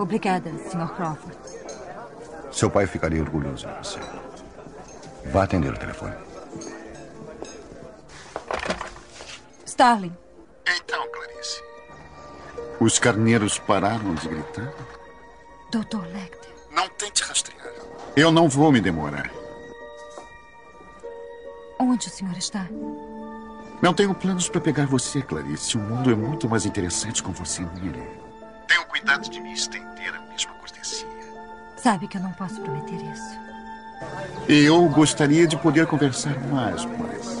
Obrigada, Sr. Crawford. Seu pai ficaria orgulhoso de você. Vá atender o telefone. Starling, Então, Clarice. Os carneiros pararam de gritar? Dr. Lecter. Não tente rastrear. Eu não vou me demorar. Onde o senhor está? Não tenho planos para pegar você, Clarice. O mundo é muito mais interessante com você nele. Cuidado de me estender a mesma cortesia. Sabe que eu não posso prometer isso. Eu gostaria de poder conversar mais, mas.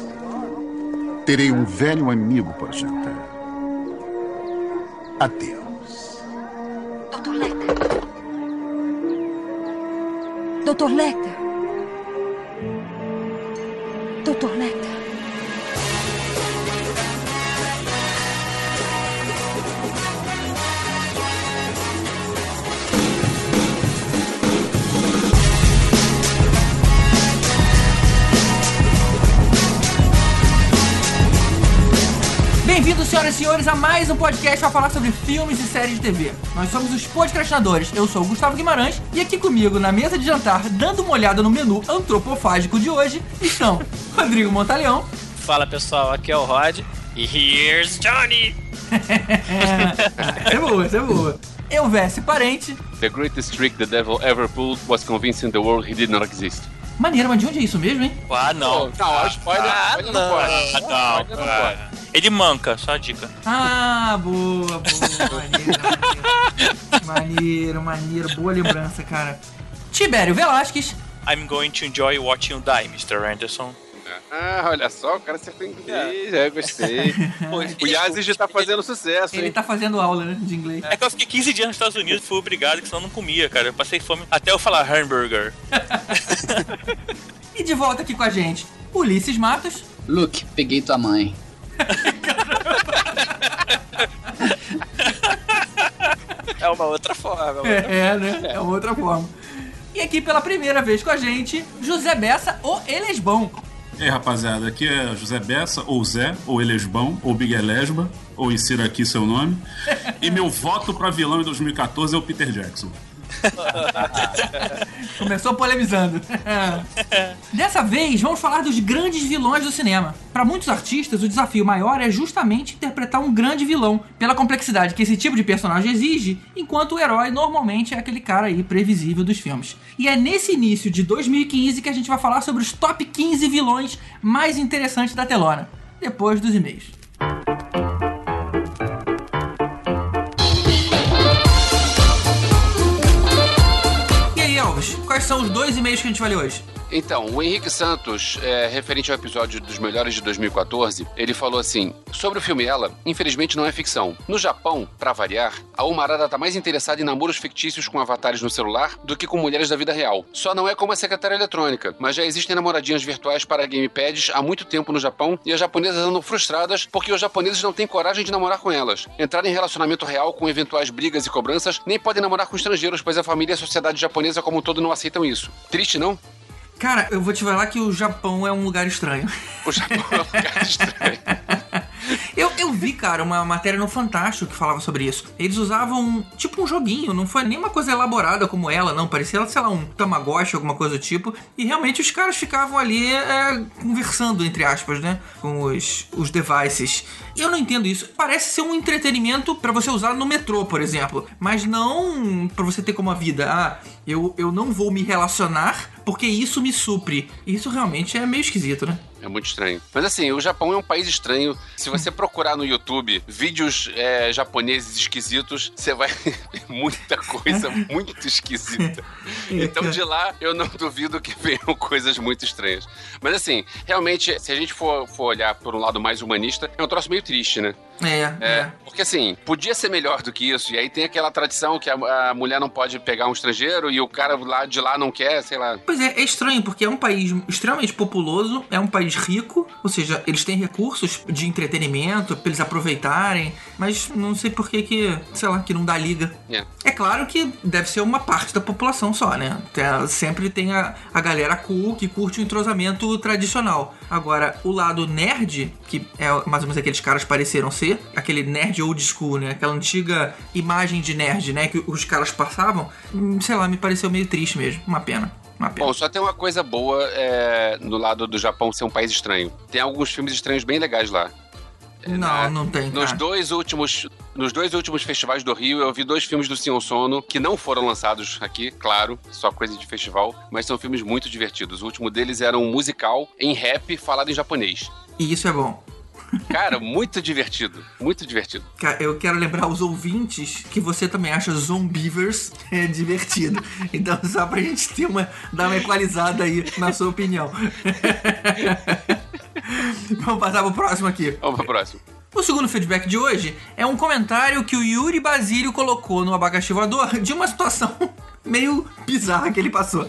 Terei um velho amigo para jantar. Adeus. Dr. Lecter. Dr. Lecter. Dr. Lecter. Bem-vindos, senhoras e senhores, a mais um podcast para falar sobre filmes e séries de TV. Nós somos os podcastinadores. Eu sou o Gustavo Guimarães e aqui comigo, na mesa de jantar, dando uma olhada no menu antropofágico de hoje, estão Rodrigo Montalhão. Fala pessoal, aqui é o Rod. E here's Johnny! essa é boa, essa é boa. Eu, Vesse Parente. The greatest trick the devil ever pulled was convincing the world he did not exist. Maneiro, mas de onde é isso mesmo, hein? Ah, não. Não, spoiler, Ah, spoiler não. não pode. Ah, não. Spoiler não Ah. pode. Ele manca, só a dica. Ah, boa, boa, maneiro, maneiro. Maneiro, maneiro, boa lembrança, cara. Tibério Velasquez. I'm going to enjoy watching you die, Mr. Anderson. Ah, olha só, o cara acertou inglês, é, gostei. o Yazid já tá fazendo sucesso, Ele hein? tá fazendo aula, né, de inglês. É que eu fiquei 15 dias nos Estados Unidos e fui obrigado, que senão eu não comia, cara. Eu passei fome até eu falar hambúrguer. E de volta aqui com a gente, Ulisses Matos. Luke, peguei tua mãe. É uma outra forma. é uma outra- É, né? É uma outra forma. E aqui pela primeira vez com a gente, José Bessa, o Elesbão. E aí, rapaziada, aqui é José Bessa, ou Zé, ou Elesbão, ou Big Elesba, ou insira aqui seu nome. E meu voto pra vilão em 2014 é o Peter Jackson. Começou polemizando. Dessa vez, vamos falar dos grandes vilões do cinema. Para muitos artistas, o desafio maior é justamente interpretar um grande vilão, pela complexidade que esse tipo de personagem exige, enquanto o herói normalmente é aquele cara aí previsível dos filmes. E é nesse início de 2015 que a gente vai falar sobre os top 15 vilões mais interessantes da telona, depois dos e-mails. Quais são os dois e-mails que a gente vai ler hoje? Então, o Henrique Santos, é, referente ao episódio dos melhores de 2014, ele falou assim: sobre o filme Ela, infelizmente não é ficção. No Japão, pra variar, a Umarada tá mais interessada em namoros fictícios com avatares no celular do que com mulheres da vida real. Só não é como a secretária eletrônica, mas já existem namoradinhas virtuais para gamepads há muito tempo no Japão e as japonesas andam frustradas porque os japoneses não têm coragem de namorar com elas. Entrar em relacionamento real com eventuais brigas e cobranças, nem podem namorar com estrangeiros, pois a família e a sociedade japonesa como um todo não aceitam isso. Triste, não? Cara, eu vou te falar que o Japão é um lugar estranho. O Japão é um lugar estranho. Eu, eu vi, cara, uma matéria no Fantástico que falava sobre isso. Eles usavam tipo um joguinho, não foi nem uma coisa elaborada como ela, não. Parecia, sei lá, um Tamagotchi, alguma coisa do tipo. E realmente os caras ficavam ali é, conversando, entre aspas, né? Com os, os devices. E eu não entendo isso. Parece ser um entretenimento pra você usar no metrô, por exemplo. Mas não pra você ter como a vida. Ah, eu, eu não vou me relacionar porque isso me supre. Isso realmente é meio esquisito, né? É muito estranho. Mas assim, o Japão é um país estranho. Se você procurar no YouTube vídeos é, japoneses esquisitos, você vai ver muita coisa muito esquisita. Então de lá eu não duvido que venham coisas muito estranhas. Mas assim, realmente, se a gente for, for olhar por um lado mais humanista, é um troço meio triste, né? É, É, é. porque assim, podia ser melhor do que isso. E aí tem aquela tradição que a, a mulher não pode pegar um estrangeiro e o cara lá de lá não quer, sei lá. Pois é, é estranho, porque é um país extremamente populoso, é um país rico, ou seja, eles têm recursos de entretenimento pra eles aproveitarem, mas não sei por que que, sei lá, que não dá liga. É. É claro que deve ser uma parte da população só, né? Tem- Sempre tem a, a galera cool que curte o entrosamento tradicional. Agora, o lado nerd, que é mais ou menos aqueles caras pareceram ser, aquele nerd old school, né? Aquela antiga imagem de nerd, né? Que os caras passavam, hum, sei lá, me pareceu meio triste mesmo. Uma pena. Bom, só tem uma coisa boa é, no lado do Japão ser um país estranho. Tem alguns filmes estranhos bem legais lá. Não, na- não tem, Nos cara. dois últimos. Nos dois últimos festivais do Rio, eu vi dois filmes do Sion Sono que não foram lançados aqui, claro, só coisa de festival, mas são filmes muito divertidos. O último deles era um musical em rap falado em japonês. E isso é bom. Cara, muito divertido, muito divertido. Cara, eu quero lembrar os ouvintes que você também acha Zombivers é, divertido. Então, só pra gente ter uma, dar uma equalizada aí na sua opinião. Vamos passar pro próximo aqui. Vamos pro próximo. O segundo feedback de hoje é um comentário que o Yuri Basílio colocou no abacaxi voador de uma situação meio bizarra que ele passou.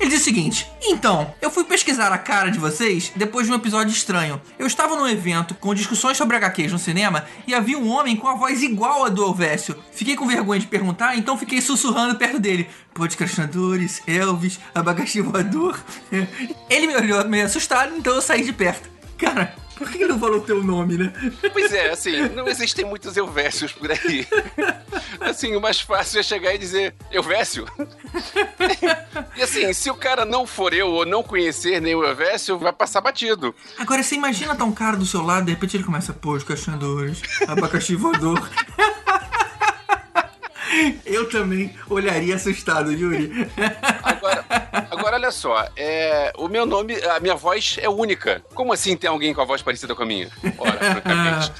Ele diz o seguinte: Então, eu fui pesquisar a cara de vocês depois de um episódio estranho. Eu estava num evento com discussões sobre HQs no cinema e havia um homem com a voz igual a do Elvésio. Fiquei com vergonha de perguntar, então fiquei sussurrando perto dele: Podcastinadores, Elvis, abacaxi voador. Ele me olhou meio assustado, então eu saí de perto. Cara, por que ele não falou teu nome, né? Pois é, assim, não existem muitos Elvésios por aí. Assim, o mais fácil é chegar e dizer, Elvésio? E assim, se o cara não for eu ou não conhecer nem o Elvésio, vai passar batido. Agora, você imagina tá um cara do seu lado, de repente ele começa, pô, os questionadores, abacaxi voador. Eu também olharia assustado, Yuri. Olha só, é, o meu nome, a minha voz é única. Como assim tem alguém com a voz parecida com a minha? Ora, francamente.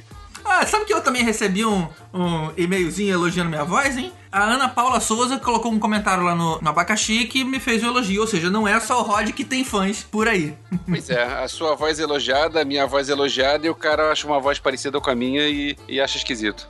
Ah, sabe que eu também recebi um, um e-mailzinho elogiando minha voz, hein? A Ana Paula Souza colocou um comentário lá no, no abacaxi que me fez um elogio. Ou seja, não é só o Rod que tem fãs por aí. Pois é, a sua voz elogiada, a minha voz elogiada, e o cara acha uma voz parecida com a minha e, e acha esquisito.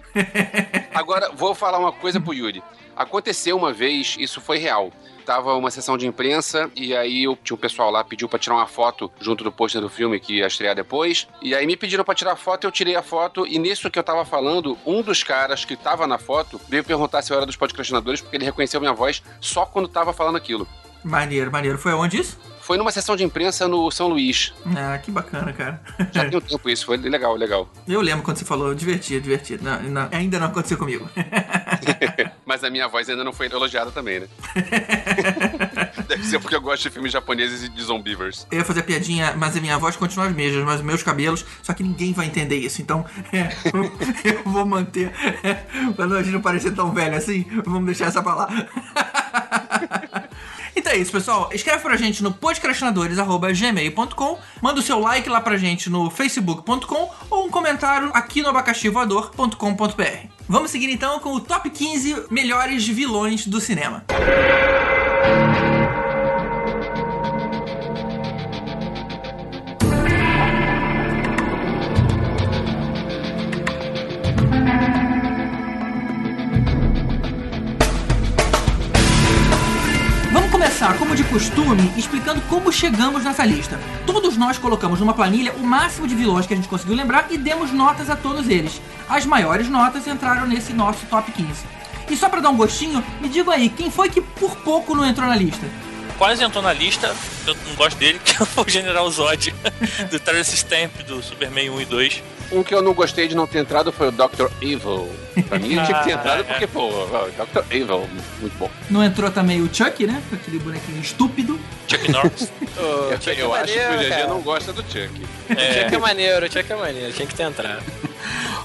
Agora, vou falar uma coisa pro Yuri. Aconteceu uma vez, isso foi real. Tava uma sessão de imprensa e aí eu, tinha um pessoal lá pediu pra tirar uma foto junto do pôster do filme que ia estrear depois. E aí me pediram pra tirar foto, eu tirei a foto e nisso que eu tava falando, um dos caras que tava na foto veio perguntar se eu era dos podcastinadores porque ele reconheceu minha voz só quando tava falando aquilo. Maneiro, maneiro. Foi onde isso? Foi numa sessão de imprensa no São Luís. Ah, que bacana, cara. Já tem um tempo isso, foi legal, legal. Eu lembro quando você falou, divertido, divertido. Não, não, ainda não aconteceu comigo. Mas a minha voz ainda não foi elogiada também, né? Deve ser porque eu gosto de filmes japoneses e de zombivers. Eu ia fazer piadinha, mas a minha voz continua as mesmas, mas os meus cabelos, só que ninguém vai entender isso. Então, é, eu vou manter. É, pra não- a gente não parecer tão velho assim, vamos deixar essa pra lá. Então é isso, pessoal. Escreve pra gente no podcastinadores.gmail.com, manda o seu like lá pra gente no facebook.com ou um comentário aqui no abacaxivoador.com.br. Vamos seguir então com o top 15 melhores vilões do cinema. Começar, como de costume, explicando como chegamos nessa lista. Todos nós colocamos numa planilha o máximo de vilões que a gente conseguiu lembrar e demos notas a todos eles. As maiores notas entraram nesse nosso top 15. E só pra dar um gostinho, me diga aí, quem foi que por pouco não entrou na lista? Quase entrou na lista, eu não gosto dele, que é o General Zod, do Terence Stamp, do Superman 1 e 2. Um que eu não gostei de não ter entrado foi o Dr. Evil. Pra mim, tinha que ter entrado porque, pô, Dr. Evil, muito bom. Não entrou também o Chuck, né? Aquele bonequinho estúpido. Chuck Norris. Eu, Chuck é eu acho que o GG cara. não gosta do Chuck. O Chuck é maneiro, o Chuck é maneiro, tinha que ter entrado.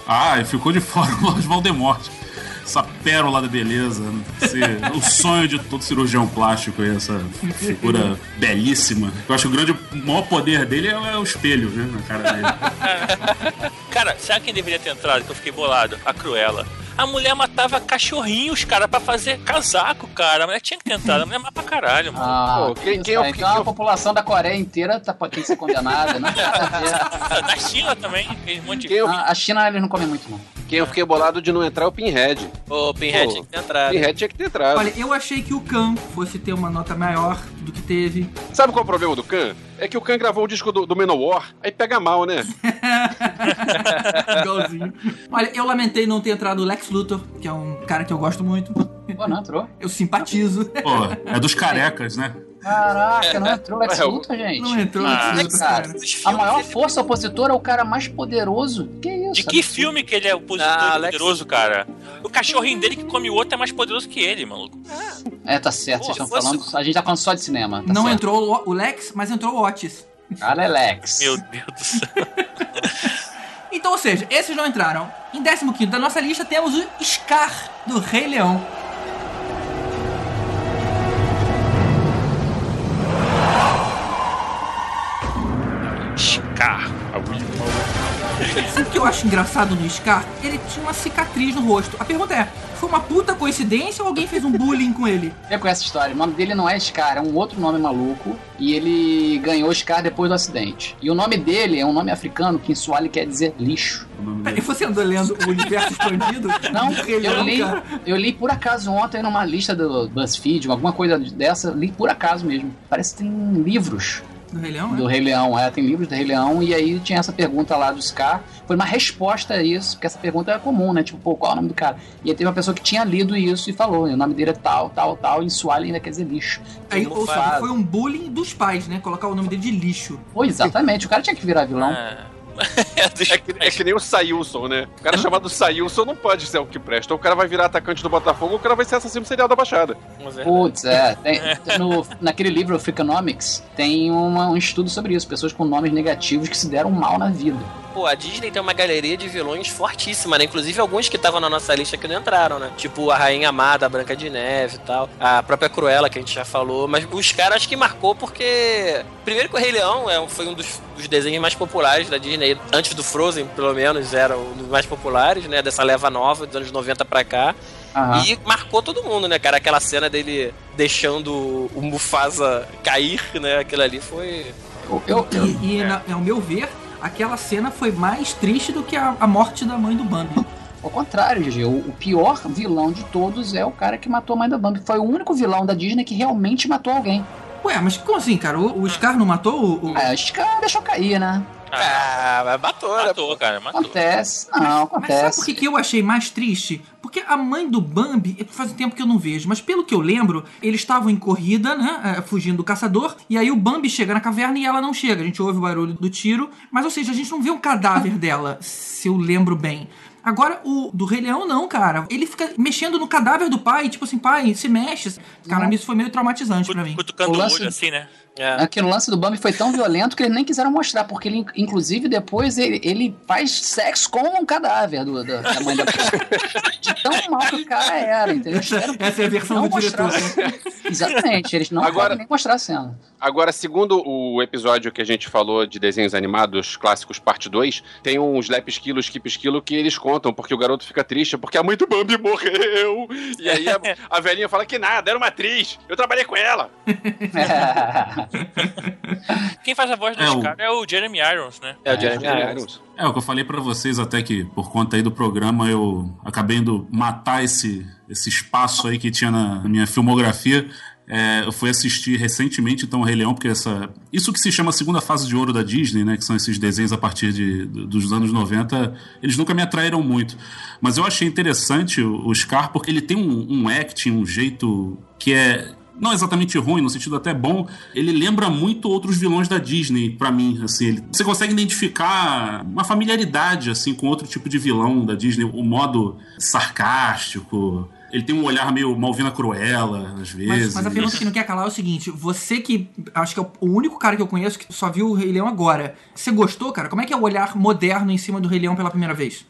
Ah, e ficou de fora o Lord Voldemort. Essa pérola da beleza. esse- o sonho de todo cirurgião plástico, aí, essa figura belíssima. Eu acho que o grande, o maior poder dele é, é o espelho, né? Na cara dele. Cara, sabe quem deveria ter entrado? Que eu fiquei bolado? A Cruella. A mulher matava cachorrinhos, cara, pra fazer casaco, cara. A mulher tinha que ter entrado. A mulher mata pra caralho, mano. Ah, Pô, quem- quem é o cara. que- então que a população da Coreia inteira tá, tem que ser condenada. Ah, Da China também, tem um monte de. Quem eu, Ah, A China eles não comem muito, não. Quem eu fiquei bolado de não entrar é o Pinhead. O Pinhead Pô, tinha que ter entrado. Pinhead tinha que ter entrado. Olha, eu achei que o Khan fosse ter uma nota maior do que teve. Sabe qual é o problema do Khan? É que o Khan gravou o disco do, do Manowar, aí pega mal, né? Igualzinho. Olha, eu lamentei não ter entrado o Lex Luthor, que é um cara que eu gosto muito. Pô, não entrou. Eu simpatizo. Pô, é dos carecas, né? Caraca, não entrou Lex É, o- Luthor, gente. Não entrou Ah, Lex Luthor, cara. A maior força opositora é o cara mais poderoso. Que isso. De que filme que ele é o positor Ah, Alex- poderoso, cara? O cachorrinho dele que come o outro é mais poderoso que ele, maluco. É, tá certo, Pô, vocês estão fosse- falando. A gente tá falando só de cinema. tá não certo. entrou o- Lex, mas entrou o Otis. É Lex. Meu Deus do céu. Então, ou seja, esses não entraram. Em 15 da nossa lista temos o Scar do Rei Leão. Scar. Sabe o que eu acho engraçado no Scar? Ele tinha uma cicatriz no rosto. A pergunta é: foi uma puta coincidência ou alguém fez um bullying com ele? Eu conheço essa história. O nome dele não é Scar, é um outro nome maluco. E ele ganhou Scar depois do acidente. E o nome dele é um nome africano que em Swahili quer dizer lixo. Dele. você andou lendo o universo expandido? Não, eu li, eu li por acaso ontem numa lista do BuzzFeed, alguma coisa dessa, li por acaso mesmo. Parece que tem livros Do Rei Leão, do né? Rei Leão, é, tem livros do Rei Leão, e aí tinha essa pergunta lá do Scar. Foi uma resposta a isso, porque essa pergunta era comum, né? Tipo, pô, qual é o nome do cara? E aí teve uma pessoa que tinha lido isso e falou, o nome dele é tal, tal, tal, e em Swahili ainda quer dizer lixo. Aí, ou seja, foi um bullying dos pais, né? Colocar o nome dele de lixo. Pô, exatamente, o cara tinha que virar vilão. É, É que, é que nem o Sailson, né? O cara chamado Sailson não pode ser o que presta. Ou o cara vai virar atacante do Botafogo, ou o cara vai ser assassino serial da Baixada. É- Putz, é. Tem- no- naquele livro Freakonomics tem uma- um estudo sobre isso. Pessoas com nomes negativos que se deram mal na vida. Pô, a Disney tem uma galeria de vilões fortíssima, né? Inclusive alguns que estavam na nossa lista que não entraram, né? Tipo a Rainha Amada, a Branca de Neve e tal. A própria Cruella, que a gente já falou. Mas os caras acho que marcou porque. Primeiro que o Rei Leão é, foi um dos, dos desenhos mais populares da Disney. Antes do Frozen, pelo menos, era um dos mais populares, né? Dessa leva nova, dos anos 90 pra cá. Aham. E marcou todo mundo, né, cara? Aquela cena dele deixando o Mufasa cair, né? Aquilo ali foi. Eu, E, e na- ao meu ver, aquela cena foi mais triste do que a, a morte da mãe do Bambi. ao contrário, GG, o, o pior vilão de todos é o cara que matou a mãe da Bambi. Foi o único vilão da Disney que realmente matou alguém. Ué, mas como assim, cara? O, o Scar não matou o. o- Ah, os caras deixou cair, né? Ah, mas matou, né? Matou, cara, matou. Acontece. Não, Mas sabe acontece. por que, eu achei mais triste? Porque a mãe do Bambi, faz um tempo que eu não vejo, mas pelo que eu lembro, eles estavam em corrida, né? eh, Fugindo do caçador, e aí o Bambi chega na caverna e ela não chega. A gente ouve o barulho do tiro, mas ou seja, a gente não vê um cadáver dela, se eu lembro bem. Agora, o do Rei Leão, não, cara. Ele fica mexendo no cadáver do pai, tipo assim, pai, se mexe. Cara, isso foi meio traumatizante pra mim. Cutucando O o olho assim, né? É. Aqui no lance do Bambi foi tão violento que eles nem quiseram mostrar, porque ele, inclusive, depois ele, ele faz sexo com um cadáver do, do- da mãe da De tão mal que o cara era, entendeu? Que Essa é a versão não do diretor. mostrar. Exatamente, eles não Agora- podem nem mostrar a cena. Agora, segundo o episódio que a gente falou de desenhos animados clássicos, parte 2, tem uns Lep Esquilo, Skip Esquilo que eles contam, porque o garoto fica triste, porque a mãe do Bambi morreu. E aí a, a velhinha fala que nada, era uma atriz. Eu trabalhei com ela. Quem faz a voz do É, o- Scar é o Jeremy Irons, né? É o Jeremy Irons. É, o que eu falei pra vocês até que, por conta aí do programa, eu acabei indo matar esse, esse espaço aí que tinha na minha filmografia. É, eu fui assistir recentemente, então, o Rei Leão, porque essa... Isso que se chama a segunda fase de ouro da Disney, né? Que são esses desenhos a partir de, do- dos anos 90, eles nunca me atraíram muito. Mas eu achei interessante o, o Scar, porque ele tem um, um acting, um jeito que é não exatamente ruim, no sentido até bom, ele lembra muito outros vilões da Disney, pra mim, assim, ele- você consegue identificar uma familiaridade, assim, com outro tipo de vilão da Disney, o modo sarcástico, ele tem um olhar meio Malvina Cruella, às Mas, vezes. mas a pergunta que não quer calar é o seguinte: você que acho que é o único cara que eu conheço que só viu o Rei Leão agora, você gostou, cara? Como é que é o olhar moderno em cima do Rei Leão pela primeira vez?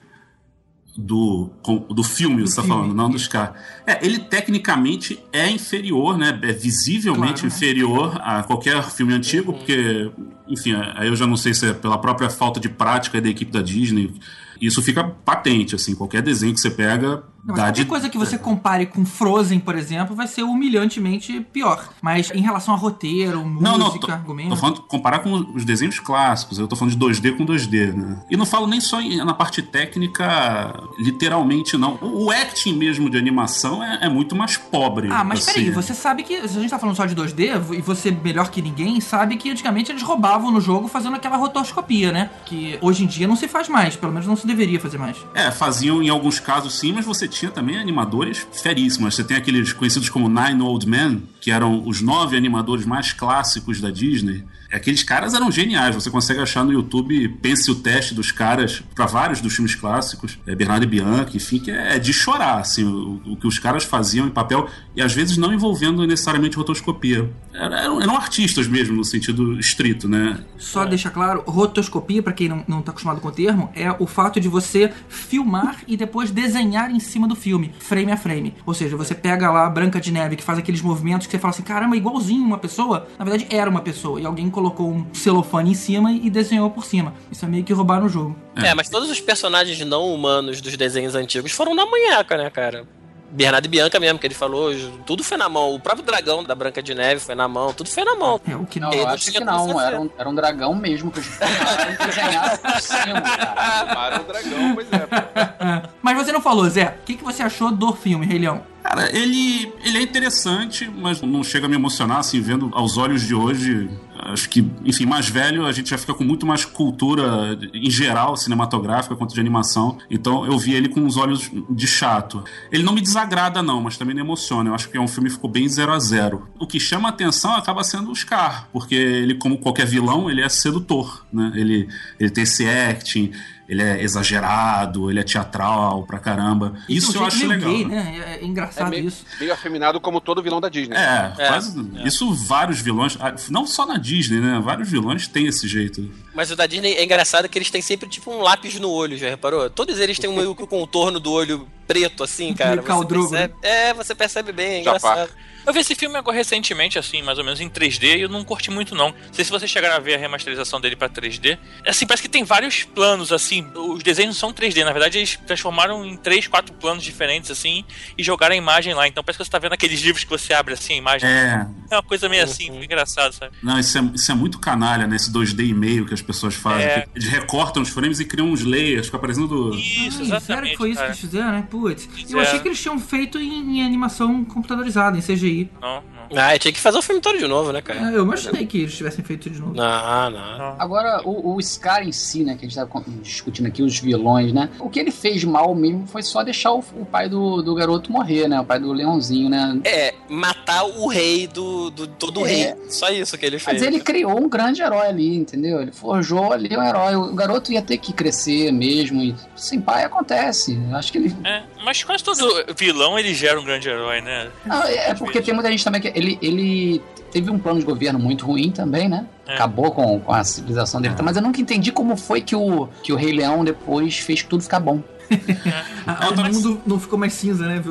Do, do filme, você tá filme, falando, não dos caras. É, ele tecnicamente é inferior, né? É visivelmente Claro, né? inferior a qualquer filme antigo, porque, enfim, aí eu já não sei se é pela própria falta de prática da equipe da Disney. Isso fica patente, assim, qualquer desenho que você pega Não, mas qualquer coisa que você compare com Frozen, por exemplo, vai ser humilhantemente pior. Mas em relação a roteiro, música, Não, não, tô, argumento. tô falando comparar com os desenhos clássicos, eu tô falando de 2D com 2D, né? E não falo nem só na parte técnica, literalmente, não. O, o acting mesmo de animação é, é muito mais pobre. Ah, mas assim. peraí, você sabe que. Se a gente tá falando só de 2D, e você melhor que ninguém, sabe que antigamente eles roubavam no jogo fazendo aquela rotoscopia, né? Que hoje em dia não se faz mais, pelo menos não se deveria fazer mais. É, faziam em alguns casos sim, mas você tinha também animadores feríssimos. Você tem aqueles conhecidos como Nine Old Men, que eram os nove animadores mais clássicos da Disney. Aqueles caras eram geniais. Você consegue achar no YouTube, pense o teste dos caras para vários dos filmes clássicos, é, Bernardo e Bianchi, enfim, que é de chorar, assim, o, o, que os caras faziam em papel e às vezes não envolvendo necessariamente rotoscopia. Eram, eram artistas mesmo, no sentido estrito, né? Só é. deixar claro, rotoscopia, para quem não, não tá acostumado com o termo, é o fato de você filmar e depois desenhar em cima do filme, frame a frame. Ou seja, você pega lá a Branca de Neve, que faz aqueles movimentos que você fala assim, caramba, igualzinho uma pessoa. Na verdade, era uma pessoa. E alguém colocou um celofane em cima e desenhou por cima. Isso é meio que roubar no jogo. É, é mas todos os personagens não humanos dos desenhos antigos foram na munheca, né, cara? Bernardo e Bianca mesmo, que ele falou, tudo foi na mão. O próprio dragão da Branca de Neve foi na mão, tudo foi na mão. É, o que não, eu acho que não, era um, era um dragão mesmo que e desenharam por cima, cara. um dragão, pois é. Mas você não falou, Zé, o que, que você achou do filme, Rei Leão? Cara, ele, ele é interessante, mas não chega a me emocionar, assim, vendo aos olhos de hoje. Acho que, enfim, mais velho, a gente já fica com muito mais cultura em geral, cinematográfica, quanto de animação. Então eu vi ele com os olhos de chato. Ele não me desagrada, não, mas também não emociona. Eu acho que é um filme que ficou bem zero a zero. O que chama atenção acaba sendo o Scar, porque ele, como qualquer vilão, ele é sedutor, né? Ele, ele tem esse acting ele é exagerado, ele é teatral pra caramba. E isso eu acho legal. Gay, né? É, é engraçado é meio, isso. Meio afeminado como todo vilão da Disney. É, é, faz, é. isso vários vilões, ah, não só na Disney, né? Vários vilões têm esse jeito. Mas o da Disney é engraçado que eles têm sempre tipo um lápis no olho, já reparou? Todos eles têm um contorno do olho preto, assim, cara. Você percebe, né? É, você percebe bem, é engraçado. Eu vi esse filme agora recentemente, assim, mais ou menos em 3D, e eu não curti muito, não. Não sei se vocês chegaram a ver a remasterização dele pra 3D. Assim, parece que tem vários planos, assim. Os desenhos não são 3D, na verdade, eles transformaram em 3, 4 planos diferentes, assim, e jogaram a imagem lá. Então parece que você tá vendo aqueles livros que você abre, assim, a imagem. É. É uma coisa meio assim, uhum. engraçado, sabe? Não, isso é, isso é muito canalha, né? Esse 2D e meio que as pessoas fazem. É. Eles recortam os frames e criam uns layers, fica parecendo do. Isso, exatamente. Sério que foi isso que eles fizeram, né? Putz. Eu achei que eles tinham feito em, em animação computadorizada, em CGI. Não. Ah, tinha que fazer o filme todo de novo, né, cara? É, eu imaginei que eles tivessem feito de novo. Não, não. Agora, o, o Scar em si, né, que a gente tá discutindo aqui, os vilões, né? O que ele fez mal mesmo foi só deixar o, o pai do, do garoto morrer, né? O pai do leãozinho, né? É, matar o rei do, do todo é. rei. Só isso que ele fez. Mas ele criou um grande herói ali, entendeu? Ele forjou ali um herói. O garoto ia ter que crescer mesmo. E sem pai acontece. Acho que ele. É, mas quase todo vilão ele gera um grande herói, né? Não, é, é porque tem muita gente também que ele, ele teve um plano de governo muito ruim também, né? É. Acabou com, com a civilização dele. É. Mas eu nunca entendi como foi que o, que o Rei Leão depois fez tudo ficar bom. O mundo não ficou mais cinza, né?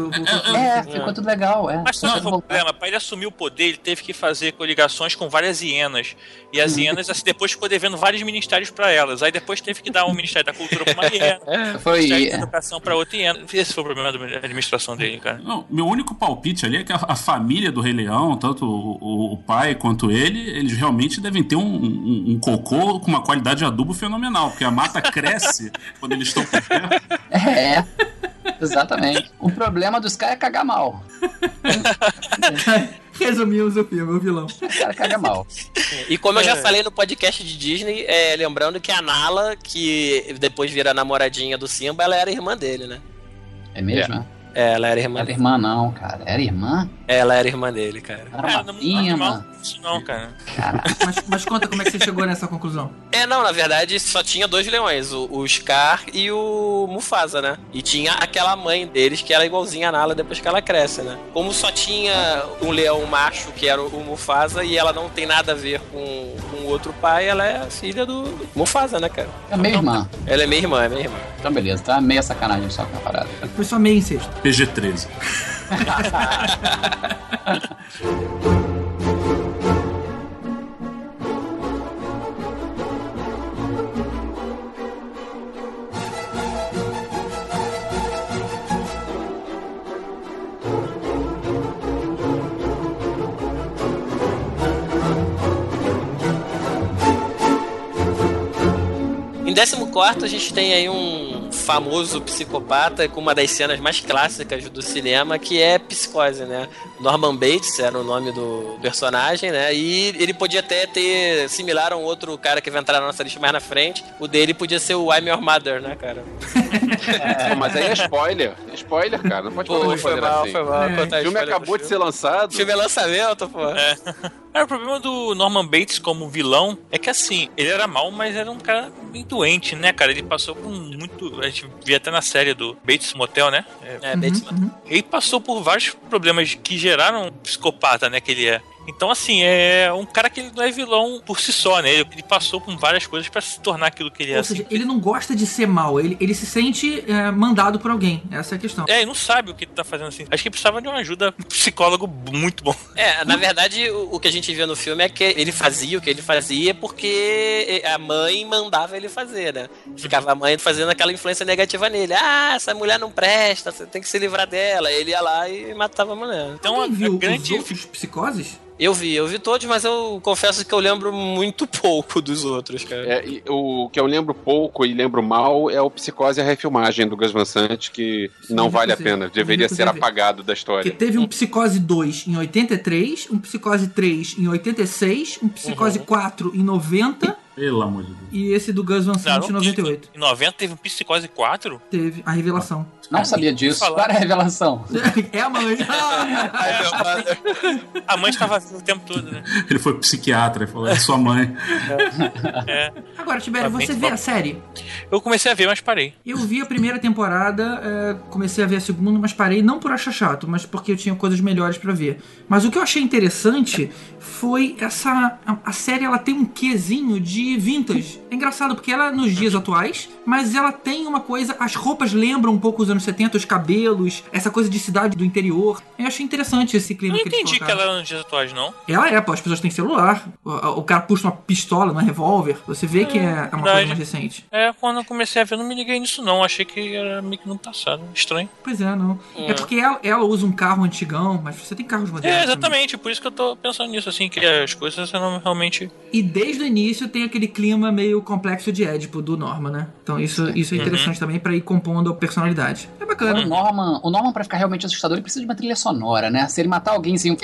É, ficou tudo legal. É. Mas não é problema. Para ele assumir o poder, ele teve que fazer coligações com várias hienas. E as hienas, assim, depois ficou devendo vários ministérios para elas. Aí depois teve que dar um Ministério da Cultura para uma hiena, é, foi, Ministério da Educação para outra hiena. Esse foi o problema da administração dele, cara. Não, meu único palpite ali é que a, a família do Rei Leão, tanto o, o, o, pai quanto ele, eles realmente devem ter um, um, um, cocô com uma qualidade de adubo fenomenal, porque a mata cresce quando eles estão por perto. É. Exatamente. O problema dos caras é cagar mal. Resumimos o filme, o vilão. O cara caga mal. E como eu já é. falei no podcast de Disney, é, lembrando que a Nala, que depois vira namoradinha do Simba, ela era irmã dele, né? É mesmo? É. É, ela era irmã. Era irmã, não, cara. Era irmã? Ela era irmã dele, cara. Era uma é, não, não, cara. Mas, mas, conta como é que você chegou nessa conclusão. É, não, na verdade só tinha dois leões, o, o Scar e o Mufasa, né? E tinha aquela mãe deles que era igualzinha a Nala depois que ela cresce, né? Como só tinha um leão macho, que era o Mufasa, e ela não tem nada a ver com, com o outro pai, ela é filha do, do Mufasa, né, cara? É minha irmã. Ela é minha irmã, é minha irmã. Então beleza, tá meia sacanagem só com a parada. Foi só meio incesto. PG-13. Em 14 a gente tem aí um famoso psicopata com uma das cenas mais clássicas do cinema, que é Psicose, né? Norman Bates era o nome do personagem, né? E ele podia até ter similar a um outro cara que vai entrar na nossa lista mais na frente. O dele podia ser o I'm Your Mother, né, cara? Pô, Mas aí é spoiler. É spoiler, cara. Não pode Pô, fazer foi mal, assim. foi mal. É. Contar O filme acabou de ser lançado. O filme é lançamento, pô. É. O problema do Norman Bates como vilão é que assim, ele era mal, mas era um cara bem doente, né, cara? Ele passou por muito. A gente via até na série do Bates Motel, né? É, É, Bates Uhum. ele passou por vários problemas que geraram um psicopata, né? Que ele é. Então, assim, é um cara que ele não é vilão por si só, né? Ele, passou por várias coisas pra se tornar aquilo que ele é. Ou assim. seja, ele não gosta de ser mal, ele, ele se sente é, mandado por alguém. Essa é a questão. É, ele não sabe o que ele tá fazendo assim. Acho que ele precisava de uma ajuda um psicólogo muito bom. É, na verdade, o, o que a gente vê no filme é que ele fazia o que ele fazia porque a mãe mandava ele fazer, né? Ficava a mãe fazendo aquela influência negativa nele. Ah, essa mulher não presta, você tem que se livrar dela. Ele ia lá e matava a mulher. Então, a, Alguém a viu grande. os outros psicoses? Eu vi, eu vi todos, mas eu confesso que eu lembro muito pouco dos outros, cara. É, e o que eu lembro pouco e lembro mal é o Psicose e a refilmagem do Gus Van Sant, que não Sim, vale a pena. Deveria ser apagado da Porque história. teve um Psicose 2 em 83, um Psicose 3 em 86, um Psicose 4 em 90 Pelo amor de Deus. e esse do Gus Van Sant em não, 98. Em 90 teve um Psicose 4? Teve a revelação. Não sabia disso. falar. Era a revelação? É a mãe. A mãe estava o tempo todo, né? Ele foi psiquiatra e falou: é sua mãe. É. Agora, Tibério, você vê a série? Eu comecei a ver, mas parei. Eu vi a primeira temporada, é, comecei a ver a segunda, mas parei não por achar chato, mas porque eu tinha coisas melhores pra ver. Mas o que eu achei interessante foi essa a, a série ela tem um quezinho de vintage. É engraçado porque ela é nos dias atuais, mas ela tem uma coisa, as roupas lembram um pouco os anos 70, os cabelos, essa coisa de cidade do interior. Eu achei interessante esse Eu clima não que entendi que ela era nos dias atuais, não. Ela é, pô, as pessoas têm celular. O, o cara puxa uma pistola, um revólver. Você vê que é, é uma coisa verdade. mais recente. É, quando eu comecei a ver, eu não me liguei nisso, não. Achei que era meio que no passado. Estranho. Pois é, não. É, É. porque ela, ela usa um carro antigão, mas você tem carros modernos. É, também. exatamente. Por isso que eu tô pensando nisso, assim, que as coisas eram realmente. E desde o início tem aquele clima meio complexo de Édipo do Norman, né? Então isso, isso é interessante também pra ir compondo a personalidade. É O bacana. Norman, o Norman, pra ficar realmente assustador, ele precisa de uma trilha sonora, né? Se ele matar alguém assim, um...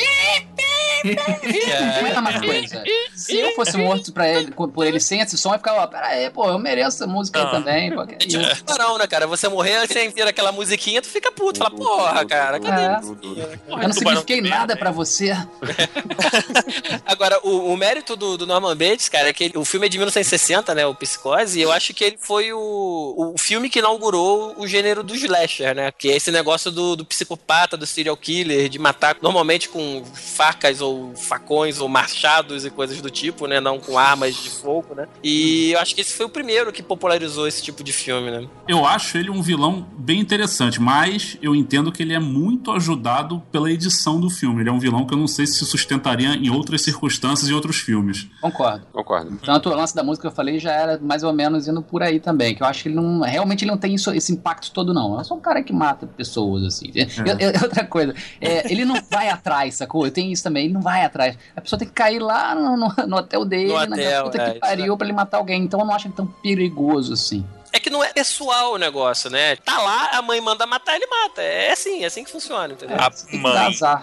é mesma coisa. Se eu fosse morto pra ele, por ele sem esse som, eu ficava, ó, pera aí, pô, eu mereço essa música aí Ah. também. Pô, que É tipo tubarão, né, cara? Você morrer, você vira aquela musiquinha, tu fica puto. Fala, porra, cara, cadê É. Eu não signifiquei nada pra você. Agora, o, o mérito do, do Norman Bates, cara, é que ele- o filme é de 1960, né? O Psicose, e eu acho que ele foi o, o filme que inaugurou o gênero do slasher, né? Que é esse negócio do, do psicopata, do serial killer, de matar normalmente com facas ou facões ou machados e coisas do tipo, né? Não com armas de fogo, né? E eu acho que esse foi o primeiro que popularizou esse tipo de filme, né? Eu acho ele um vilão bem interessante, mas eu entendo que ele é muito ajudado pela edição do filme. Ele é um vilão que eu não sei se sustentaria em outras circunstâncias e outros filmes. Concordo. Concordo. Tanto o lance da música que eu falei já era mais ou menos indo por aí também. Que eu acho que ele não. Realmente ele não tem isso- esse impacto todo, não. É só um cara que mata pessoas, assim. Eu- eu- outra coisa, é, ele não vai atrás, sacou? Eu tenho isso também, ele não vai atrás. A pessoa tem que cair lá no, no- no hotel dele, No na hotel, puta é, que pariu pra ele matar alguém. Então eu não acho ele tão perigoso assim. É que não é pessoal o negócio, né? Tá lá, a mãe manda matar, ele mata. É assim, é assim que funciona, entendeu? A mãe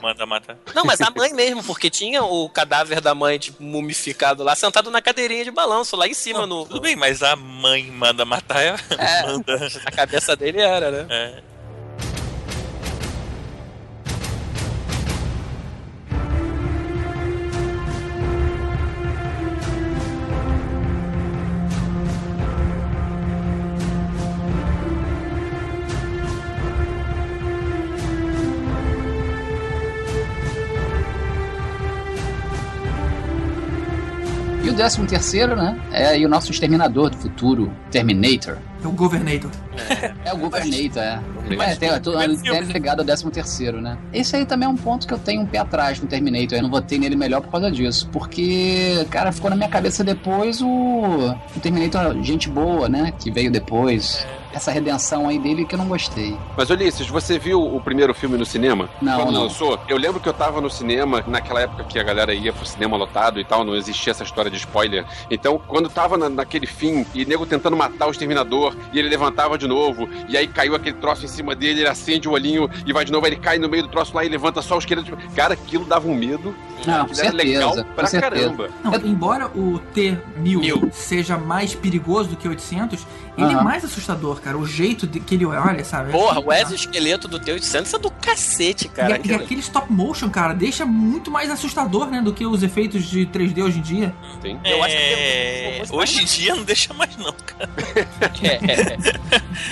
manda matar. Não, mas a mãe mesmo, porque tinha o cadáver da mãe, tipo, mumificado lá, sentado na cadeirinha de balanço, lá em cima, no, Tudo bem, mas a mãe manda matar. É. É. Manda. na cabeça dele era, né? É. décimo terceiro, né? É aí o nosso exterminador do futuro, Terminator. É o Governator. É o Governator, é. Mas É, tem, tu- primeiro tem filme. ligado ao 13 terceiro, né? Esse aí também é um ponto que eu tenho um pé atrás no Terminator. Eu não votei nele melhor por causa disso. Porque, cara, ficou na minha cabeça depois o, o Terminator gente boa, né? Que veio depois. Essa redenção aí dele que eu não gostei. Mas, Ulisses, você viu o primeiro filme no cinema? Não, Quando não. lançou? Eu lembro que eu tava no cinema, naquela época que a galera ia pro cinema lotado e tal, não existia essa história de spoiler. Então, quando tava na- naquele fim, e nego tentando matar o exterminador, e ele levantava de novo, e aí caiu aquele troço em cima dele, ele acende o olhinho e vai de novo, aí ele cai no meio do troço lá e levanta só o esqueleto. Cara, aquilo dava um medo. Não, com era legal certeza, pra com certeza. caramba. Não, embora o T-1000 seja mais perigoso do que o 800, ele é Aham. mais assustador, cara. O jeito de que ele olha, sabe? Porra, É o exoesqueleto do T-800 é do cacete, E, cara. a- e aquele stop motion, cara, deixa muito mais assustador, né, do que os efeitos de 3D hoje em dia. Sim. Eu acho que É, tem um- Hoje em dia não deixa mais, não, cara.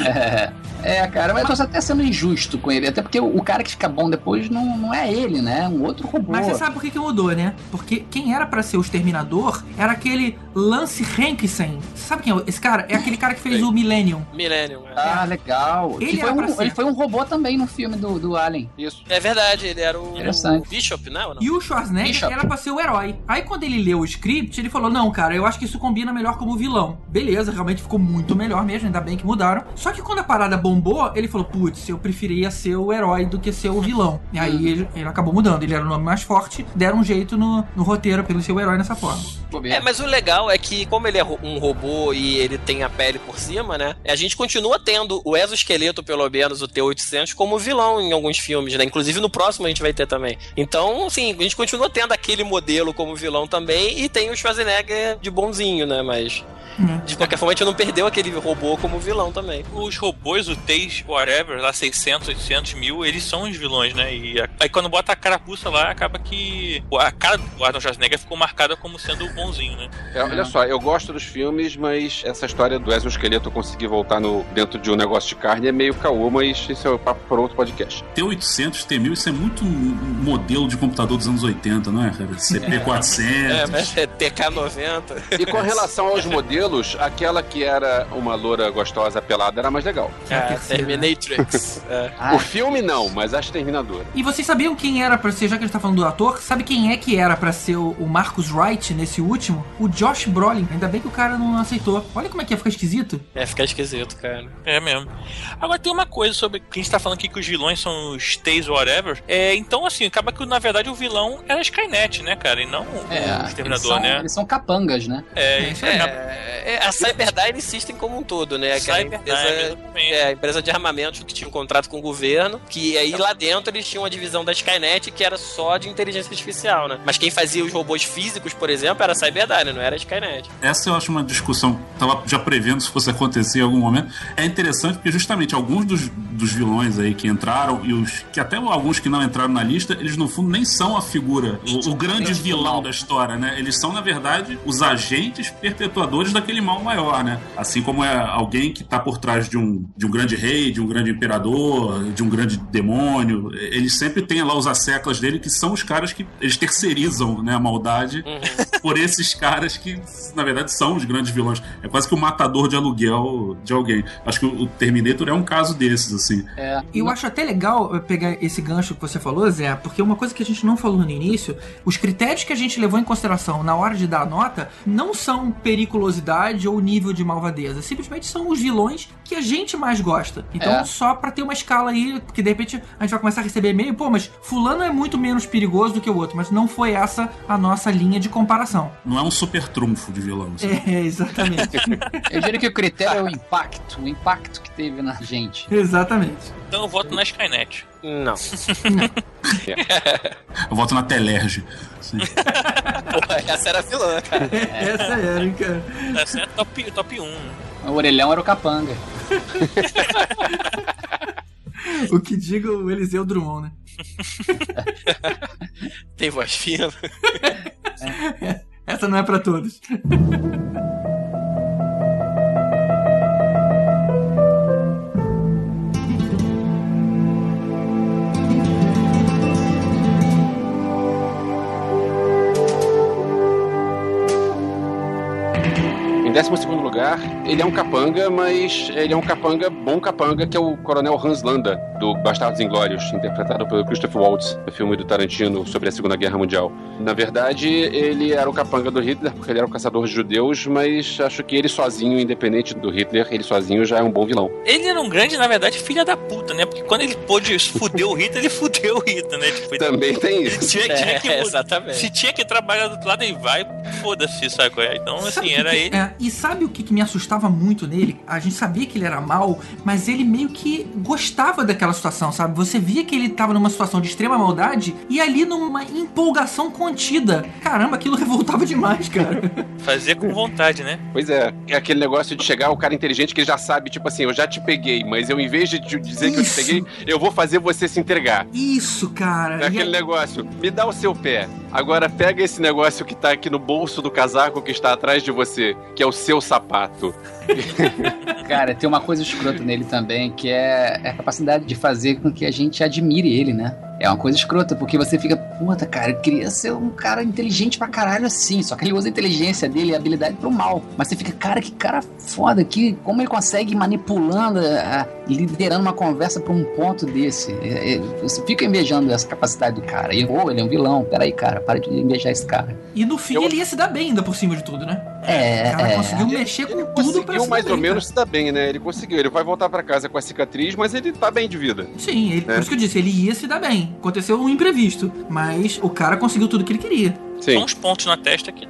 É, é, cara, mas eu tô até sendo injusto com ele. Até porque o, o cara que fica bom depois não, não é ele, né? É um outro robô. Mas você sabe por que, que mudou, né? Porque quem era pra ser o Exterminador era aquele Lance Henriksen. Sabe quem é esse cara? É aquele cara que fez o Millennium. Millennium. É. Ah, legal. Ele Ele, foi um, ele foi um robô também no filme do, do Alien. Isso. É verdade, ele era o, Interessante. o Bishop, né? E o Schwarzenegger Bishop. era pra ser o herói. Aí quando ele leu o script, ele falou: Não, cara, eu acho que isso combina melhor como vilão. Beleza, realmente ficou muito melhor mesmo, ainda bem que mudaram. Só que quando a parada bombou, ele falou: Putz, eu preferia ser o herói do que ser o vilão. E aí ele, ele acabou mudando. Ele era o nome mais forte, deram um jeito no, no roteiro pra ele ser o herói nessa forma. É, mas o legal é que, como ele é um robô e ele tem a pele por cima, né? A gente continua tendo o exoesqueleto, pelo menos, o T-800, como vilão em alguns filmes, né? Inclusive no próximo a gente vai ter também. Então, assim, a gente continua tendo aquele modelo como vilão também e tem o Schwarzenegger de bonzinho, né? Mas, Hum. de qualquer forma, a gente não perdeu aquele robô como vilão também. Os robôs, o T's, whatever, lá 600, 800 mil, eles são os vilões, né? E a- aí quando bota a carapuça lá, acaba que a cara do Arnold Schwarzenegger ficou marcada como sendo o bonzinho, né? É, olha só, eu gosto dos filmes, mas essa história do exoesqueleto conseguir voltar no, dentro de um negócio de carne é meio caô, mas isso é o papo para outro podcast. T800, T1000, isso é muito um modelo de computador dos anos 80, não é, cara? CP400. É, mas é TK90. E com relação aos modelos, aquela que era uma loura gostosa pelada era mais legal. É, terceira. Terminatrix. É. Ah, O filme não, mas a Exterminadora. E vocês sabiam quem era pra ser, já que a gente tá falando do ator, sabe quem é que era pra ser o, o Marcus Wright nesse último? O Josh Brolin. Ainda bem que o cara não aceitou. Olha como é que ia ficar esquisito. É, fica esquisito, cara. É mesmo. Agora tem uma coisa sobre que a gente tá falando aqui que os vilões são os T's, whatever. É, então, assim, acaba que na verdade o vilão era a Skynet, né, cara? E não o é, eles Exterminador, são, né? eles são capangas, né? É, isso aí. É, é, a Cyberdyne System como um todo, né? Aquela Cyberdyne, empresa, é, a empresa de armamentos que tinha um contrato com o governo, que aí lá dentro eles tinham uma divisão da Skynet que era só de inteligência artificial, né? Mas quem fazia os robôs físicos, por exemplo, era a Cyberdyne, não era a Skynet. Essa eu acho uma discussão, tava já prevendo se fosse acontecer em algum momento. É interessante porque justamente alguns dos, dos vilões aí que entraram e os que até alguns que não entraram na lista, eles no fundo nem são a figura, o, o grande vilão da história, né? Eles são, na verdade, os agentes perpetuadores daquele mal maior, né? Assim como é alguém que tá por trás de um, de um grande rei, de um grande imperador, de um grande demônio. Eles sempre têm lá os asseclas dele, que são os caras que eles terceirizam né, a maldade por esses caras que, na verdade, são os grandes vilões. É quase que o matador de aluguel de alguém. Acho que o Terminator é um caso desses, assim. É, E eu acho até legal eh, pegar esse gancho que você falou, Zé, porque uma coisa que a gente não falou no início, os critérios que a gente levou em consideração na hora de dar a nota não são periculosidade ou nível de malvadeza, simplesmente são os vilões que a gente mais gosta. Então, É. só pra ter uma escala aí, porque de repente a gente vai começar a receber e-mail, pô, mas fulano é muito menos perigoso do que o outro, mas não foi essa a nossa linha de comparação. Não é um super trunfo de vilão. Assim. É, exatamente. eu diria que o critério é o impacto, o impacto que teve na gente. exatamente. Então eu voto na Skynet. Não. Eu voto na Telerge. Porra, essa era a vilã, cara. Essa era, hein, cara. Essa é top, top 1. O orelhão era o capanga. O que diga o Eliseu Drummond, né? Tem voz fina. Essa não é pra todos. Em 12 lugar, ele é um capanga, mas ele é um capanga, bom capanga, que é o Coronel Hans Landa, do Bastardos Inglórios, interpretado pelo Christopher Waltz, no filme do Tarantino sobre a Segunda Guerra Mundial. Na verdade, ele era o capanga do Hitler, porque ele era o caçador de judeus, mas acho que ele sozinho, independente do Hitler, ele sozinho já é um bom vilão. Ele era um grande, na verdade, filha da puta, né? Porque quando ele pôde fuder o Hitler, ele fudeu o Hitler, né? Tipo, ele- Também tem isso. tinha, tinha que, É, exatamente. Se tinha que trabalhar do outro lado, ele vai, foda-se, sabe qual é? Então, assim, era que- ele. é, e E sabe o que, que me assustava muito nele? A gente sabia que ele era mal, mas ele meio que gostava daquela situação, sabe? Você via que ele tava numa situação de extrema maldade e ali numa empolgação contida. Caramba, aquilo revoltava demais, cara. Fazia com vontade, né? Pois é, é aquele negócio de chegar o cara inteligente que já sabe, tipo assim, eu já te peguei, mas eu em vez de te dizer que eu te Isso. peguei, eu vou fazer você se entregar. Isso, cara. É aquele negócio, me dá o seu pé. Agora pega esse negócio que tá aqui no bolso do casaco que está atrás de você, que é o seu sapato. Cara, tem uma coisa escrota nele também, que é a capacidade de fazer com que a gente admire ele, né? É uma coisa escrota, porque você fica, puta, cara, eu queria ser um cara inteligente pra caralho assim. Só que ele usa a inteligência dele e a habilidade pro mal. Mas você fica, cara, que cara foda, que, como ele consegue ir manipulando, a- liderando uma conversa pra um ponto desse. É, é, você fica invejando essa capacidade do cara. E, oh, ele é um vilão. Peraí, cara, para de invejar esse cara. E no fim ele ia se dar bem ainda por cima de tudo, né? É, O cara é. conseguiu mexer com tudo pra Conseguiu se mais dar ou bem, menos se dar bem, né? Ele conseguiu. Ele vai voltar pra casa com a cicatriz, mas ele tá bem de vida. Sim, ele, É. por isso que eu disse, ele ia se dar bem. Aconteceu um imprevisto, mas o cara conseguiu tudo que ele queria. Sim. Só uns pontos na testa que.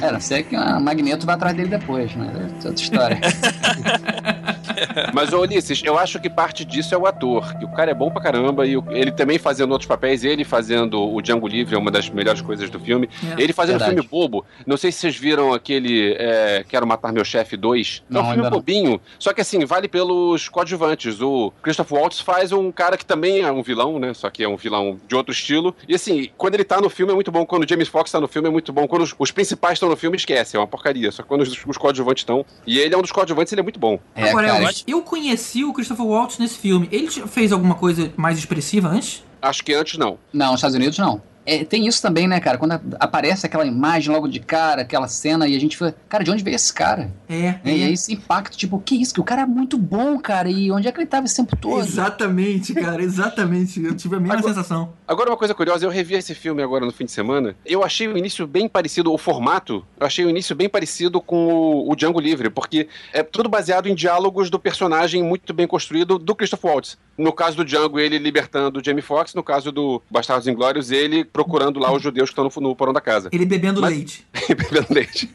É, não sei que o Magneto vai atrás dele depois, né? É outra história. Mas, ô Ulisses, eu acho que parte disso é o ator. Que o cara é bom pra caramba e ele também fazendo outros papéis. Ele fazendo o Django Livre é uma das melhores coisas do filme. É. ele fazendo verdade. filme bobo. Não sei se vocês viram aquele é, Quero Matar Meu Chefe 2. É Não, um filme ainda não. bobinho. Só que assim, vale pelos coadjuvantes. O Christopher Waltz faz um cara que também é um vilão, né? Só que é um vilão de outro estilo. E assim, quando ele tá no filme é muito bom. Quando o James Fox tá no filme é muito bom. Quando os, os principais estão no filme, esquece. É uma porcaria. Só que quando os, os coadjuvantes estão. E ele é um dos coadjuvantes, ele é muito bom. É, Agora, cara, Elvis, eu conheci o Christopher Waltz nesse filme. Ele fez alguma coisa mais expressiva antes? Acho que antes não. Não, nos Estados Unidos não. É, tem isso também, né, cara? Quando aparece aquela imagem logo de cara, aquela cena, e a gente fica, cara, de onde veio esse cara? É. É, E aí esse impacto, tipo, que isso? Que o cara é muito bom, cara, e onde é que ele tava esse tempo todo? Exatamente, cara, exatamente. Eu tive a mesma Agora- sensação. Agora, uma coisa curiosa, eu revi esse filme agora no fim de semana. Eu achei o início bem parecido, o formato, eu achei o início bem parecido com o, o Django Livre, porque é tudo baseado em diálogos do personagem muito bem construído do Christopher Waltz. No caso do Django, ele libertando o Jamie Foxx, no caso do Bastardos Inglórios, ele procurando lá os judeus que estão no, no porão da casa. Ele bebendo Mas- leite. E bebendo leite.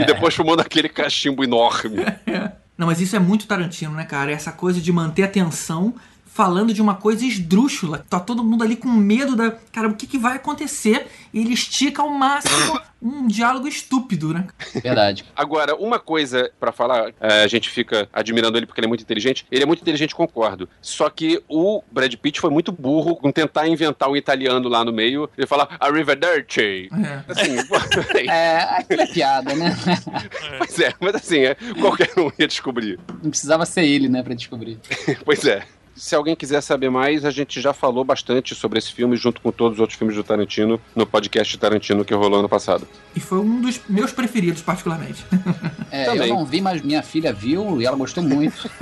E depois fumando aquele cachimbo enorme. Não, mas isso é muito Tarantino, né, cara? Essa coisa de manter a tensão falando de uma coisa esdrúxula. Tá todo mundo ali com medo da. Cara, o que, que vai acontecer? E ele estica ao máximo um diálogo estúpido, né? Verdade. Agora, uma coisa pra falar, é, a gente fica admirando ele porque ele é muito inteligente. Ele é muito inteligente, concordo. Só que o Brad Pitt foi muito burro com tentar inventar um italiano lá no meio. Ele fala Arrivederci. É. Assim, É, aquilo é piada, né? pois é, mas assim, é, qualquer um ia descobrir. Não precisava ser ele, né, pra descobrir. Pois é. Se alguém quiser saber mais, a gente já falou bastante sobre esse filme, junto com todos os outros filmes do Tarantino, no podcast Tarantino que rolou ano passado. E foi um dos meus preferidos, particularmente. É, Também. eu não vi, mas minha filha viu e ela gostou muito.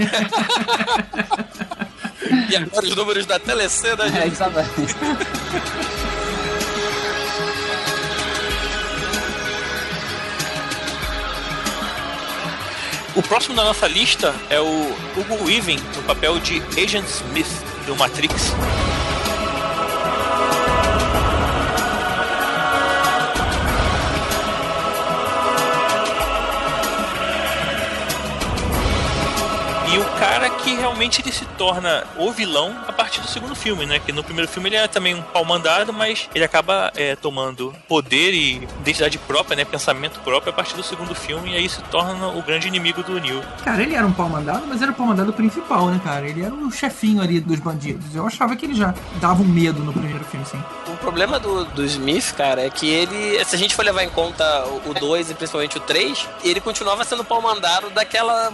E agora os números da telecena, É, gente. exatamente. O próximo da nossa lista é o Hugo Weaving, no papel de Agent Smith, do Matrix. E o cara que realmente ele se torna o vilão a partir do segundo filme, né? Que no primeiro filme ele é também um pau mandado, mas ele acaba é, tomando poder e identidade própria, né? Pensamento próprio a partir do segundo filme, e aí se torna o grande inimigo do Neo. Cara, ele era um pau mandado, mas era o pau mandado principal, né, cara? Ele era o chefinho ali dos bandidos. Eu achava que ele já dava um medo no primeiro filme, sim. O problema do, do Smith, cara, é que ele, se a gente for levar em conta o 2 e principalmente o 3, ele continuava sendo pau mandado daquela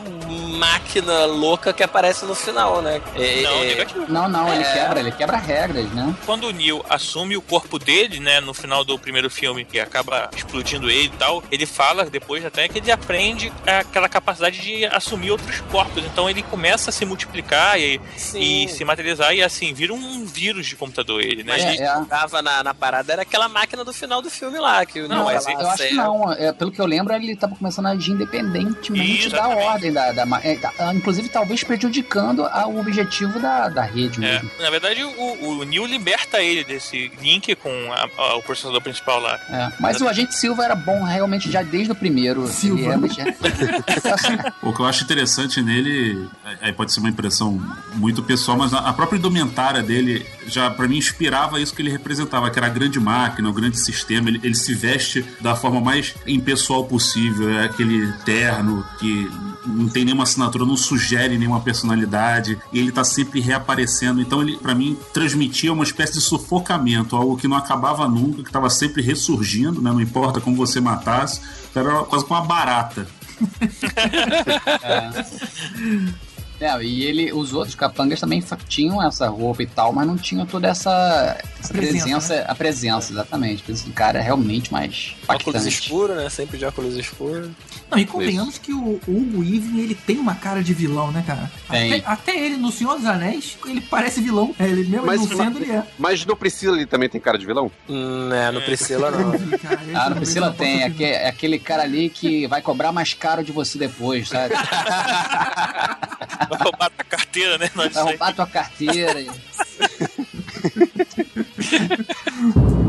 máquina louca que aparece no final, né? É, Não, é- negativo. Não, não, ele É. quebra, ele quebra regras, né? Quando o Neo assume o corpo dele, né, no final do primeiro filme, que acaba explodindo ele e tal, ele fala depois até que ele aprende aquela capacidade de assumir outros corpos. Então ele começa a se multiplicar e, e se materializar e assim, vira um vírus de computador ele, né? Mas É, ele é. tava na, na parada, era aquela máquina do final do filme lá, que o Não, mas tava eu acho que não. É, pelo que eu lemo, ele estava começando a agir independentemente Isso, da exatamente. ordem da. da ma- é, tá, inclusive, talvez prejudicando o objetivo da, da rede É, mesmo. na verdade, o, o Neil liberta ele desse link com a- a- o processador principal lá. É, Mas o agente Silva era bom realmente já desde o primeiro. Silva. Ele realmente é- O que eu acho interessante nele, aí pode ser uma impressão muito pessoal, mas a própria indumentária dele já pra mim inspirava isso que ele representava, que era a grande máquina, o grande sistema. Ele, ele se veste da forma mais impessoal possível, é aquele terno que não tem nenhuma assinatura, não sugere nenhuma personalidade, e ele tá sempre reaparecendo. Então ele, pra mim, transmitia uma espécie de sufocamento, algo que não acabava nunca, que tava sempre ressurgindo, né? Não importa como você matasse, era quase como uma barata. É, e ele, os outros capangas também tinham essa roupa e tal, mas não tinham toda essa, essa Presença, presença, a presença, exatamente. Esse cara é realmente mais Óculos impactante. escuros, né? Sempre de óculos escuros. Não, e convenhamos que o Hugo Weaving, ele tem uma cara de vilão, né, cara? Tem. Até, até ele, no Senhor dos Anéis, ele parece vilão. É, Ele mesmo Mas- não sendo, ele é. Mas no Priscila ele também tem cara de vilão? Hum, é, no Priscila não. Ah, no Priscila tem, é aquele cara ali que vai cobrar mais caro de você depois, sabe? Vai roubar a carteira, né? Vai roubar tua carteira.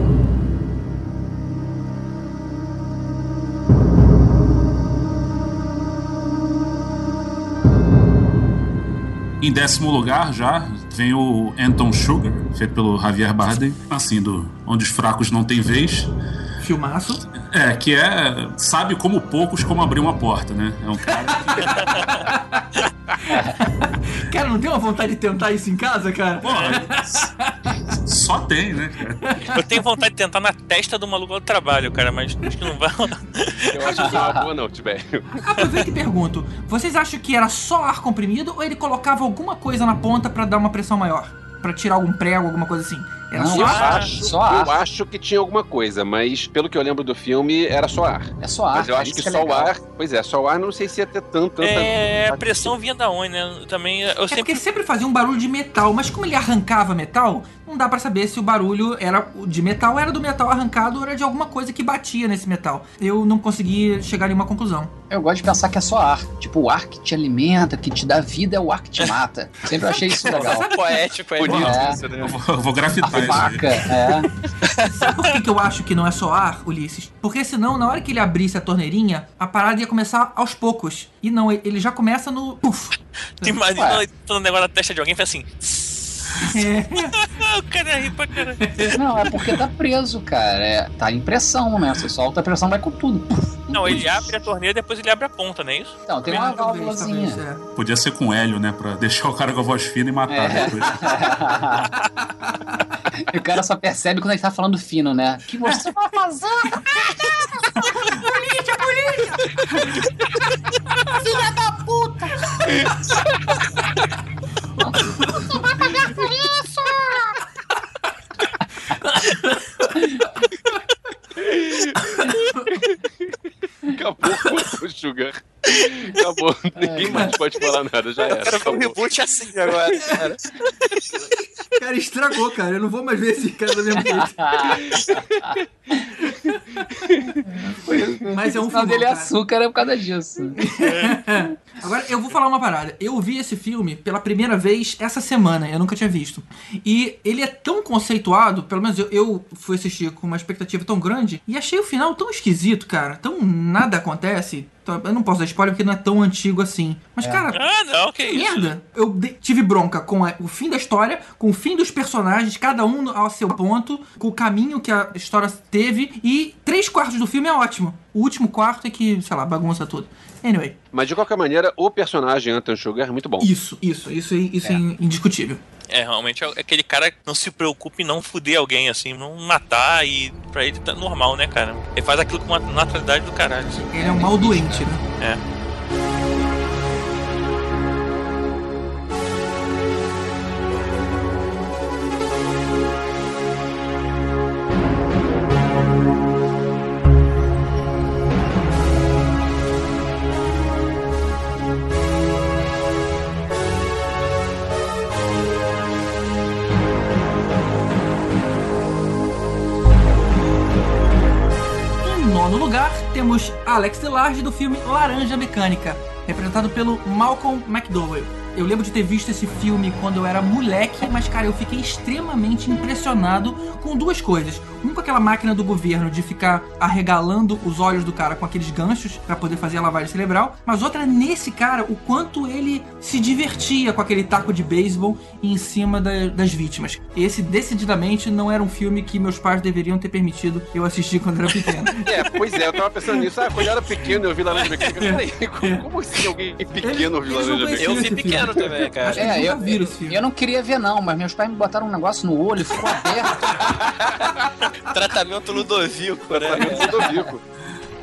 Em décimo lugar já vem o Anton Sugar, feito pelo Javier Bardem, assim, do Onde os Fracos Não Têm Vez. Filmaço. É, que é. Sabe como poucos como abrir uma porta, né? É um cara que. Cara, não tem uma vontade de tentar isso em casa, cara? Porra, só tem, né, cara? Eu tenho vontade de tentar na testa do maluco do trabalho, cara, mas acho que não vai. Eu acho que não é uma boa não, Tibério. Aproveita e pergunto: vocês acham que era só ar comprimido ou ele colocava alguma coisa na ponta pra dar uma pressão maior? Pra tirar algum prego, alguma coisa assim? Era Não, só eu ar? acho, só Eu ar. acho que tinha alguma coisa, mas pelo que eu lembro do filme, era só ar. É só ar. Mas eu cara, acho isso que é só o legal. ar. Pois é, só o ar não sei se ia ter tanto. tanta- É, a pressão vinha da onde, né? Também, eu É sempre. porque sempre fazia um barulho de metal, mas como ele arrancava metal, não dá pra saber se o barulho era o de metal, era do metal arrancado ou era de alguma coisa que batia nesse metal. Eu não consegui chegar em uma conclusão. Eu gosto de pensar que é só ar. Tipo, o ar que te alimenta, que te dá vida, é o ar que te mata. Sempre achei isso legal. Poético, é Bonito É. isso, né? Eu vou, eu vou grafitar A isso faca, é. Sabe por que, que eu acho que não é só ar, Ulisses? Porque senão, na hora que ele abrisse a torneirinha, a parada ia começar aos poucos. E não, ele já começa no. Puf! Tu imagina um negócio na testa de alguém e faz assim. É. Ah, o cara ri pra caralho. Não, é porque tá preso, cara. É, tá em pressão, né? Você solta a pressão, vai com tudo. Não, ele abre a torneira e depois ele abre a ponta, não é isso? Então, tem uma válvulazinha. é. Podia ser com hélio, né? Pra deixar o cara com a voz fina e matar É. depois. E o cara só percebe quando ele tá falando fino, né? Que você tá fazendo? Acabou o Sugar. Acabou. Ninguém mais pode falar nada, já Eu era. quero ver um reboot assim agora, cara. Cara, estragou, cara. Eu não vou mais ver esse cara do mesmo jeito. Mas é um filme. dele é açúcar é por causa disso. Agora, eu vou falar uma parada. Eu vi esse filme pela primeira vez essa semana, eu nunca tinha visto. E ele é tão conceituado, pelo menos eu, eu fui assistir com uma expectativa tão grande, e achei o final tão esquisito, cara. Tão nada acontece. Eu não posso dar spoiler porque não é tão antigo assim. Mas, cara, Ah, não, que isso. merda! Eu tive bronca com a- o fim da história, com o fim dos personagens, cada um ao seu ponto, com o caminho que a história teve, e três quartos do filme é ótimo. O último quarto é que, sei lá, bagunça tudo. Anyway, Mas de qualquer maneira, o personagem Anton Sugar é muito bom. isso, isso, isso, isso é indiscutível. É, realmente é aquele cara que não se preocupa em não fuder alguém, assim, não matar e pra ele tá normal, né, cara? Ele faz aquilo com uma naturalidade do caralho. assim. Ele é um mal doente, né? É. Alex Delarge do filme Laranja Mecânica, representado pelo Malcolm McDowell. Eu lembro de ter visto esse filme quando eu era moleque, mas, cara, eu fiquei extremamente impressionado com duas coisas. Um com aquela máquina do governo de ficar arregalando os olhos do cara com aqueles ganchos para poder fazer a lavagem cerebral, mas outra nesse cara, o quanto ele se divertia com aquele taco de beisebol em cima da- das vítimas. Esse, decididamente, não era um filme que meus pais deveriam ter permitido eu assistir quando era pequeno. É, pois é, eu tava pensando nisso. Ah, quando eu era pequeno eu vi Laranja Mecânica. Peraí, como, como assim alguém pequeno viu Laranja Mecânica? Eu vi pequeno filme. também, cara. Acho que eles É, eu, viram esse filme. eu não queria ver, não, mas meus pais me botaram um negócio no olho, ficou aberto. Tratamento Ludovico, né? Ludovico.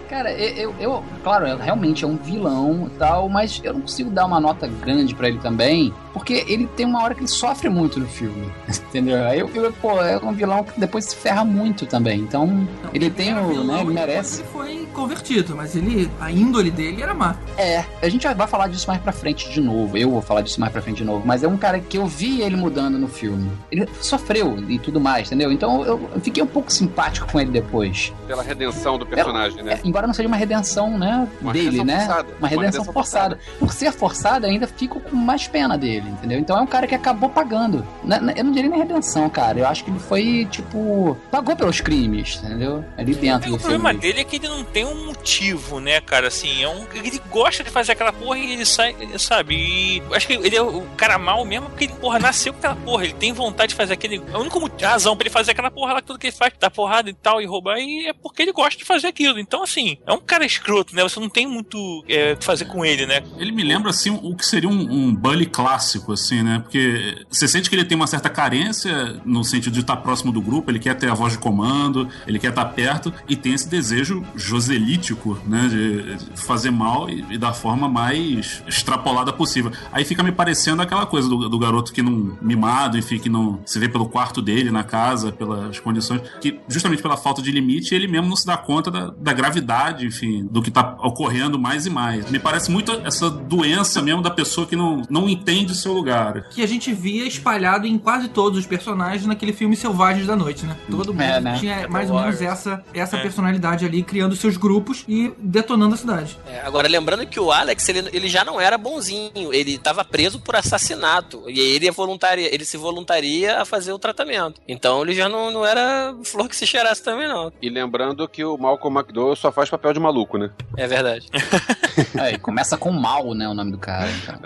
Cara, eu, eu, eu- claro, é- realmente é um vilão e tal, mas eu não consigo dar uma nota grande pra ele também, porque ele tem uma hora que ele sofre muito no filme, entendeu? Aí eu, eu, pô, é um vilão que depois se ferra muito também, então Não, ele tem o, vilão né, ele merece. Ele foi convertido, mas ele, a índole dele era má. É, a gente vai falar disso mais pra frente de novo, eu vou falar disso mais pra frente de novo, mas é um cara que eu vi ele mudando no filme. Ele sofreu e tudo mais, entendeu? Então eu, fiquei um pouco simpático com ele depois. Pela redenção do personagem, né? É, embora não seja uma redenção, né, Uma dele, redenção né? forçada. Uma Uma redenção, redenção forçada. Por ser forçada, ainda fico com mais pena dele, entendeu? Então é um cara que acabou pagando. Né, né, Eu não diria nem redenção, cara. Eu acho que ele foi, tipo, pagou pelos crimes, entendeu? Ali dentro O do problema filme. dele é que ele não tem um motivo, né, cara? Assim, é um, ele gosta de fazer aquela porra e ele sai, sabe? E acho que ele é o cara mal mesmo porque ele, porra, nasceu com aquela porra. Ele tem vontade de fazer aquele. A única razão pra ele fazer aquela porra lá, tudo que ele faz, dar porrada e tal, e roubar, e é porque ele gosta de fazer aquilo. Então, assim, é um cara escroto, né? Você não tem muito é, o que fazer com ele, né? Ele me lembra, assim, o que seria um, um bully clássico, assim, né? Porque você sente que ele tem uma certa carência no sentido de estar próximo do grupo, ele quer ter a voz de comando, ele quer estar perto, e tem esse desejo joselítico, né? De, de fazer mal e, e da forma mais extrapolada possível. Aí fica me parecendo aquela coisa do, do garoto que não. mimado, enfim, que não. se vê pelo quarto dele na casa, pelas condições, que justamente pela falta de limite, ele mesmo não se dá conta da, da gravidade, enfim, do que tá ocorrendo mais e mais. Me parece muito essa doença mesmo da pessoa que não, não entende o seu lugar. Que a gente via espalhado em quase todos os personagens naquele filme Selvagens da Noite, né? Todo mundo É, né? tinha mais ou menos essa, essa É. personalidade ali, criando seus grupos e detonando a cidade. É, agora, lembrando que o Alex, ele, ele já não era bonzinho. Ele estava preso por assassinato. E ele, é voluntaria, ele se voluntaria a fazer o tratamento. Então ele já não, não era flor que se cheirasse também, não. E lembrando que o Malcolm McDowell só faz papel de maluco, né? É verdade. Começa com mal, né? O nome do cara. Então.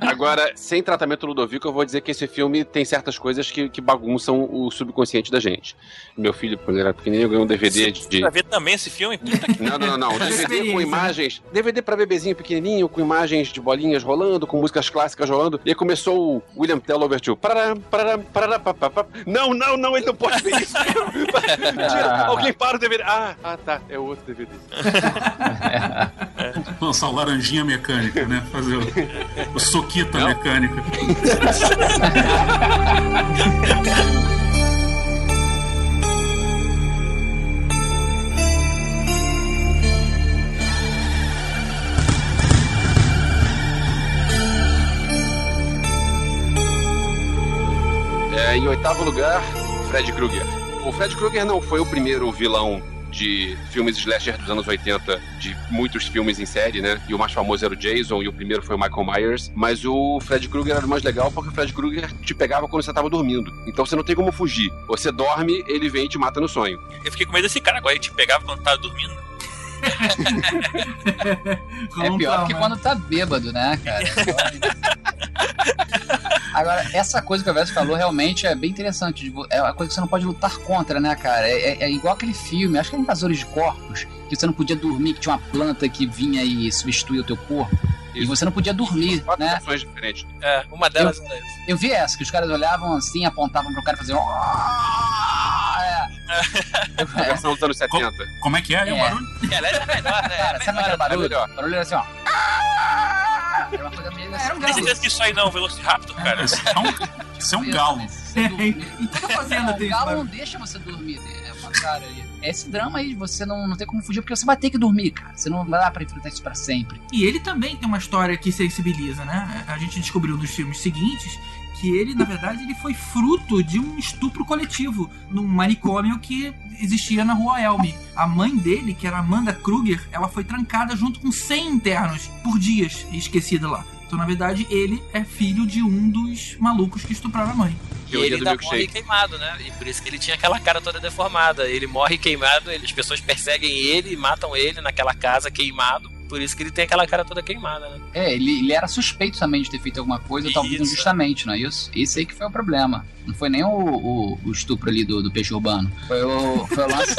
Agora, sem tratamento Ludovico, eu vou dizer que esse filme tem certas coisas que, que bagunçam o subconsciente da gente. Meu filho, quando ele era pequenininho, ganhou um DVD de. Pra ver também esse filme? Puta que Não, não, não, não. DVD com né? imagens. DVD pra bebezinho pequenininho, com imagens de bolinhas rolando, com músicas clássicas rolando. E aí começou o William Tell Overture. Pararam, pararam, pararam, pá. Não, não, não, ele não pode ver isso. Tira, alguém para o DVD. Ah, ah, tá. É outro DVD. Lançar o laranjinha mecânica, né? Fazer o, o soquita Não. mecânica. É, em oitavo lugar, Fred Krueger. O Fred Krueger não foi o primeiro vilão de filmes slasher dos anos 80, de muitos filmes em série, né? E o mais famoso era o Jason, e o primeiro foi o Michael Myers. Mas o Fred Krueger era o mais legal porque o Fred Krueger te pegava quando você tava dormindo. Então você não tem como fugir. Você dorme, ele vem e te mata no sonho. Eu fiquei com medo desse cara agora, ele te pegava quando tava dormindo. É pior que quando tá bêbado, né, cara? Agora, essa coisa que o Verso falou realmente é bem interessante. É uma coisa que você não pode lutar contra, né, cara? É, é- é igual aquele filme, acho que é Invasores de Corpos, que você não podia dormir, que tinha uma planta que vinha e substituía o teu corpo. E Isso. você não podia dormir, Quatro né? diferentes. É, uma delas era essa. Eu vi essa, que os caras olhavam assim, apontavam pro cara e faziam. É. A versão dos anos 70. Como é que é, aí o É. barulho? Ela era melhor, né? Cara, sabe como é o barulho? melhor. O barulho era assim, ó. Era uma coisa meio assim. Um Tem certeza que isso aí não é um Velociraptor, cara? Isso é um, isso é um galo. Em toda fazenda tem o isso. galo não né? deixa você dormir. É uma cara aí. É esse drama aí, você não, não tem como fugir, porque você vai ter que dormir, cara. Você não vai dar pra enfrentar isso pra sempre. E ele também tem uma história que sensibiliza, né? A gente descobriu nos filmes seguintes que ele, na verdade, ele foi fruto de um estupro coletivo num manicômio que existia na rua Elm. A mãe dele, que era Amanda Kruger, ela foi trancada junto com 100 internos por dias e esquecida lá. Então, na verdade, ele é filho de um dos malucos que estupraram a mãe. E ele ainda morre queimado, né? E por isso que ele tinha aquela cara toda deformada. Ele morre queimado, ele, as pessoas perseguem ele e matam ele naquela casa queimado. Por isso que ele tem aquela cara toda queimada, né? É, ele, ele era suspeito também de ter feito alguma coisa, Isso. talvez injustamente, não é isso? Esse aí que foi o problema. Não foi nem o, o, o estupro ali do, do peixe urbano. Foi o, foi o lance.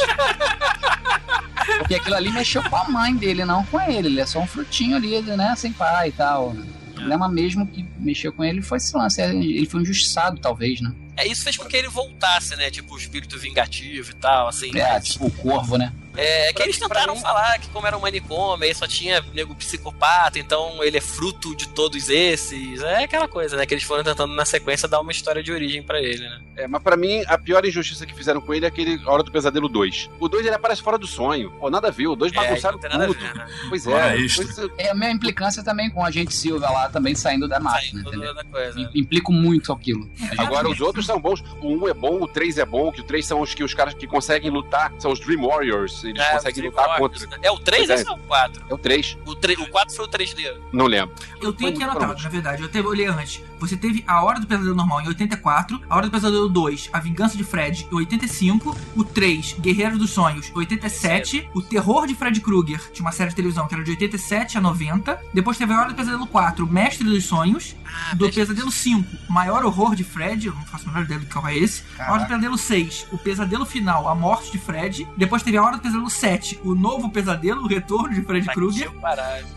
Porque aquilo ali mexeu com a mãe dele, não com ele. Ele é só um frutinho ali, né? Sem pai e tal. O problema mesmo que mexeu com ele foi esse lance. Ele foi injustiçado, talvez, né? É, isso fez com que ele voltasse, né? Tipo, o espírito vingativo e tal, assim. É, mas- tipo o corvo, né? É, que eles tentaram falar que como era um manicômio, aí só tinha nego psicopata, então ele é fruto de todos esses. É aquela coisa, né? Que eles foram tentando na sequência dar uma história de origem pra ele, né? É, mas pra mim, a pior injustiça que fizeram com ele é aquele Hora do Pesadelo 2. O 2 ele aparece fora do sonho. Pô, nada a ver. O 2 É, bagunçaram tudo. ver, né? Pois é. extra. Pois é. É a mesma implicância também com a gente Silva lá, também saindo da máquina, Saindo entendeu? da coisa. né? Implico muito aquilo. Agora os outros são bons. O 1 é bom, o 3 é bom, que o 3 são os que os caras que conseguem lutar, são os Dream Warriors. Eles É, conseguem lutar Dreamwalkers, contra. né? É o 3 Pois é. ou é o 4? É o 3, O, 3, o 4 foi o 3D. não lembro. Eu tenho aqui anotado, pronto. na verdade. Eu teve, olhei antes. Você teve A Hora do Pesadelo Normal em 84, A Hora do Pesadelo 2, A Vingança de Fred em 85, o 3, Guerreiro dos Sonhos, 87, o Terror de Fred Krueger, tinha uma série de televisão que era de 87 a 90. Depois teve A Hora do Pesadelo 4, Mestre dos Sonhos, Ah, do Pesadelo 5, Maior Horror de Fred, eu não faço do qual é esse. A Hora do Pesadelo 6, O Pesadelo Final, A Morte de Fred. Depois teve A Hora do Pesadelo 7, O Novo Pesadelo, O Retorno de Fred Krueger.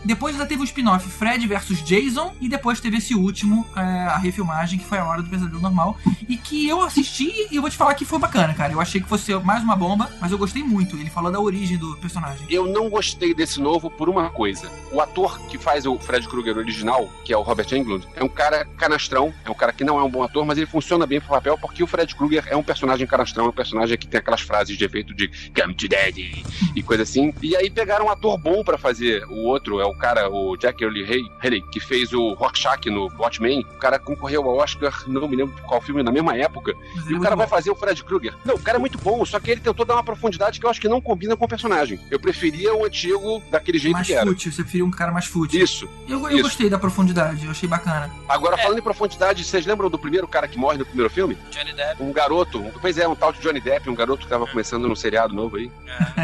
Depois ainda teve o spin-off Fred vs Jason. E depois teve esse último, é, a refilmagem, que foi a Hora do Pesadelo Normal. E que eu assisti e eu vou te falar que foi bacana, cara. Eu achei que fosse mais uma bomba, mas eu gostei muito. Ele falou da origem do personagem. Eu não gostei desse novo por uma coisa. O ator que faz o Fred Krueger original, que é o Robert Englund, é um cara canastrão, é um cara que não é um bom ator, mas ele funciona bem pro papel porque o Fred Krueger é um personagem canastrão, é um personagem que tem aquelas frases de efeito de Come to Daddy e coisa assim. E aí pegaram um ator bom pra fazer. O outro é o cara, o Jack Early Hay, Haley, que fez o Rorschach no Watchmen. O cara concorreu ao Oscar, não me lembro qual filme, na mesma época. Mas E ele é o cara vai bom. fazer o Fred Krueger. Não, o cara é muito bom, só que ele tentou dar uma profundidade que eu acho que não combina com o personagem. Eu preferia o antigo daquele jeito mais que era. fútil, você preferiu um cara mais fútil. Isso. Eu, eu isso. gostei da profundidade, eu achei bacana. Agora, É. falando em profundidade, vocês lembram do primeiro cara que morre no primeiro filme? Johnny Depp. Um garoto, um- pois é, um tal de Johnny Depp, um garoto que tava começando num seriado novo aí.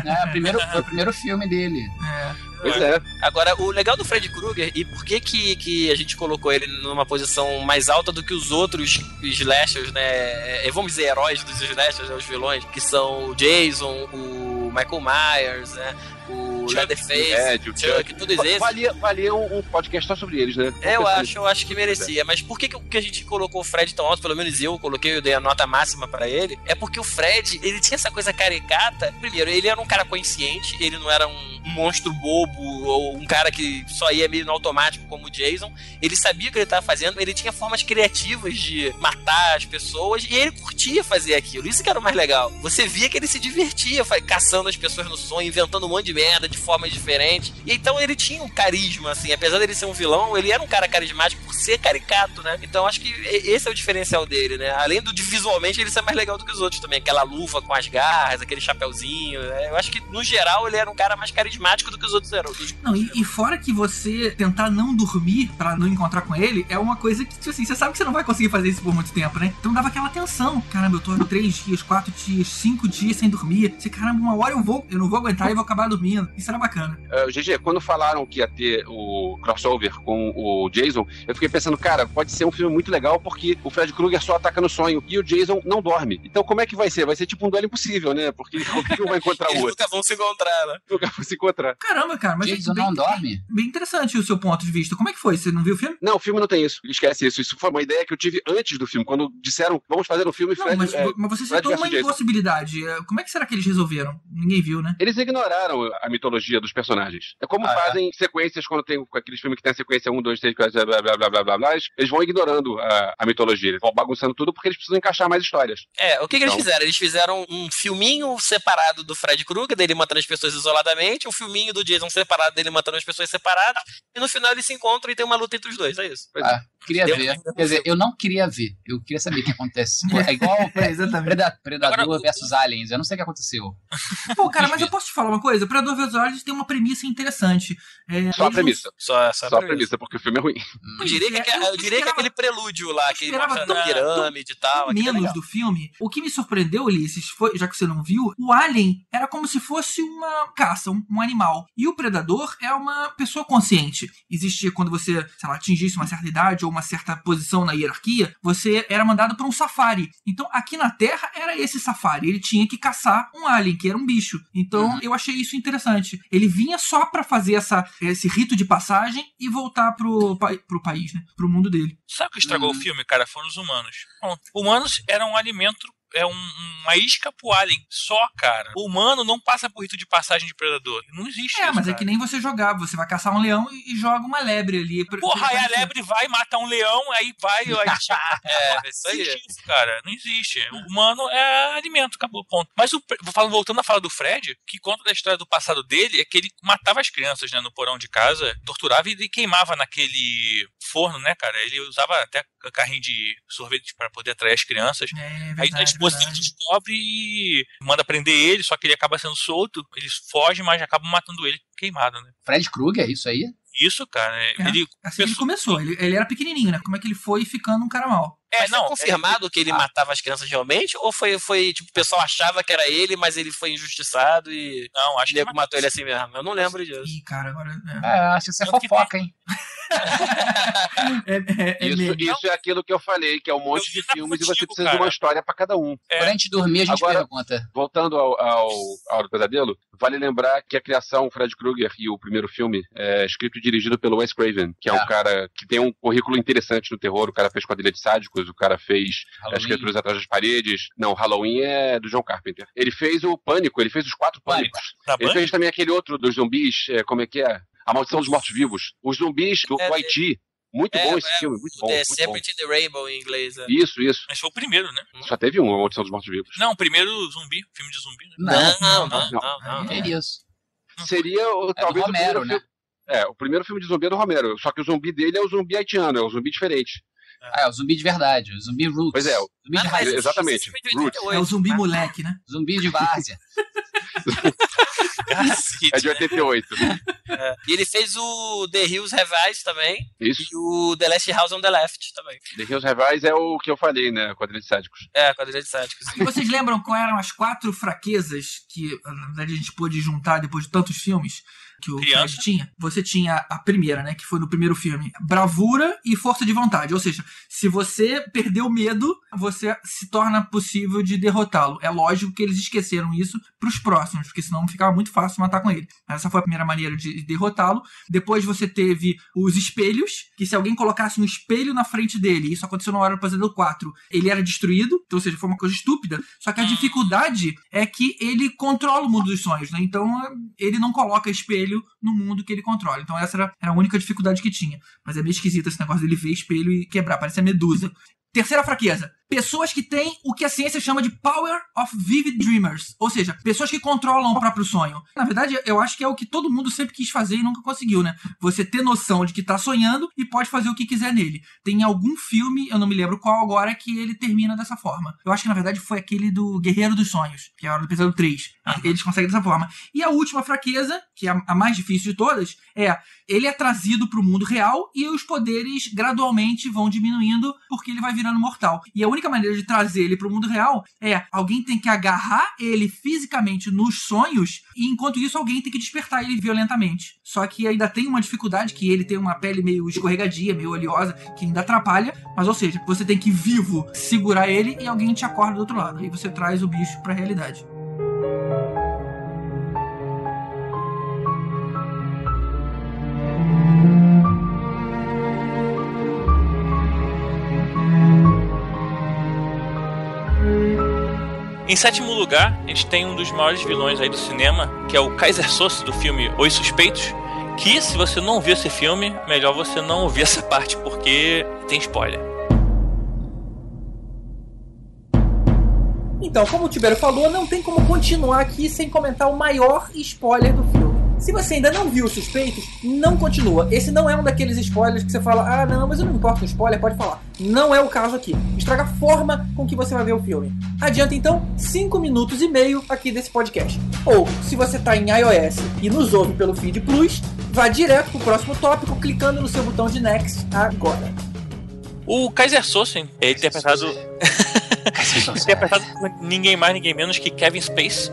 É, primeiro, foi o primeiro filme dele. É. Pois é. Agora, o legal do Fred Krueger, e por que, que que a gente colocou ele numa posição mais alta do que os outros slashers, né? É, vamos dizer, heróis dos slashers, né, os vilões, que são o Jason, o Michael Myers, né? O Chuck, Leatherface, o Chuck, todos esses. Valia, valia um, um podcast só sobre eles, né? É, eu pensar acho, eu acho que merecia. Mas por que, que que a gente colocou o Fred tão alto? Pelo menos eu coloquei, eu dei a nota máxima pra ele. É porque o Fred, ele tinha essa coisa caricata. Primeiro, ele era um cara consciente, ele não era um, monstro bobo ou um cara que só ia meio no automático como o Jason. Ele sabia o que ele estava fazendo, ele tinha formas criativas de matar as pessoas e ele curtia fazer aquilo. Isso que era o mais legal. Você via que ele se divertia caçando as pessoas no sonho, inventando um monte de merda de formas diferentes. E então ele tinha um carisma, assim, apesar dele ser um vilão, ele era um cara carismático por ser caricato, né? Então acho que e- esse é o diferencial dele, né? Além do de visualmente ele ser mais legal do que os outros também. Aquela luva com as garras, aquele chapéuzinho. né? Eu acho que, no geral, ele era um cara mais carismático do que os outros heróis. Não, e, e fora que você tentar não dormir pra não encontrar com ele, é uma coisa que, tipo assim, você sabe que você não vai conseguir fazer isso por muito tempo, né? Então dava aquela tensão. Caramba, eu tô três dias, quatro dias, cinco dias sem dormir. Você, caramba, uma hora eu vou, eu não vou aguentar e vou acabar dormindo. Isso era bacana. Uh, GG, quando falaram que ia ter o crossover com o Jason, eu fiquei pensando, cara, pode ser um filme muito legal porque o Fred Krueger só ataca no sonho e o Jason não dorme. Então como é que vai ser? Vai ser tipo um duelo impossível, né? Porque um vai encontrar o Eles outro? nunca vão se encontrar, né? Nunca vão se encontrar. Caramba, cara, mas Jason é bem, não dorme? bem interessante o seu ponto de vista. Como é que foi? Você não viu o filme? Não, o filme não tem isso. Esquece isso. Isso foi uma ideia que eu tive antes do filme. Quando disseram, vamos fazer um filme Não, Fred. mas, é, mas você Fred citou uma versus Jason. impossibilidade. É, Como é que será que eles resolveram? Ninguém viu, né? Eles ignoraram a mitologia dos personagens. É como Ah, é? fazem sequências quando tem aqueles filmes que tem a sequência 1, 2, 3, 4, blá blá blá blá blá blá. Eles vão ignorando a, a mitologia. Eles vão bagunçando tudo porque eles precisam encaixar mais histórias. É, o que, que eles Então- fizeram? Eles fizeram um filminho separado do Fred Krueger, dele matando as pessoas isoladamente, um filminho do Jason separado dele matando as pessoas separadas, e no final eles se encontram e tem uma luta entre os dois, é isso. Ah, queria Eu- ver. Quer dizer, eu não queria ver. Eu queria saber o que acontece. É igual É, Predador Agora, o- versus Aliens. Eu não sei o que aconteceu. Pô, cara, mas eu posso te falar uma coisa? O Predador vs Aliens tem uma premissa interessante. É, Só a premissa. Só essa Só a premissa, porque o filme é ruim. Eu diria que, É, eu eu diria que esperava- aquele prelúdio lá, que mostra na pirâmide e tal. não é menos legal. do filme. O que me surpreendeu, Ulisses, foi, já que você não viu, o Alien era como se fosse uma caça, um, um animal. E o Predador é uma pessoa consciente. Existia quando você, sei lá, atingisse uma certa idade ou uma certa posição na hierarquia, você era mandado para um safari. Então, aqui na Terra era esse safari. Ele tinha que caçar um alien, que era um bicho. Então, eu achei isso interessante. Ele vinha só para fazer essa, esse rito de passagem e voltar pro, pro país, né? Pro mundo dele. Sabe o que estragou Uhum. o filme, cara? Foram os humanos. Bom, humanos eram um alimento, é um- uma isca pro alien. Só, cara. O humano não passa por rito de passagem de predador. Não existe É, isso, mas é cara. que nem você jogar. Você vai caçar um leão e, e joga uma lebre ali. pra- Porra, aí a lebre vai matar um leão, aí vai. Aí, É, é isso Não aí. existe isso, cara. Não existe. O humano é alimento, acabou, ponto. Mas o, falando, voltando a falar do Fred, que conta da história do passado dele é que ele matava as crianças, né, no porão de casa, torturava e queimava naquele forno, né, cara? Ele usava até carrinho de sorvete para poder atrair as crianças. É Aí a verdade, esposa verdade. descobre e manda prender ele, só que ele acaba sendo solto. Eles fogem, mas acabam matando ele queimado, né? Fred Krueger, é isso aí? Isso, cara. é- É, Ele Assim ele começou. Ele, ele era pequenininho, né? Como é que ele foi ficando um cara mal? É, Mas não. foi confirmado que ele matava as crianças realmente? Ou foi, foi, tipo, o pessoal achava que era ele, mas ele foi injustiçado e Não, acho o que. nego matou ele assim mesmo? Eu não lembro disso. Ih, cara, agora. É, acho que isso é fofoca, hein? É, é, é Isso, isso é aquilo que eu falei, que é um monte de filmes e você contigo, precisa de uma cara. história pra cada um. É. Quando a gente dormir, a gente Agora- pergunta. Voltando ao, ao, ao do Pesadelo, vale lembrar que a criação Fred Krueger e o primeiro filme é escrito e dirigido pelo Wes Craven, que é, É. um cara que tem um currículo interessante no terror. O cara fez Quadrilha de O cara fez As Halloween. Criaturas Atrás das Paredes. Não, Halloween é do John Carpenter. Ele fez o Pânico, ele fez os quatro Pânico. Pânicos. Da Ele fez também aquele outro dos zumbis, é, como é que é? A Maldição dos Mortos-Vivos. Os zumbis do, É, Haiti. Muito é, bom esse é, filme, muito O bom. The Muito bom. Separate in the Rainbow em inglês. é. Isso, isso. Mas foi o primeiro, né? Só teve um, A Maldição dos Mortos-Vivos. Não, o primeiro zumbi, filme de zumbi. Né? Não, Não, não, não. não, não. é isso. Seria o, É talvez o Romero, primeiro né? filme. É, o primeiro filme de zumbi é do Romero. Só que o zumbi dele é o zumbi haitiano, é um zumbi diferente. Ah, é o zumbi de verdade, o zumbi roots. Pois é, o- Zumbi de Ah, raiz. exatamente. esse filme de Roots. 88, É o zumbi né? moleque, né? Zumbi de várzea. Cacete, É de né? 88. É. E ele fez o The Hills Eyes também. Isso. E o The Last House on the Left também. The Hills Eyes é o que eu falei, né? Quadrilha de Sádicos. É, quadrilha de sádicos. E vocês lembram quais eram as quatro fraquezas que, na verdade, a gente pôde juntar depois de tantos filmes que o Criança. Fred tinha? Você tinha a primeira, né? Que foi no primeiro filme. Bravura e força de vontade. Ou seja, se você perdeu o medo, você se torna possível de derrotá-lo. É lógico que eles esqueceram isso pros próximos, porque senão ficava muito fácil matar com ele. Essa foi a primeira maneira de derrotá-lo. Depois você teve os espelhos, que se alguém colocasse um espelho na frente dele, isso aconteceu na hora do Pesadelo 4, ele era destruído, então, ou seja, foi uma coisa estúpida. Só que a dificuldade é que ele controla o mundo dos sonhos, né? Então ele não coloca espelho no mundo que ele controla. Então essa era, era a única dificuldade que tinha. Mas é meio esquisito esse negócio dele ver espelho e quebrar, parece a medusa. Terceira fraqueza. Pessoas que têm o que a ciência chama de Power of Vivid Dreamers. Ou seja, pessoas que controlam o próprio sonho. Na verdade, eu acho que é o que todo mundo sempre quis fazer e nunca conseguiu, né? Você ter noção de que tá sonhando e pode fazer o que quiser nele. Tem algum filme, eu não me lembro qual agora, que ele termina dessa forma. Eu acho que na verdade foi aquele do Guerreiro dos Sonhos, que é a hora do Pesadelo 3. Eles conseguem dessa forma. E a última fraqueza, que é a- mais difícil de todas, é ele é trazido pro mundo real e os poderes gradualmente vão diminuindo porque ele vai virando mortal. E a única maneira de trazer ele pro mundo real é alguém tem que agarrar ele fisicamente nos sonhos e enquanto isso alguém tem que despertar ele violentamente. Só que ainda tem uma dificuldade que ele tem uma pele meio escorregadia, meio oleosa, que ainda atrapalha, mas ou seja, você tem que vivo segurar ele e alguém te acorda do outro lado. Aí você traz o bicho pra realidade. Em sétimo lugar, a gente tem um dos maiores vilões aí do cinema, que é o Kaiser Soze do filme Os Suspeitos. Que se você não viu esse filme, melhor você não ouvir essa parte, porque tem spoiler. Então, como o Tibério falou, não tem como continuar aqui sem comentar o maior spoiler do filme. Se você ainda não viu os suspeitos, não continua. Esse não é um daqueles spoilers que você fala, ah, não, mas eu não importo com spoiler, pode falar. Não é o caso aqui. Estraga a forma com que você vai ver o filme. Adianta então 5 minutos e meio aqui desse podcast. Ou, se você tá em iOS e nos ouve pelo Feed Plus, vá direto pro próximo tópico clicando no seu botão de Next agora. O Kaiser Sosen é interpretado. interpretado por ninguém mais, ninguém menos que Kevin Space,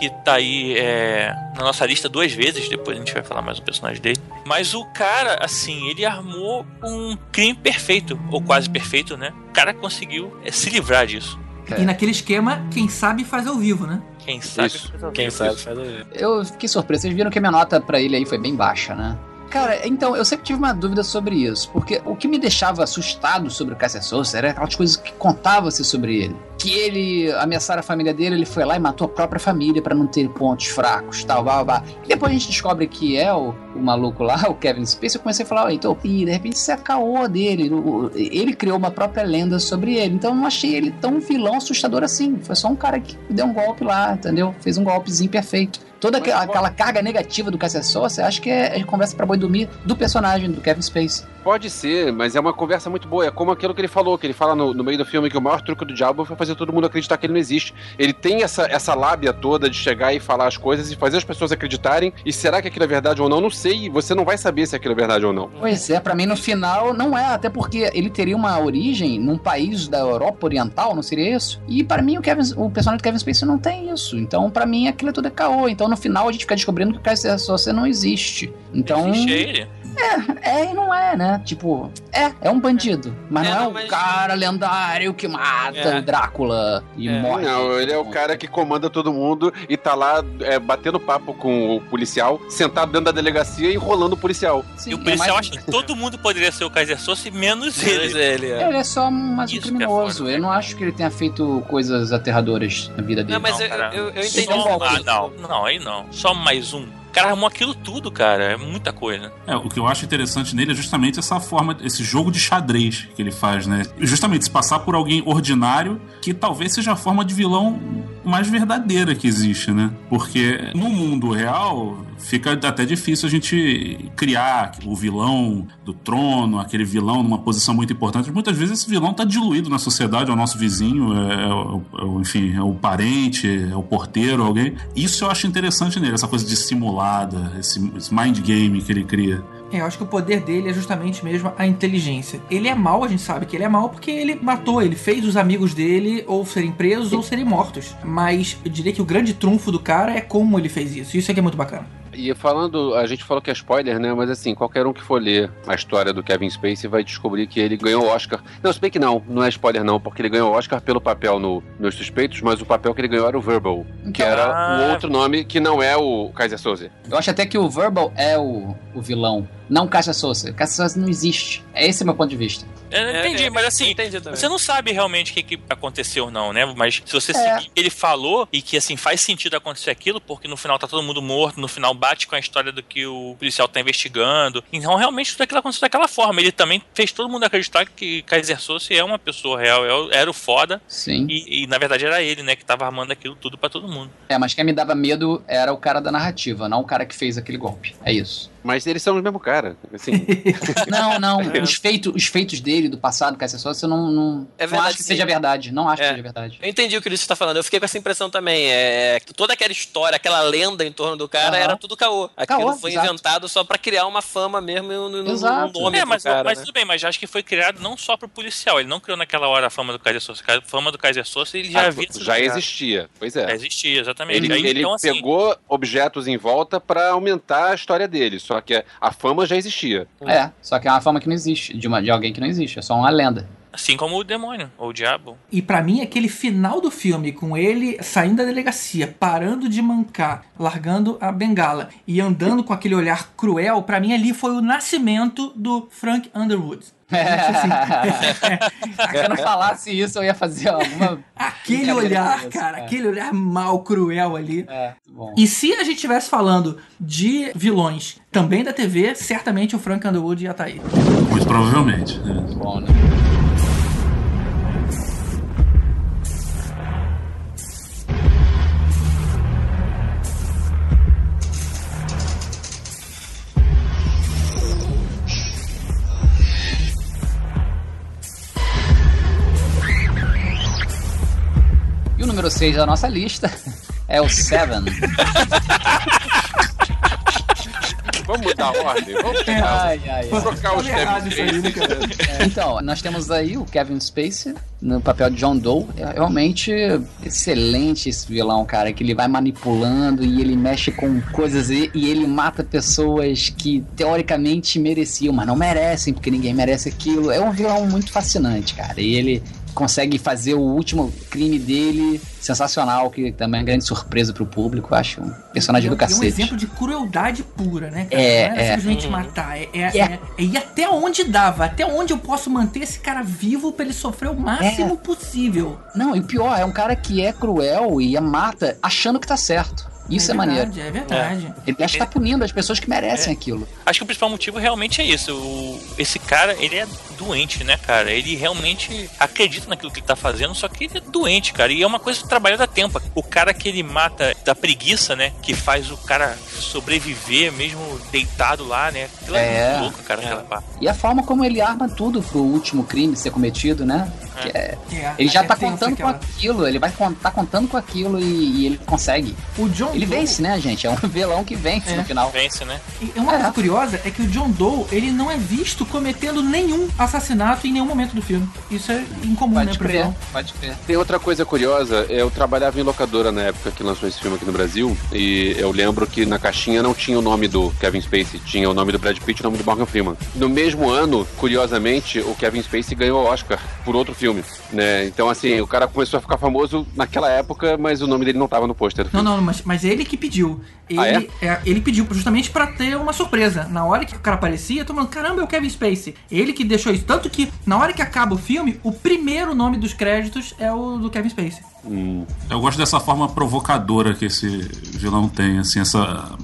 que tá aí é, na nossa lista duas vezes, depois a gente vai falar mais do personagem dele. Mas o cara, assim, ele armou um crime perfeito, ou quase perfeito, né? O cara conseguiu é, se livrar disso. E naquele esquema, quem sabe faz ao vivo, né? Quem sabe Isso. faz ao Quem vivo. sabe faz a ver. Eu fiquei surpreso. Vocês viram que a minha nota pra ele aí foi bem baixa, né? Cara, então, eu sempre tive uma dúvida sobre isso, porque o que me deixava assustado sobre o Cassius Souza era aquelas coisas que contavam-se sobre ele. Que ele ameaçaram a família dele, ele foi lá e matou a própria família pra não ter pontos fracos, tal, blá, blá, blá. E depois a gente descobre que é o, o maluco lá, o Kevin Spacey, eu comecei a falar, "Ó, então, e de repente isso é caô dele, ele criou uma própria lenda sobre ele, então eu não achei ele tão vilão assustador assim, foi só um cara que deu um golpe lá, entendeu? Fez um golpezinho perfeito. Toda aquela, aquela carga negativa do Cassius Souza, acho que é, é conversa pra boi dormir do personagem, do Kevin Spacey. Pode ser, mas é uma conversa muito boa. É como aquilo que ele falou, que ele fala no, no meio do filme que o maior truque do diabo foi fazer todo mundo acreditar que ele não existe. Ele tem essa, essa lábia toda de chegar e falar as coisas e fazer as pessoas acreditarem. E será que aquilo é verdade ou não? Não sei. e Você não vai saber se aquilo é verdade ou não. Pois é, pra mim no final não é, até porque ele teria uma origem num país da Europa Oriental, não seria isso? E pra mim o, Kevin, o personagem do Kevin Spacey não tem isso. Então pra mim aquilo tudo é caô. Então no final a gente fica descobrindo que o Cassius Souza não existe. Então Existe ele. É e não é, né? Tipo, é, é um bandido, mas É, não é o mas- cara lendário que mata É. o Drácula e É. morre. Não, ele é o cara que comanda todo mundo e tá lá é, batendo papo com o policial, sentado dentro da delegacia e enrolando o policial. Sim, E o é policial mais- acha que todo mundo poderia ser o Kaiser Soze, menos ele. Menos ele, é. Ele é só mais um Isso é criminoso. eu não acho que ele tenha feito coisas aterradoras na vida dele. Não, mas Não, eu, eu, eu entendi. um Só, golpe. ah, não, não, aí não. Só mais um. O cara arrumou aquilo tudo, cara. É muita coisa. É, o que eu acho interessante nele é justamente essa forma, esse jogo de xadrez que ele faz, né? Justamente se passar por alguém ordinário, que talvez seja a forma de vilão mais verdadeira que existe, né? Porque no mundo real fica até difícil a gente criar o vilão do trono, aquele vilão numa posição muito importante. Muitas vezes esse vilão tá diluído na sociedade, é o nosso vizinho, é, é é enfim, é o parente, é o porteiro, alguém. Isso eu acho interessante nele, essa coisa esse, esse mind game que ele cria. É, eu acho que o poder dele é justamente mesmo a inteligência. Ele é mau, a gente sabe que ele é mau porque ele matou, ele fez os amigos dele ou serem presos ou serem mortos. Mas eu diria que o grande trunfo do cara é como ele fez isso. Isso é que é muito bacana. E falando, a gente falou que é spoiler, né? Mas assim, qualquer um que for ler a história do Kevin Spacey vai descobrir que ele ganhou o Oscar. Não, se bem que não, não é spoiler não, porque ele ganhou o Oscar pelo papel no, nos Suspeitos, mas o papel que ele ganhou era o Verbal, que Então, era Ah. o outro nome que não é o Kaiser Soze. Eu acho até que o Verbal é o, o vilão, não o Caixa Souza. Caixa Souza não existe. É esse o meu ponto de vista. Eu É, entendi, é, mas assim, entendi você não sabe realmente o que, que aconteceu, não, né? Mas se você É. seguir o que ele falou e que assim faz sentido acontecer aquilo, porque no final tá todo mundo morto, no final bate com a história do que o policial tá investigando. Então, realmente, tudo aquilo aconteceu daquela forma. Ele também fez todo mundo acreditar que Kaiser Soze é uma pessoa real, é era o foda. Sim. E, e, na verdade era ele, né, que tava armando aquilo tudo pra todo mundo. É, mas quem me dava medo era o cara da narrativa, não o cara que fez aquele golpe. É isso. Mas eles são o mesmo cara. Assim, Não, não. É. Os, feitos, os feitos dele, do passado, Caixa Souza, eu não, não, É não verdade, acho que sim. seja verdade. Não acho É. que seja verdade. Eu entendi o que o Ulisses tá falando. Eu fiquei com essa impressão também. É, que toda aquela história, aquela lenda em torno do cara Aham. era tudo caô. Aquilo Caô, foi exato. inventado só pra criar uma fama mesmo no, no, no nome É, do mas, cara. mas né? tudo bem, mas acho que foi criado não só pro policial. Ele não criou naquela hora a fama do Kaiser Soze. A fama do Kaiser Soze ele já ah, havia já existia. Pois Já é. existia, exatamente. Ele, Aí, ele então, assim, pegou objetos em volta pra aumentar a história dele, só que a fama já existia. É, só que é uma fama que não existe, de, uma, de alguém que não existe, é só uma lenda. assim como o demônio, ou o diabo. E pra mim, aquele final do filme, com ele saindo da delegacia, parando de mancar, largando a bengala e andando com aquele olhar cruel, pra mim ali foi o nascimento do Frank Underwood. Se eu não falasse isso, eu ia fazer alguma. Aquele olhar, cara, é. aquele olhar mal, cruel ali. É, bom. E se a gente estivesse falando de vilões também da TV, certamente o Frank Underwood ia estar aí. Muito provavelmente. né? bom, né? 6 da nossa lista é o Seven. Vamos mudar a ordem? Vamos pegar. Ai, ai, trocar os Kevin né, Spacey. É, Então, nós temos aí o Kevin Spacey no papel de John Doe. É realmente excelente esse vilão, cara, que ele vai manipulando e ele mexe com coisas e, e ele mata pessoas que teoricamente mereciam, mas não merecem, porque ninguém merece aquilo. É um vilão muito fascinante, cara. E ele consegue fazer o último crime dele sensacional, que também é uma grande surpresa pro público. Acho um personagem E é do um- e é um cacete. exemplo de crueldade pura, né, cara? É, não é, é. simplesmente Uhum. matar. É, é, É. é- é ir até onde dava, até onde eu posso manter esse cara vivo pra ele sofrer o máximo possível. Não, e o pior, é um cara que é cruel e mata achando que tá certo. Isso é, maneiro. verdade, É verdade. Ele acha que tá punindo as pessoas que merecem aquilo. Acho que o principal motivo realmente é isso. O- esse cara, ele é doente, né, cara? Ele realmente acredita naquilo que ele tá fazendo, só que ele é doente, cara. E é uma coisa trabalhada a tempo. O cara que ele mata da preguiça, né? Que faz o cara sobreviver mesmo deitado lá, né? Aquilo é, É. muito louco, cara, aquela parte. E a forma como ele arma tudo pro último crime ser cometido, né? Que é- É, ele já é tá contando aquela- com aquilo, ele vai con- tá contando com aquilo e, e ele consegue. O John Ele Doe- vence, né, gente? É um vilão que vence É. no final. Vence, né? E uma É. coisa curiosa é que o John Doe, ele não é visto cometendo nenhum assassinato em nenhum momento do filme. Isso é incomum, né, Pode pro crer, vilão. pode crer. Tem outra coisa curiosa, eu trabalhava em locadora na época que lançou esse filme aqui no Brasil, e eu lembro que na caixinha não tinha o nome do Kevin Spacey, tinha o nome do Brad Pitt e o nome do Morgan Freeman. No mesmo ano, curiosamente, o Kevin Spacey ganhou o Oscar por outro filme, né? Então, assim, o cara começou a ficar famoso naquela época, mas o nome dele não tava no pôster. Não, não, mas, mas ele que pediu. Ele, Ah, é? é, ele pediu justamente pra ter uma surpresa. Na hora que o cara aparecia, todo mundo, caramba, é o Kevin Spacey. Ele que deixou isso. Tanto que, na hora que acaba o filme, o primeiro nome dos créditos é o do Kevin Spacey. Hum. Eu gosto dessa forma provocadora que esse vilão tem, assim, essa.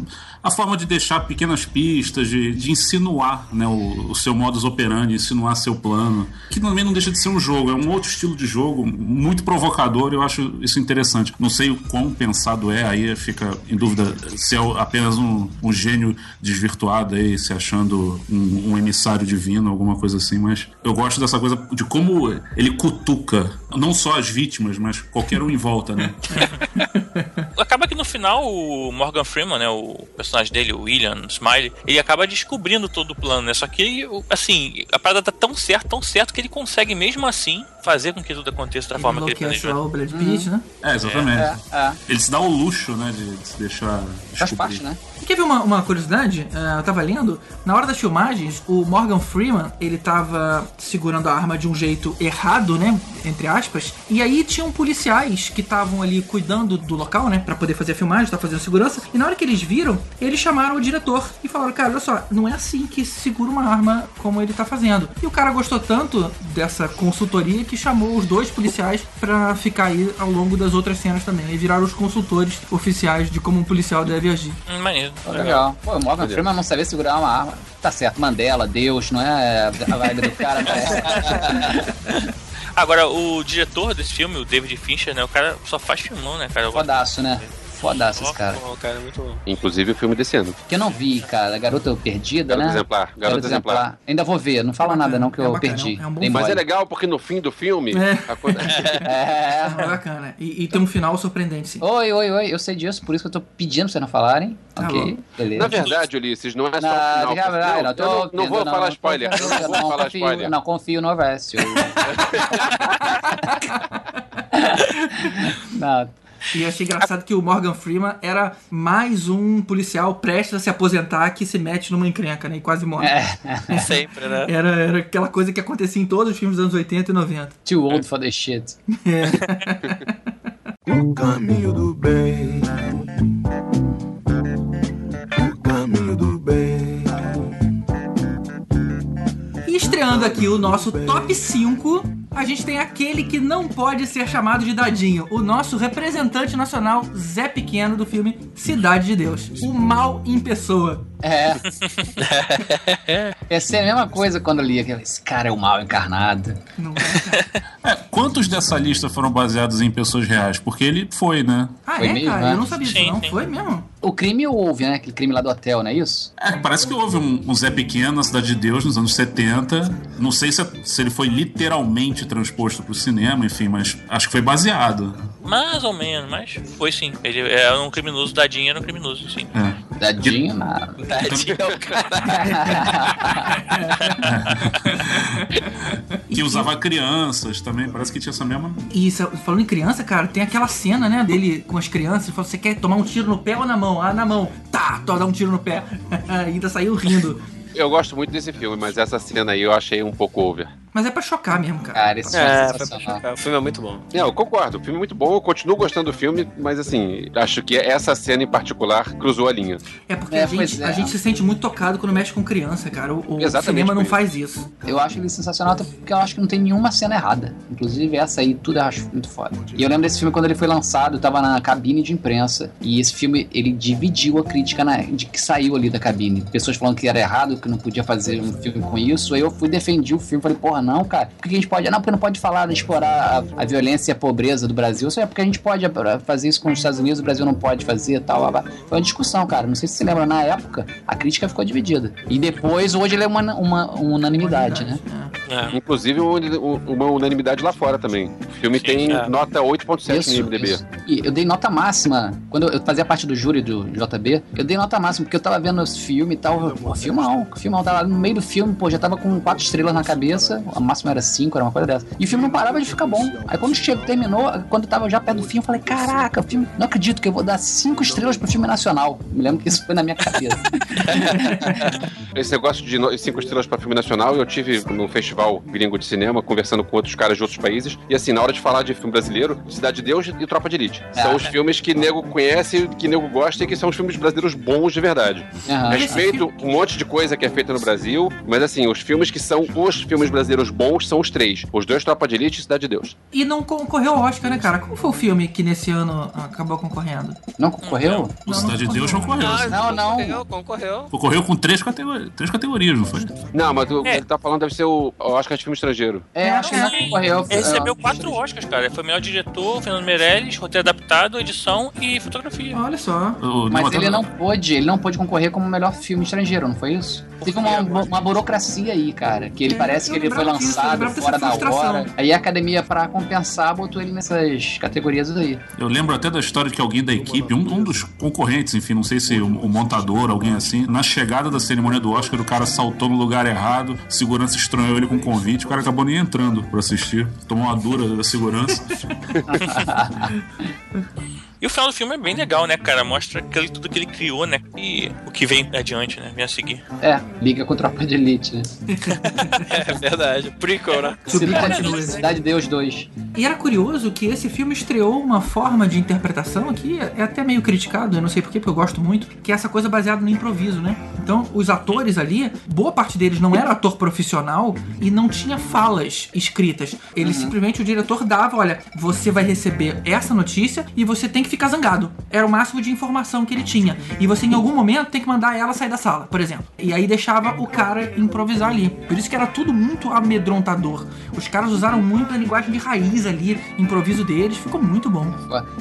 A forma de deixar pequenas pistas, de, de insinuar né, o, o seu modus operandi, insinuar seu plano. Que também não deixa de ser um jogo, é um outro estilo de jogo, muito provocador, eu acho isso interessante. Não sei o quão pensado é, aí fica em dúvida se é apenas um, um gênio desvirtuado aí, se achando um, um emissário divino, alguma coisa assim, mas eu gosto dessa coisa de como ele cutuca não só as vítimas, mas qualquer um em volta, né? Acaba que no final o Morgan Freeman, né, o personagem dele, o William Smiley, ele acaba descobrindo todo o plano, né? Só que, assim, a parada tá tão certo, tão certo que ele consegue mesmo assim fazer com que tudo aconteça da forma que ele planejou. lá o Brad Pitt, né? É, exatamente. É, é. Ele se dá o luxo, né, de, de se deixar Faz parte, né? E quer ver uma, uma curiosidade? É, eu tava lendo, na hora das filmagens, o Morgan Freeman, ele tava segurando a arma de um jeito errado, né? Entre aspas. E aí tinham policiais que estavam ali cuidando do local, né? Pra poder fazer a filmagem, tá fazendo segurança. E na hora que eles viram, eles chamaram o diretor e falaram, cara, olha só, não é assim que se segura uma arma como ele tá fazendo. E o cara gostou tanto dessa consultoria que chamou os dois policiais pra ficar aí ao longo das outras cenas também. E viraram os consultores oficiais de como um policial deve agir. Hum, maneiro. Pô, legal. Pô, o Morgan. Freeman não sabia segurar uma arma. Tá certo, Mandela, Deus, não é a vibe do cara. né? Agora, o diretor desse filme, o David Fincher, né? O cara só faz filmão, né, cara? Fodaço, né? Fodaço esse cara. Pô, cara, é muito bom. Inclusive o filme desse ano. Que eu não vi, cara. Garota Perdida, Garoto né? Exemplar. Garoto Exemplar. Ainda vou ver, não fala nada não que É eu bacana, perdi. é um bom Mas mole. é legal porque no fim do filme. É. coisa- É. É bacana. E, e tem um final surpreendente, sim. Oi, oi, oi, eu sei disso, por isso que eu tô pedindo pra vocês não falarem. Tá ok, bom. beleza. Na verdade, Ulisses, não é só Não, o final. Não, não, tô não, não vou vendo, falar não, spoiler. confio, Não vou falar confio, spoiler. Não confio no Overst. não, E eu achei engraçado que o Morgan Freeman era mais um policial prestes a se aposentar que se mete numa encrenca, né? E quase morre. é. Sempre, né? Era, era aquela coisa que acontecia em todos os filmes dos anos 80 e 90. Too old for this shit. O caminho do bem. O caminho do bem. Estreando aqui o nosso top 5, a gente tem aquele que não pode ser chamado de dadinho, o nosso representante nacional Zé Pequeno do filme Cidade de Deus, o mal em pessoa. É. Essa é a mesma coisa quando eu li aquele. Esse cara é o mal encarnado. É, quantos dessa lista foram baseados em pessoas reais? Porque ele foi, né? Ah, Foi é, mesmo, cara? né? Eu não sabia Sim, disso, não. sim. Foi mesmo? O crime houve, né? Aquele crime lá do hotel, não é isso? É, parece que houve um, um Zé Pequeno na Cidade de Deus nos anos 70. Não sei se, se ele foi literalmente transposto pro cinema, enfim, mas acho que foi baseado. Mais ou menos, mas foi sim. Ele era um criminoso, dadinho era um criminoso, sim. É. Dadinho, nada. Tadinho, é o Que usava crianças também, parece que tinha essa mesma. E isso, falando em criança, cara, tem aquela cena, né, dele com as crianças. Ele falou: você quer tomar um tiro no pé ou na mão? Ah, na mão. Tá, tô dá um tiro no pé. Ainda saiu rindo. Eu gosto muito desse filme, mas essa cena aí eu achei um pouco over. Mas é pra chocar mesmo, cara. Cara, esse filme É, é foi pra chocar. O filme é muito bom. Não, eu concordo. O filme é muito bom, eu continuo gostando do filme, mas assim, acho que essa cena em particular cruzou a linha. É porque É, a, gente, é. a gente se sente muito tocado quando mexe com criança, cara. O, o cinema não isso. faz isso. Eu acho ele sensacional porque eu acho que não tem nenhuma cena errada. Inclusive essa aí, tudo eu acho muito foda. E eu lembro desse filme quando ele foi lançado, eu tava na cabine de imprensa e esse filme, ele dividiu a crítica na, de que saiu ali da cabine. Pessoas falando que era errado, que não podia fazer um filme com isso. Aí eu fui defendi o filme, falei, porra, não, cara. Por que a gente pode... Não, porque não pode falar, explorar a, a violência e a pobreza do Brasil. Só é porque a gente pode fazer isso com os Estados Unidos, o Brasil não pode fazer tal, blá, blá. Foi uma discussão, cara. Não sei se você lembra, na época, a crítica ficou dividida. E depois, hoje ele é uma, uma, uma unanimidade, né? É. Inclusive uma, unanimidade lá fora também. O filme tem é. nota 8.7 no IMDB. isso. E eu dei nota máxima. Quando eu fazia parte do júri do JB, eu dei nota máxima, porque eu tava vendo esse filme e tal. Pô, filmão, filmão. Tava no meio do filme, pô, já tava com quatro estrelas na cabeça. A máxima era cinco, era uma coisa dessa. E o filme não parava de ficar bom. Aí quando chegou, terminou, quando eu tava já perto do fim, eu falei: caraca, filme. Não acredito que eu vou dar cinco estrelas pro filme nacional. Me lembro que isso foi na minha cabeça. Esse negócio de no- cinco estrelas para filme nacional, eu tive no festival gringo de cinema, conversando com outros caras de outros países. E assim, na hora de falar de filme brasileiro, Cidade de Deus e Tropa de Elite. São Ah. os filmes que nego conhece, que nego gosta e que são os filmes brasileiros bons de verdade. Aham. Respeito um monte de coisa que é feita no Brasil, mas assim, os filmes que são os filmes brasileiros bons são os três: os dois Tropa de Elite e Cidade de Deus. E não concorreu ao Oscar, né, cara? Qual foi o filme que nesse ano acabou concorrendo? Não concorreu? O Cidade de Deus concorreu. Ah, Não, não. Concorreu, concorreu. Concorreu com três, categori três categorias, não foi? Não, mas o que É. ele tá falando deve ser o Oscar de filme estrangeiro. É, acho que não concorreu. Ele recebeu É, quatro Oscars, cara. Foi melhor diretor, Fernando Meirelles, roteiro adaptado, edição e fotografia. Olha só. O- Mas ele não pôde, ele não pôde concorrer como melhor filme estrangeiro, não foi isso? Teve uma, uma burocracia aí, cara, que ele É, parece que ele foi lançado fora da frustração. hora. Aí a academia, pra compensar, botou ele nessas categorias aí. Eu lembro até da história de que alguém da equipe, um, um dos concorrentes, enfim, não sei se o, o montador, alguém assim, na chegada da cerimônia do Oscar, o cara saltou no lugar errado, segurança estranhou ele com convite, o cara acabou nem entrando pra assistir, tomou uma dura da segurança. E o final do filme é bem legal, né, cara? Mostra aquele, tudo que ele criou, né? E o que vem adiante, né? Vem a seguir. É, liga com Tropa de Elite, né? É verdade. Prequel, né? Cidade, continua. Cidade de Deus 2. E era curioso que esse filme estreou uma forma de interpretação que é até meio criticado, eu não sei porquê, porque eu gosto muito, que é essa coisa baseada no improviso, né? Então, os atores ali, boa parte deles não era ator profissional e não tinha falas escritas. Ele simplesmente, o diretor dava, olha, você vai receber essa notícia e você tem que ficar zangado. Era o máximo de informação que ele tinha. E você, em algum momento, tem que mandar ela sair da sala, por exemplo. E aí deixava o cara improvisar ali. Por isso que era tudo muito amedrontador. Os caras usaram muito a linguagem de raiz ali, improviso deles, ficou muito bom.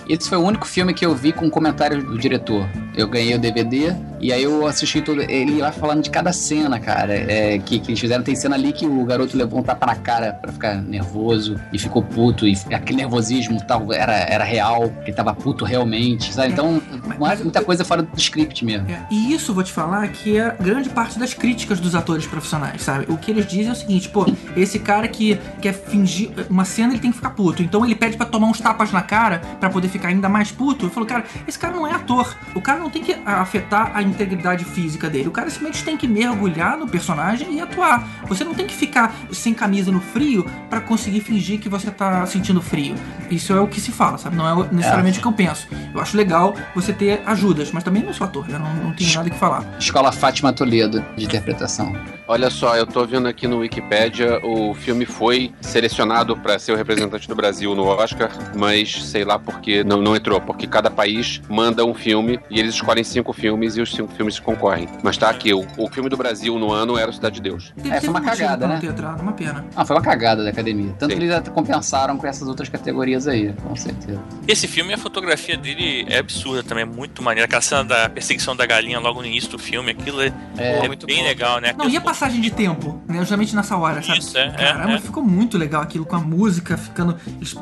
Esse foi o único filme que eu vi com comentários do diretor. Eu ganhei o DVD e aí eu assisti todo ele lá falando de cada cena, cara. É, que, que eles fizeram. Tem cena ali que o garoto levou um tapa na cara pra ficar nervoso e ficou puto. E aquele nervosismo tal era, era real, que ele tava puto realmente, sabe? Então, mas- muita coisa fora do script mesmo. É, e isso vou te falar que é grande parte das críticas dos atores profissionais, sabe? O que eles dizem é o seguinte, pô, esse cara que quer fingir uma cena, ele tem que ficar puto. Então ele pede pra tomar uns tapas na cara pra poder ficar ainda mais puto. Eu falo, cara, esse cara não é ator. O cara não tem que afetar a integridade física dele. O cara simplesmente tem que mergulhar no personagem e atuar. Você não tem que ficar sem camisa no frio pra conseguir fingir que você tá sentindo frio. Isso é o que se fala, sabe? Não é necessariamente o que eu penso. Eu acho legal você ter ajudas, mas também não sou ator, né? Não, não tenho nada que falar. Escola Fátima Toledo de interpretação. Olha só, eu tô vendo aqui no Wikipedia, o filme foi selecionado para ser o representante do Brasil no Oscar, mas sei lá por que não, não entrou, porque cada país manda um filme e eles escolhem cinco filmes e os cinco filmes concorrem. Mas tá aqui, o, o filme do Brasil no ano era o Cidade de Deus. É, foi uma cagada, né? ter entrado, uma pena. Ah, foi uma cagada da academia. Tanto Sim. que eles compensaram com essas outras categorias aí, com certeza. Esse filme, a fotografia dele é absurda também, é muito maneira. Aquela cena da perseguição da galinha logo no início do filme, aquilo é, É, é muito bem bom. legal, né? Não, e a passagem de tempo, né? Justamente nessa hora, sabe? Isso, é, é, Caramba, é. ficou muito legal aquilo com a música ficando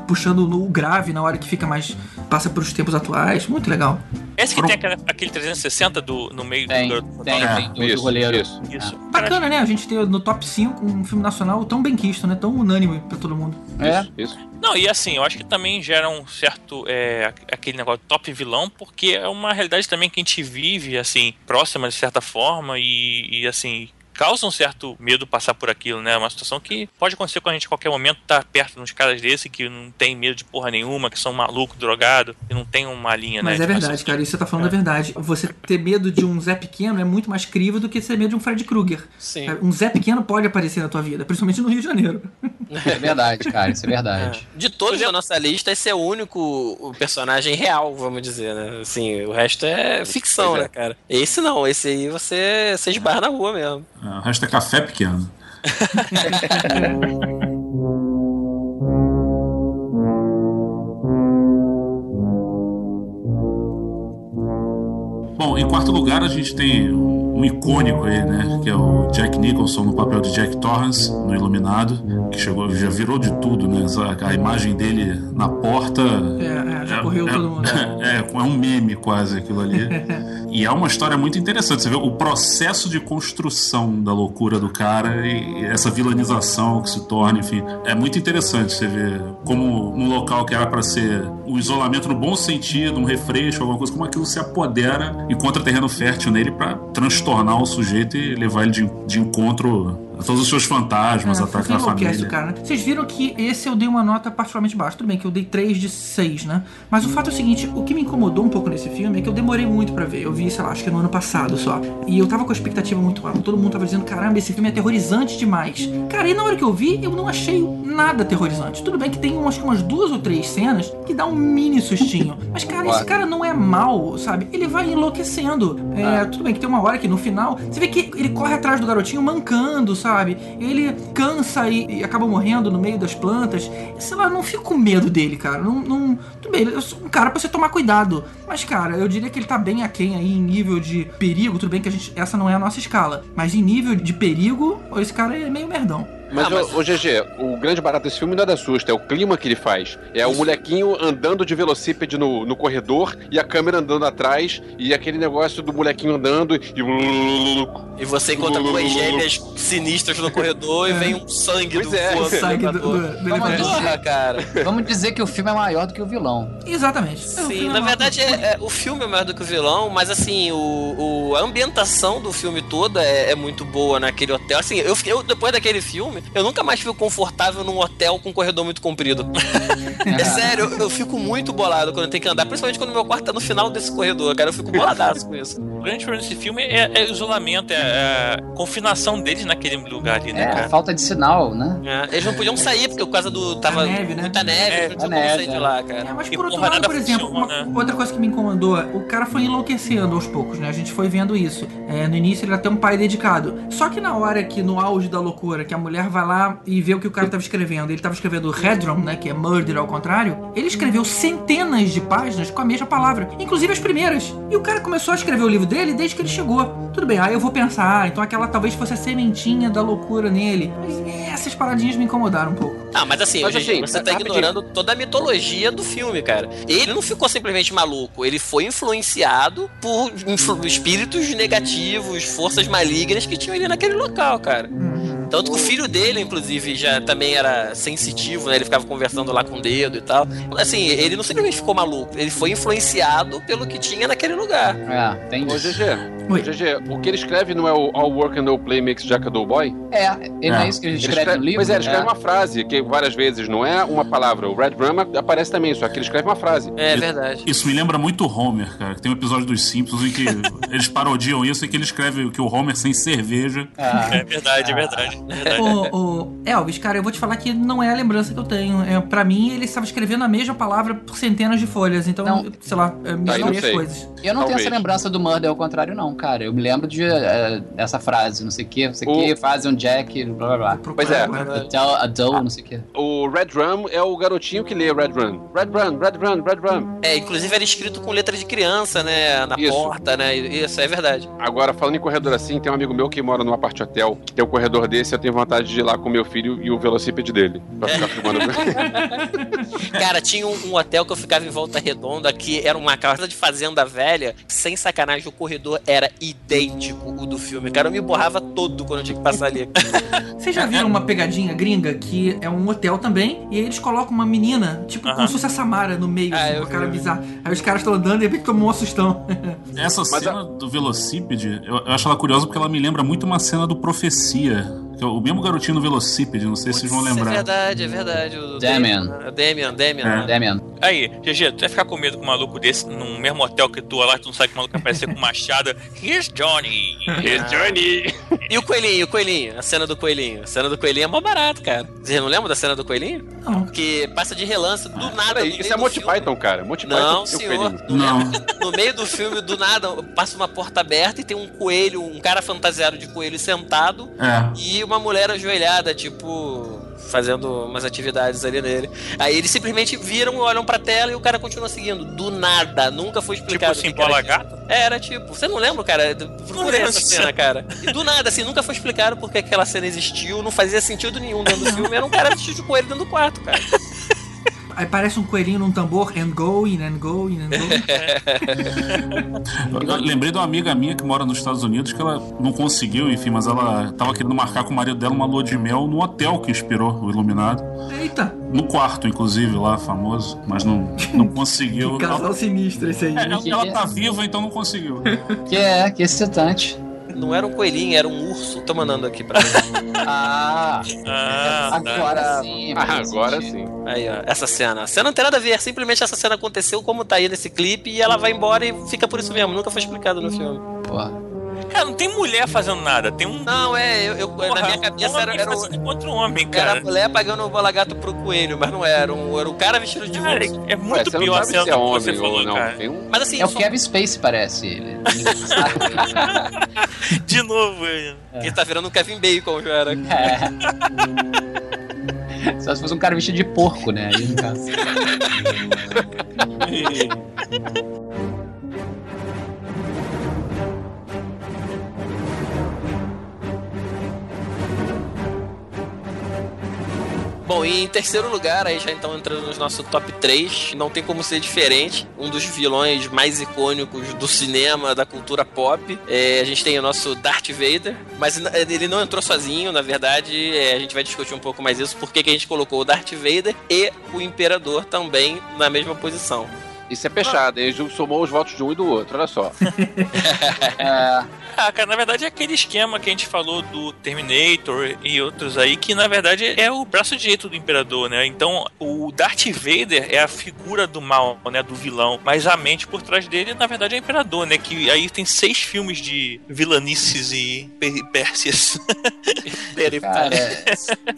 puxando no grave na hora que fica mais passa pros tempos atuais, muito legal. Esse que tem aquela- aquele 360 do, no meio Tem, do garoto tem, fantasma. tem, do, do isso, goleiro. isso. Isso. Bacana, né? A gente ter no top 5 um filme nacional tão bem quisto, né? Tão unânime pra todo mundo. É, Isso, isso. Não, e assim, eu acho que também gera um certo. é, aquele negócio top vilão, porque é uma realidade também que a gente vive, assim, próxima de certa forma, e, e, assim. Causa um certo medo passar por aquilo, né? Uma situação que pode acontecer com a gente a qualquer momento, tá perto de uns caras desse que não tem medo de porra nenhuma, que são maluco, drogado, e não tem uma linha, Mas né? é de verdade, cara. Isso que você tá falando é. verdade. Você ter medo de um Zé Pequeno é muito mais crível do que ter medo de um Fred Krueger. Sim. Um Zé Pequeno pode aparecer na tua vida, principalmente no Rio de Janeiro. é verdade, cara, isso é verdade. De todos da nossa lista, esse é o único personagem real, vamos dizer, né? Assim, o resto é ficção, é. né, cara? Esse não, esse aí você, você esbarra na rua mesmo. É, resto é café pequeno. Bom, em quarto lugar a gente tem um icônico aí, né? Que é o Jack Nicholson no papel de Jack Torrance no Iluminado, que chegou, já virou de tudo, né? Essa- A imagem dele na porta. É, é, já correu todo mundo. É, é um meme quase aquilo ali. e é uma história muito interessante. Você vê o processo de construção da loucura do cara e essa vilanização que se torna, enfim. É muito interessante você ver como um local que era para ser o isolamento no bom sentido, um refresco, alguma coisa, como aquilo se apodera, encontra terreno fértil nele para transtornar o sujeito e levar ele de, de encontro todos os seus fantasmas, É, atacar você a família. o cara, né? Vocês viram que esse eu dei uma nota particularmente baixa. Tudo bem que eu dei 3 de 6, né? Mas o fato é o seguinte, o que me incomodou um pouco nesse filme é que eu demorei muito pra ver. Eu vi, sei lá, acho que no ano passado só. E eu tava com a expectativa muito alta. Todo mundo tava dizendo, caramba, esse filme é aterrorizante demais. Cara, e na hora que eu vi, eu não achei nada aterrorizante. Tudo bem que tem umas, umas duas ou três cenas que dá um mini sustinho. Mas, cara, esse cara não é mal, sabe? Ele vai enlouquecendo. É, Tudo bem que tem uma hora que no final, você vê que ele corre atrás do garotinho mancando, sabe? Ele cansa e, e acaba morrendo no meio das plantas. Sei lá, não fico com medo dele, cara. Não, não, tudo bem, ele é um cara pra você tomar cuidado. Mas, cara, eu diria que ele tá bem aquém aí em nível de perigo. Tudo bem que a gente, essa não é a nossa escala. Mas em nível de perigo, esse cara é meio merdão. Mas, Ah, mas- Ô, ô, GG, o grande barato desse filme não é da susto, é o clima que ele faz. É o molequinho andando de velocípede no, no corredor e a câmera andando atrás e aquele negócio do molequinho andando e. E você encontra duas gêmeas sinistras no corredor e vem um sangue Pois do é. fogo. Sangue do- do- do Vamos. Porra, cara. Vamos dizer que o filme é maior do que o vilão. Exatamente. É, o Sim, na é uma- verdade é, é- o filme é maior do que o vilão, mas assim, o, o- a ambientação do filme toda é, é muito boa naquele hotel. Assim, eu, fiquei- eu, depois daquele filme, eu nunca mais fico confortável num hotel com um corredor muito comprido. é sério, eu, eu fico muito bolado quando eu tenho que andar, principalmente quando meu quarto tá no final desse corredor, cara. Eu fico boladaço com isso. O grande problema desse filme é, é o isolamento, é a confinação deles naquele lugar ali, né, É, cara? falta de sinal, né? É, eles não podiam sair, porque por causa do. Tava neve, né? muita neve, É, eles não tinham a como neve, sair de é. lá, cara. É, mas por outro lado, por exemplo, uma- né? outra coisa que me incomodou, o cara foi enlouquecendo aos poucos, né? A gente foi vendo isso. É, no início ele era até um pai dedicado. Só que na hora que, no auge da loucura, que a mulher vai lá e vê o que o cara tava escrevendo, ele tava escrevendo Redrum, né? Que é murder ao contrário, ele escreveu centenas de páginas com a mesma palavra, inclusive as primeiras. E o cara começou a escrever o livro dele desde que ele chegou. Tudo bem, aí eu vou pensar, ah, então aquela talvez fosse a sementinha da loucura nele. Mas essas paradinhas me incomodaram um pouco. Ah, mas assim, Mas, gente, assim, você tá rapidinho. ignorando toda a mitologia do filme, cara. Ele não ficou simplesmente maluco, ele foi influenciado por influ- espíritos negativos, forças malignas que tinham ali naquele local, cara. Uhum. Tanto que o filho dele, inclusive, já também era sensitivo, né? Ele ficava conversando lá com o dedo e tal. Assim, ele não simplesmente ficou maluco, ele foi influenciado pelo que tinha naquele lugar. É, tem Ô, isso. GG, Oi. GG, o que ele escreve não é o All Work and No Play Makes Jack a Dull Boy? É, ele não é É. isso que ele Ele escreve no livro? Pois é, ele escreve uma frase, que várias vezes não é uma palavra. O Red Rum aparece também, só que ele escreve uma frase. É verdade. Isso me lembra muito Homer, cara. Tem um episódio dos Simpsons em que eles parodiam isso e que ele escreve que o Homer sem cerveja. Ah, É verdade, é verdade. É verdade. Ô, ô, Elvis, cara, eu vou te falar que não é a lembrança que eu tenho. É, pra mim, ele estava escrevendo a mesma palavra por centenas de folhas. Então, Não. sei lá, eu Aí misturei não as coisas. eu não tenho Talvez. essa lembrança do Murder ao contrário, não, cara. Eu me lembro de essa frase, não sei o que, não sei o O- que, fazem um Jack, blá blá blá. Pois é. Adele, Adele, não sei o que. O Red Rum é o garotinho que lê Red Rum. Red Rum, Red Rum, Red Rum. É, inclusive era escrito com letra de criança, né? Na Isso. porta, né? Isso, é verdade. Agora, falando em corredor assim, tem um amigo meu que mora num apart hotel, que tem um corredor desse, eu tenho vontade de ir lá com meu filho e o velocípede dele. Pra ficar filmando. Cara, tinha um, um hotel que eu ficava em volta redonda, que era uma casa de fazenda velha. Sem sacanagem, o corredor era idêntico o do filme. Cara, eu me borrava todo quando eu tinha que passar ali. Vocês já viram uma pegadinha gringa que é um hotel também, e aí eles colocam uma menina, tipo, como Aham. se fosse a Samara no meio, Ah, assim, com a cara bizarra. Aí os caras estão andando e de repente tomam um assustão. Essa cena do velocípede, eu, eu acho ela curiosa porque ela me lembra muito uma cena do Profecia. É o mesmo garotinho no velocípede, não sei se vocês vão É lembrar. verdade, é verdade. O Damian. né? Damian, Damian. É. né? Damian. Aí, GG, tu vai ficar com medo com um maluco desse num mesmo hotel que tu lá, tu não sabe que o maluco vai aparecer com machado. Here's Johnny. Here's Johnny! E o coelhinho, o coelhinho, a cena do coelhinho. A cena do coelhinho é mó barato, cara. Vocês não lembram da cena do coelhinho? Não. Que passa de relance do nada. Peraí, no isso é do Monty filme. Python, cara. Monty Não, Python o senhor. coelhinho. Não? No meio do filme, do nada, passa uma porta aberta e tem um coelho, um cara fantasiado de coelho sentado É. e uma mulher ajoelhada, tipo, fazendo umas atividades ali nele. Aí eles simplesmente viram, olham pra tela e o cara continua seguindo. Do nada, nunca foi Tipo explicado. assim, o que que era bola gato? É, Era tipo, você não lembra, cara? Procurei lembro essa cena, cara. E do nada, assim, nunca foi explicado porque aquela cena existiu, não fazia sentido nenhum dentro do filme. Era um cara vestido de coelho dentro do quarto, cara. Aí parece um coelhinho num tambor, and going, and going, and going. Eu, lembrei de uma amiga minha que mora nos Estados Unidos que ela não conseguiu, enfim, mas ela tava querendo marcar com o marido dela uma lua de mel no hotel que inspirou o Iluminado. Eita, No quarto, inclusive, lá, famoso, mas não, não conseguiu. que casal sinistro esse aí. É, ela, ela tá viva, então não conseguiu. Que é, que excitante. Não era um coelhinho, era um urso. Tô mandando aqui pra mim. Ah, Ah, tá. agora sim. Ah, agora sim. Aí, ó, essa cena. A cena não tem nada a ver, simplesmente essa cena aconteceu como tá aí nesse clipe e ela vai embora e fica por isso mesmo. Nunca foi explicado no filme. Porra. Cara, não tem mulher fazendo nada. Tem um. Não, é, eu, eu- Porra, na minha cabeça um era, homem era, o- um homem, era a cara. mulher pagando o bola gato pro coelho, mas não era. Um, era o cara vestido de Cara, urso. é Ué, muito você pior a cena é do que você homem falou, ou não. cara. Um... Mas assim, É o só- Kevin Space, parece ele. De novo, ele. ele tá virando um Kevin Bacon já era. É. Só se fosse um cara vestido de porco, né? Aí, no caso. Bom, e em terceiro lugar, aí já então entrando no nosso top 3, não tem como ser diferente. Um dos vilões mais icônicos do cinema, da cultura pop. É, a gente tem o nosso Darth Vader, mas n- ele não entrou sozinho, na verdade. é, a gente vai discutir um pouco mais isso, por que que a gente colocou o Darth Vader e o Imperador também na mesma posição. Isso é peixado, ele somou os votos de um e do outro, olha só. É, Ah, cara, na verdade é aquele esquema que a gente falou do Terminator e outros aí, que na verdade é o braço direito do Imperador, né? Então, o Darth Vader é a figura do mal, né? Do vilão. Mas a mente por trás dele, na verdade, é o Imperador, né? Que aí tem seis filmes de vilanices e peripécias. cara,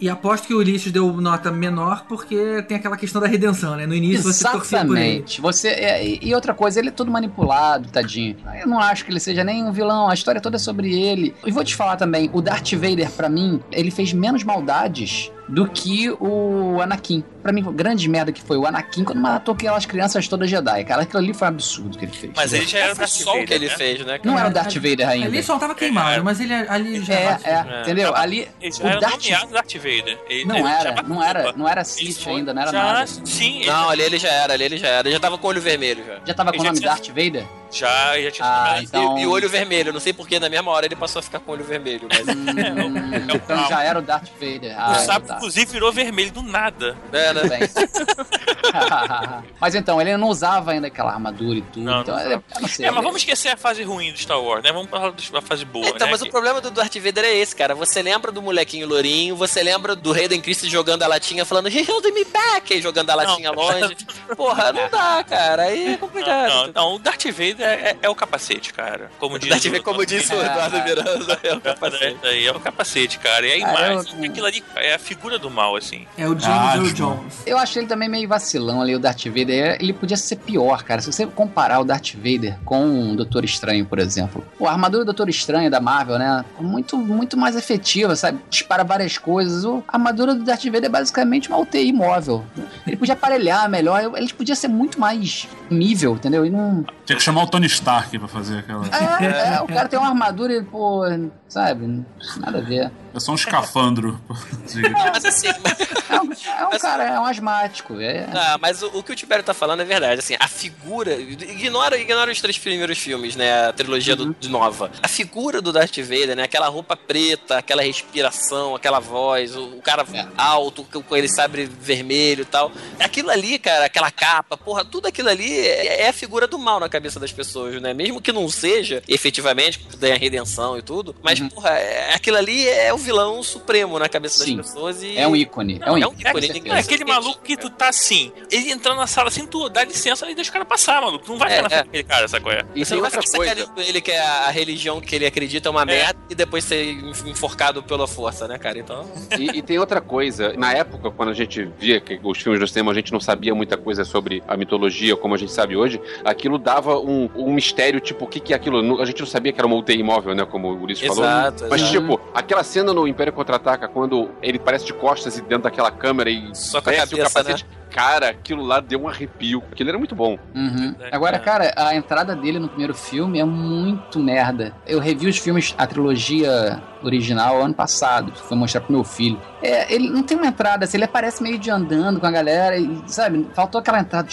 E aposto que o Ulisses deu nota menor porque tem aquela questão da redenção, né? No início você torcia por ele. Exatamente. Você, é, e e outra coisa, ele é todo manipulado, tadinho. Eu não acho que ele seja nem um vilão, a história toda é sobre ele. E vou te falar também, o Darth Vader, pra mim, ele fez menos maldades do que o Anakin. Pra mim, grande merda que foi o Anakin quando matou aquelas crianças todas Jedi. Cara, aquilo ali foi um absurdo que ele fez. Mas ele já era Darth só o que ele né? fez, né? Não cara? era o Darth Vader ainda. Ali só tava queimado, mas ele ali já É, era- é, É. entendeu? Ali, Ele já o era Darth... nomeado Darth Vader. Ele, Não ele era, já não era, não era Sith ainda, não era já, nada. Sim, ele Não, ali ele já era, ali ele já era. Ele já tava com o olho vermelho já. Já tava com o nome tinha- Darth Vader? Já, já tinha Ah, então- E, e o olho vermelho, não sei porque na mesma hora ele passou a ficar com o olho vermelho. Mas... Hum, então já era o Darth Vader. O Ah, sapo, inclusive, virou vermelho do nada. É, né? Mas então, ele não usava ainda aquela armadura e tudo. Não, então, não eu, eu não sei. É, mas vamos esquecer a fase ruim do Star Wars, né? Vamos falar da fase boa, Então, né? mas Que- o problema do Darth Vader é esse, cara. Você lembra do molequinho lourinho, você lembra do Hayden Christie jogando a latinha falando He held me back, aí jogando a latinha longe. Porra, não dá, cara. Aí é complicado. Não, não, o Darth Vader é, é- é o capacete, cara. Como diz Darth Vader, como disse o É. Eduardo Miranda, é o É, capacete. é, é o capacete, cara. E a Ah, imagem, eu- aquilo ali é a figura do mal, assim. É o James Ah, Earl acho Jones. Eu achei ele também meio vacilão ali, o Darth Vader. Ele podia ser pior, cara. Se você comparar o Darth Vader com o Doutor Estranho, por exemplo. Pô, a armadura do Doutor Estranho da Marvel, né? Muito, muito mais efetiva, sabe? Dispara várias coisas. O- a armadura do Darth Vader é basicamente uma UTI móvel. Ele podia aparelhar melhor. Ele podia ser muito mais nível, entendeu? E não. Tinha que chamar o Tony Stark pra fazer aquela. É, é, o cara tem uma armadura e, pô, sabe? Nada a ver. É só um escafandro. Mas assim, É um, é um cara, é um asmático. É, Ah, mas o, o que o Tibério tá falando é verdade. Assim, a figura. Ignora, ignora os três primeiros filmes, né? A trilogia do, de Nova. A figura do Darth Vader, né? Aquela roupa preta, aquela respiração, aquela voz, o, o cara É. alto, com ele sabre vermelho e tal. Aquilo ali, cara, aquela capa, porra, tudo aquilo ali é, é a figura do mal na cabeça das pessoas, né? Mesmo que não seja, efetivamente, porque tem a redenção e tudo. Mas, porra, é- aquilo ali é o vilão supremo na cabeça Sim. das pessoas e. é um ícone. É um É um ícone. certeza. É aquele maluco que tu tá assim, ele entrando na sala assim, tu dá licença e deixa o cara passar, maluco. Tu não vai É, ficar na é. frente daquele cara, é? E Você tem não vai outra ficar coisa. ele que é a, religião que ele acredita é uma merda e depois ser enf- enforcado pela força, né, cara? Então. E, e tem outra coisa. Na época, quando a gente via que os filmes do cinema, a gente não sabia muita coisa sobre a mitologia, como a gente sabe hoje, aquilo dava um, um mistério, tipo, o que, que é aquilo? A gente não sabia que era uma UTI móvel, né? Como o Ulisses falou. Exato, Mas, exato. tipo, aquela cena no Império Contra-Ataca, quando ele parece de costas e dentro daquela câmera e Só com a desce o cabeça, né? capacete. Cara, aquilo lá deu um arrepio. Aquilo era muito bom. Uhum. Agora, cara, a entrada dele no primeiro filme é muito merda. Eu revi os filmes, a trilogia original ano passado, foi mostrar pro meu filho. É, ele não tem uma entrada, assim, ele aparece meio de andando com a galera e, sabe, faltou aquela entrada.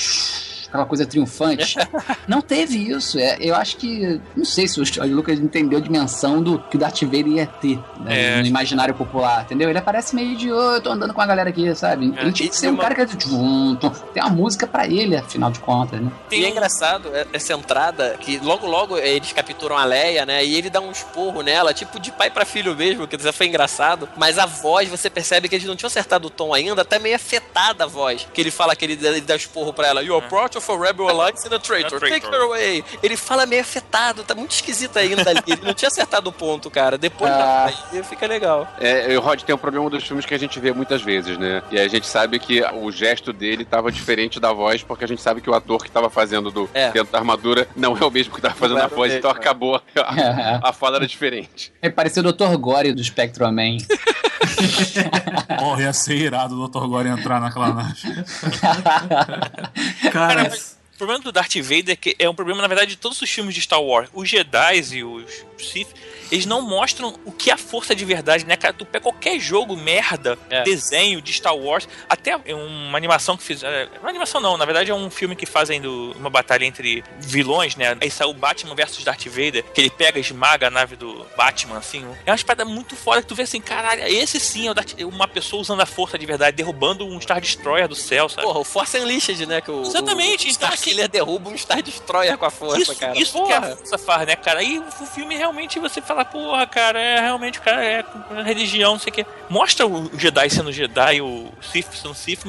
Aquela coisa triunfante. não teve isso. É, eu acho que. Não sei se o George Lucas entendeu a dimensão do que o Darth Vader ia ter né, É. no imaginário popular, entendeu? Ele aparece meio de, ô, eu tô andando com a galera aqui, sabe? É, Ele tinha que ser um uma- cara que é tum, tum. tem uma música pra ele, afinal de contas, né? E é engraçado é- essa entrada, que logo logo eles capturam a Leia, né? E ele dá um esporro nela, tipo de pai pra filho mesmo, que foi engraçado. Mas a voz, você percebe que eles não tinham acertado o tom ainda, tá meio afetada a voz. Que ele fala que ele dá, ele dá esporro pra ela. You approach of a rebel alliance and a traitor. Take her away. Ele fala meio afetado, tá muito esquisito ainda ali. Ele não tinha acertado o ponto, cara. Depois Ah. da aí fica legal. É, o Rod tem um problema dos filmes que a gente vê muitas vezes, né? E a gente sabe que o gesto dele tava diferente da voz, porque a gente sabe que o ator que tava fazendo do É. dentro da armadura não é o mesmo que tava fazendo Não a voz, então né? acabou. A, a fala era diferente. Ele parecia o Dr. Gore do Spectrum Man. Porra, ia ser irado o Dr. Gore entrar naquela nave. Cara, O problema do Darth Vader é que é um problema, na verdade, de todos os filmes de Star Wars. Os Jedi e os Sith, eles não mostram o que é a força de verdade, né, cara? Tu pega qualquer jogo, merda, É. desenho de Star Wars, até uma animação que fizeram. é, Uma animação não, na verdade é um filme que fazem do, uma batalha entre vilões, né? Aí saiu Batman versus Darth Vader, que ele pega e esmaga a nave do Batman, assim. É uma espada muito foda que tu vê assim, caralho, esse sim é o Darth- uma pessoa usando a força de verdade, derrubando um Star Destroyer do céu, sabe? Porra, o Force Unleashed, né? Que o, Exatamente, o então, Starkiller derruba um Star Destroyer com a força, isso, cara. isso que Porra. a força faz, né, cara? Aí o filme realmente você fala, porra, cara, é realmente o cara é religião, não sei o que. Mostra o Jedi sendo Jedi, o Sith sendo Sith,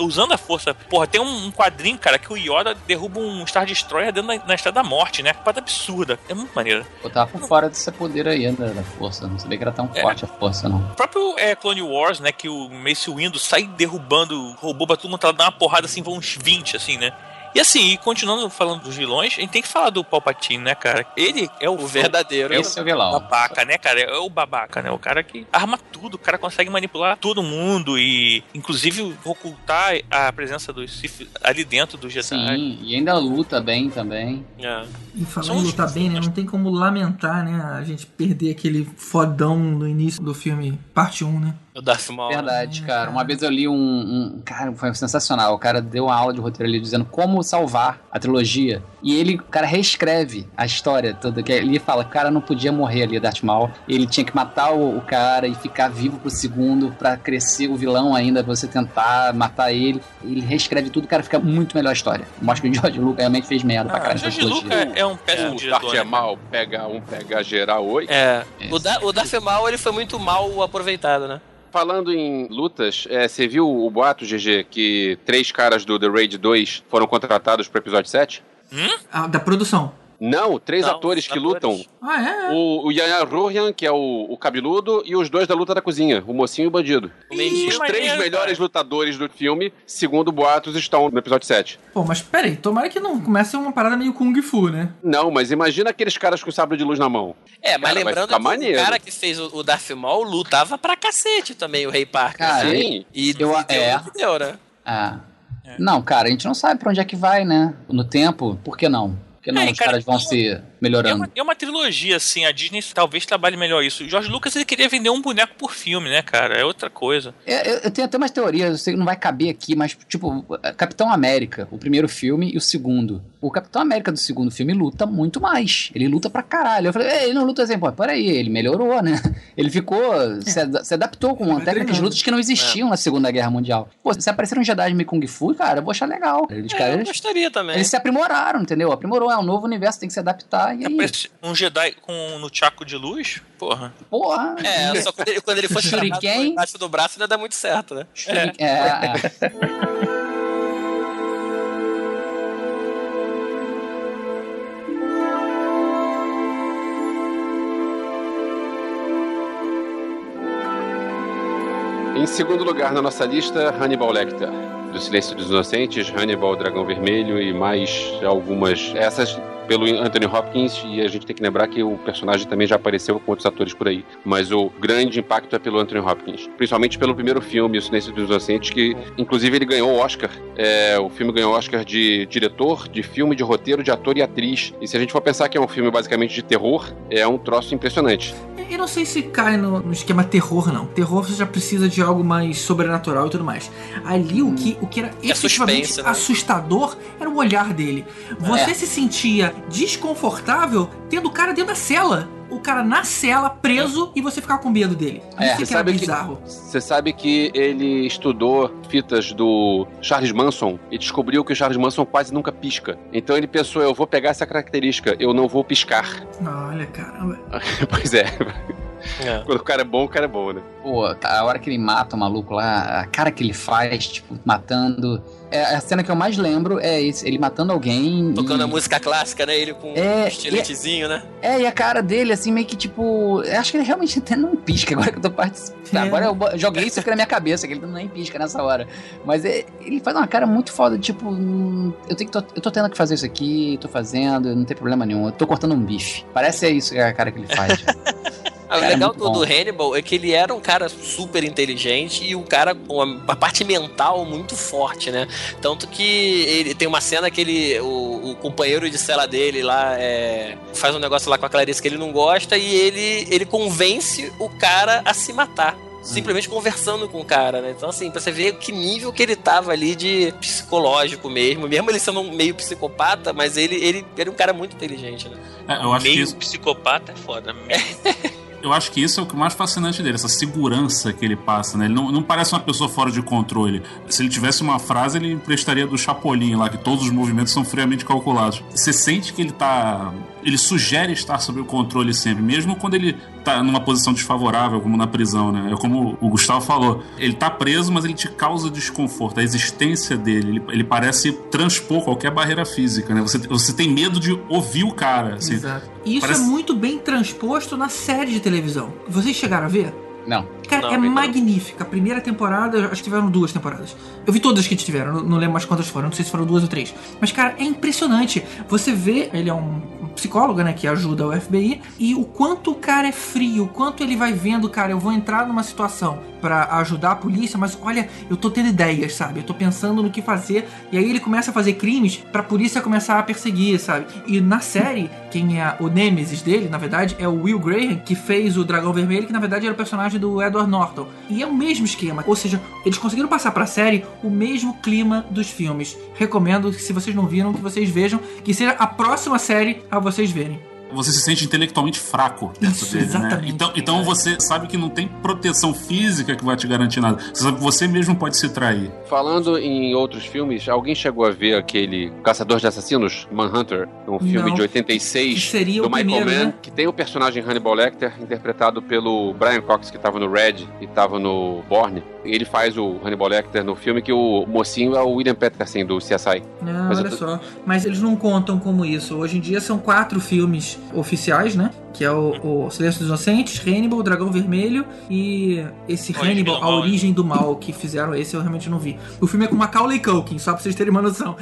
usando a força. Porra, tem um, quadrinho, cara, que o Yoda derruba um Star Destroyer dentro da, na Estrada da Morte, né? Parada absurda. É muito maneiro. Eu tava por fora desse poder aí né, da força. Não sabia que era tão É. forte a força, não. O próprio é, Clone Wars, né, que o Mace Windu sai derrubando robô pra todo mundo, ela dá uma porrada assim, vão uns 20, assim, né? E assim, e continuando falando dos vilões, a gente tem que falar do Palpatine, né, cara? Ele é o, O verdadeiro. Esse é o vilão. babaca, né, cara? É o babaca, né? O cara que arma tudo, o cara consegue manipular todo mundo e, inclusive, ocultar a presença dos Sith ali dentro do Jedi. Sim, e ainda luta bem também. É. e falar São em bem, né? Não tem como lamentar, né? A gente perder aquele fodão no início do filme, parte 1, né? O Darth Maul. né? Verdade, cara. Uma vez eu li um, um- Cara, foi sensacional. O cara deu uma aula de roteiro ali dizendo como salvar a trilogia. E ele, o cara, reescreve a história toda. Que ele fala que o cara não podia morrer ali, Darth Maul. Ele tinha que matar o, o cara e ficar vivo pro segundo pra crescer o vilão ainda, pra você tentar matar ele. Ele reescreve tudo, cara, fica muito melhor a história. Mostra que o George Lucas realmente fez merda pra Ah, caramba. George essa trilogia. Lucas é um péssimo O diretor. Darth né? é mal, pega um, pega geral, oi. É. O, da, o Darth Maul, ele foi muito mal aproveitado, né? Falando em lutas, é, você viu o boato, GG, que três caras do The Raid 2 foram contratados pro episódio 7? Ah, da produção. Não, três Não, atores que atores. lutam. Ah, é? O, o Yaya Rohan, que é o, o cabeludo, e os dois da luta da cozinha, o mocinho e o bandido. O. Os maneiro, três melhores cara. lutadores do filme, segundo boatos, estão no episódio 7. Pô, mas peraí, tomara que não comece uma parada meio Kung Fu, né? Não, mas imagina aqueles caras com sabre de luz na mão. É, mas Cara, lembrando que maneiro. o cara que fez o, o Darth Maul lutava pra cacete também, o Rei Parker. Cara, né? Sim. E, eu- e deu é. deu, né? Ah. Não, cara, a gente não sabe pra onde é que vai, né? No tempo, por que não? Por que não É, os cara, caras vão não- se É melhorando? uma, é uma trilogia, assim, a Disney talvez trabalhe melhor isso. O George Lucas ele queria vender um boneco por filme, né, cara? É outra coisa. É, eu, eu tenho até umas teorias, eu sei que não vai caber aqui, mas, tipo, Capitão América, o primeiro filme e o segundo. O Capitão América do segundo filme luta muito mais. Ele luta pra caralho. Eu falei, "Ei, ele não luta assim, pô, peraí, ele melhorou, né? Ele ficou. Se, ad- se adaptou com técnicas de lutas que não existiam na Segunda Guerra Mundial. Pô, se aparecer um Jedi meio Kung Fu, cara, eu vou achar legal. Eles, É, cara, eu eles, gostaria também. eles se aprimoraram, entendeu? Aprimorou, é um novo universo, tem que se adaptar. E aí, Aparece Um Jedi com no Chaco de luz, porra. porra. É, só quando ele, quando ele travado Shuriken. embaixo do braço não ia dar muito certo, né? É, é. Em segundo lugar na nossa lista, Hannibal Lecter. Do Silêncio dos Inocentes, Hannibal, Dragão Vermelho e mais algumas. Essas pelo Anthony Hopkins, e a gente tem que lembrar que o personagem também já apareceu com outros atores por aí. Mas o grande impacto é pelo Anthony Hopkins. Principalmente pelo primeiro filme, O Silêncio dos Inocentes, que inclusive ele ganhou o Oscar. É, o filme ganhou o Oscar de diretor, de filme, de roteiro, de ator e atriz. E se a gente for pensar que é um filme basicamente de terror, é um troço impressionante. Eu não sei se cai no, no esquema terror, não. Terror você já precisa de algo mais sobrenatural e tudo mais. Ali o que, o que era efetivamente suspense, né? assustador era o olhar dele. Você É. se sentia desconfortável tendo o cara dentro da cela. O cara na cela, preso, e você ficar com medo dele. É, Isso você que era sabe que- bizarro. Você sabe que ele estudou fitas do Charles Manson e descobriu que o Charles Manson quase nunca pisca. Então ele pensou, eu vou pegar essa característica, eu não vou piscar. Olha, caramba. pois é. É. Quando o cara é bom, o cara é bom, né? Pô, a hora que ele mata o maluco lá, a cara que ele faz, tipo, matando. É, a cena que eu mais lembro é esse, ele matando alguém. Tocando e... a música clássica, né? Ele com É, um estiletezinho, né? É, e a cara dele, assim, meio que tipo. Eu acho que ele realmente até não pisca agora que eu tô participando. É. Agora eu joguei isso aqui na minha cabeça, que ele nem pisca nessa hora. Mas é- ele faz uma cara muito foda, tipo. hum, eu, tenho que tô, eu tô tendo que fazer isso aqui, tô fazendo, não tem problema nenhum. Eu tô cortando um bife. Parece é isso que é a cara que ele faz. Ah, o Cara, é legal muito do. Hannibal é que ele era um cara super inteligente e um cara com uma, uma parte mental muito forte, né? Tanto que ele tem uma cena que ele, o, o companheiro de cela dele lá é, faz um negócio lá com a Clarice que ele não gosta e ele, ele convence o cara a se matar. Simplesmente conversando com o cara, né? Então, assim, pra você ver que nível que ele tava ali de psicológico mesmo. Mesmo ele sendo um meio psicopata, mas ele, ele era um cara muito inteligente, né? É, eu acho que Meio isso, psicopata é foda. eu acho que isso é o que mais fascinante dele, essa segurança que ele passa, né? Ele não, não parece uma pessoa fora de controle. Se ele tivesse uma frase, ele emprestaria do Chapolin lá, que todos os movimentos são friamente calculados. Você sente que ele tá. Ele sugere estar sob o controle sempre, mesmo quando ele tá numa posição desfavorável, como na prisão, né? É como o Gustavo falou. Ele tá preso, mas ele te causa desconforto. A existência dele, ele, ele parece transpor qualquer barreira física, né? Você, você tem medo de ouvir o cara. assim. Exato. E isso Parece- é muito bem transposto na série de televisão. Vocês chegaram a ver? Não. Cara, Não, é não. magnífica. A primeira temporada, acho que tiveram duas temporadas. Eu vi todas que tiveram, não, não lembro mais quantas foram, não sei se foram duas ou três. Mas, cara, é impressionante. Você vê, ele é um psicólogo, né, que ajuda o FBI, e o quanto o cara é frio, o quanto ele vai vendo, cara, eu vou entrar numa situação pra ajudar a polícia, mas olha, eu tô tendo ideias, sabe? Eu tô pensando no que fazer, e aí ele começa a fazer crimes pra polícia começar a perseguir, sabe? E na série, quem é o Nemesis dele, na verdade, é o Will Graham, que fez o Dragão Vermelho, que na verdade era o personagem do Edward Norton. E é o mesmo esquema, ou seja, eles conseguiram passar pra série o mesmo clima dos filmes. Recomendo que se vocês não viram, que vocês vejam, que seja a próxima série a vocês verem. Você se sente intelectualmente fraco perto Isso, dele, né? exatamente. Então, então você sabe que não tem proteção física que vai te garantir nada. Você sabe que você mesmo pode se trair. Falando em outros filmes, alguém chegou a ver aquele Caçador de Assassinos, Manhunter, um filme Não. de 86 Que seria do o Michael primeiro, Mann, né? que tem o personagem Hannibal Lecter, interpretado pelo Brian Cox, que tava no Red e tava no Borne. Ele faz o Hannibal Lecter no filme, que o mocinho é o William Peterson, do CSI. Mas eu olha tô- só. Mas eles não contam como isso. Hoje em dia são quatro filmes oficiais, né? Que é o, o Silêncio dos Inocentes, Hannibal, o Dragão Vermelho e esse Origem Hannibal, do A Mal, Origem do Mal, que fizeram esse eu realmente não vi. O filme é com Macaulay Culkin, só pra vocês terem uma noção.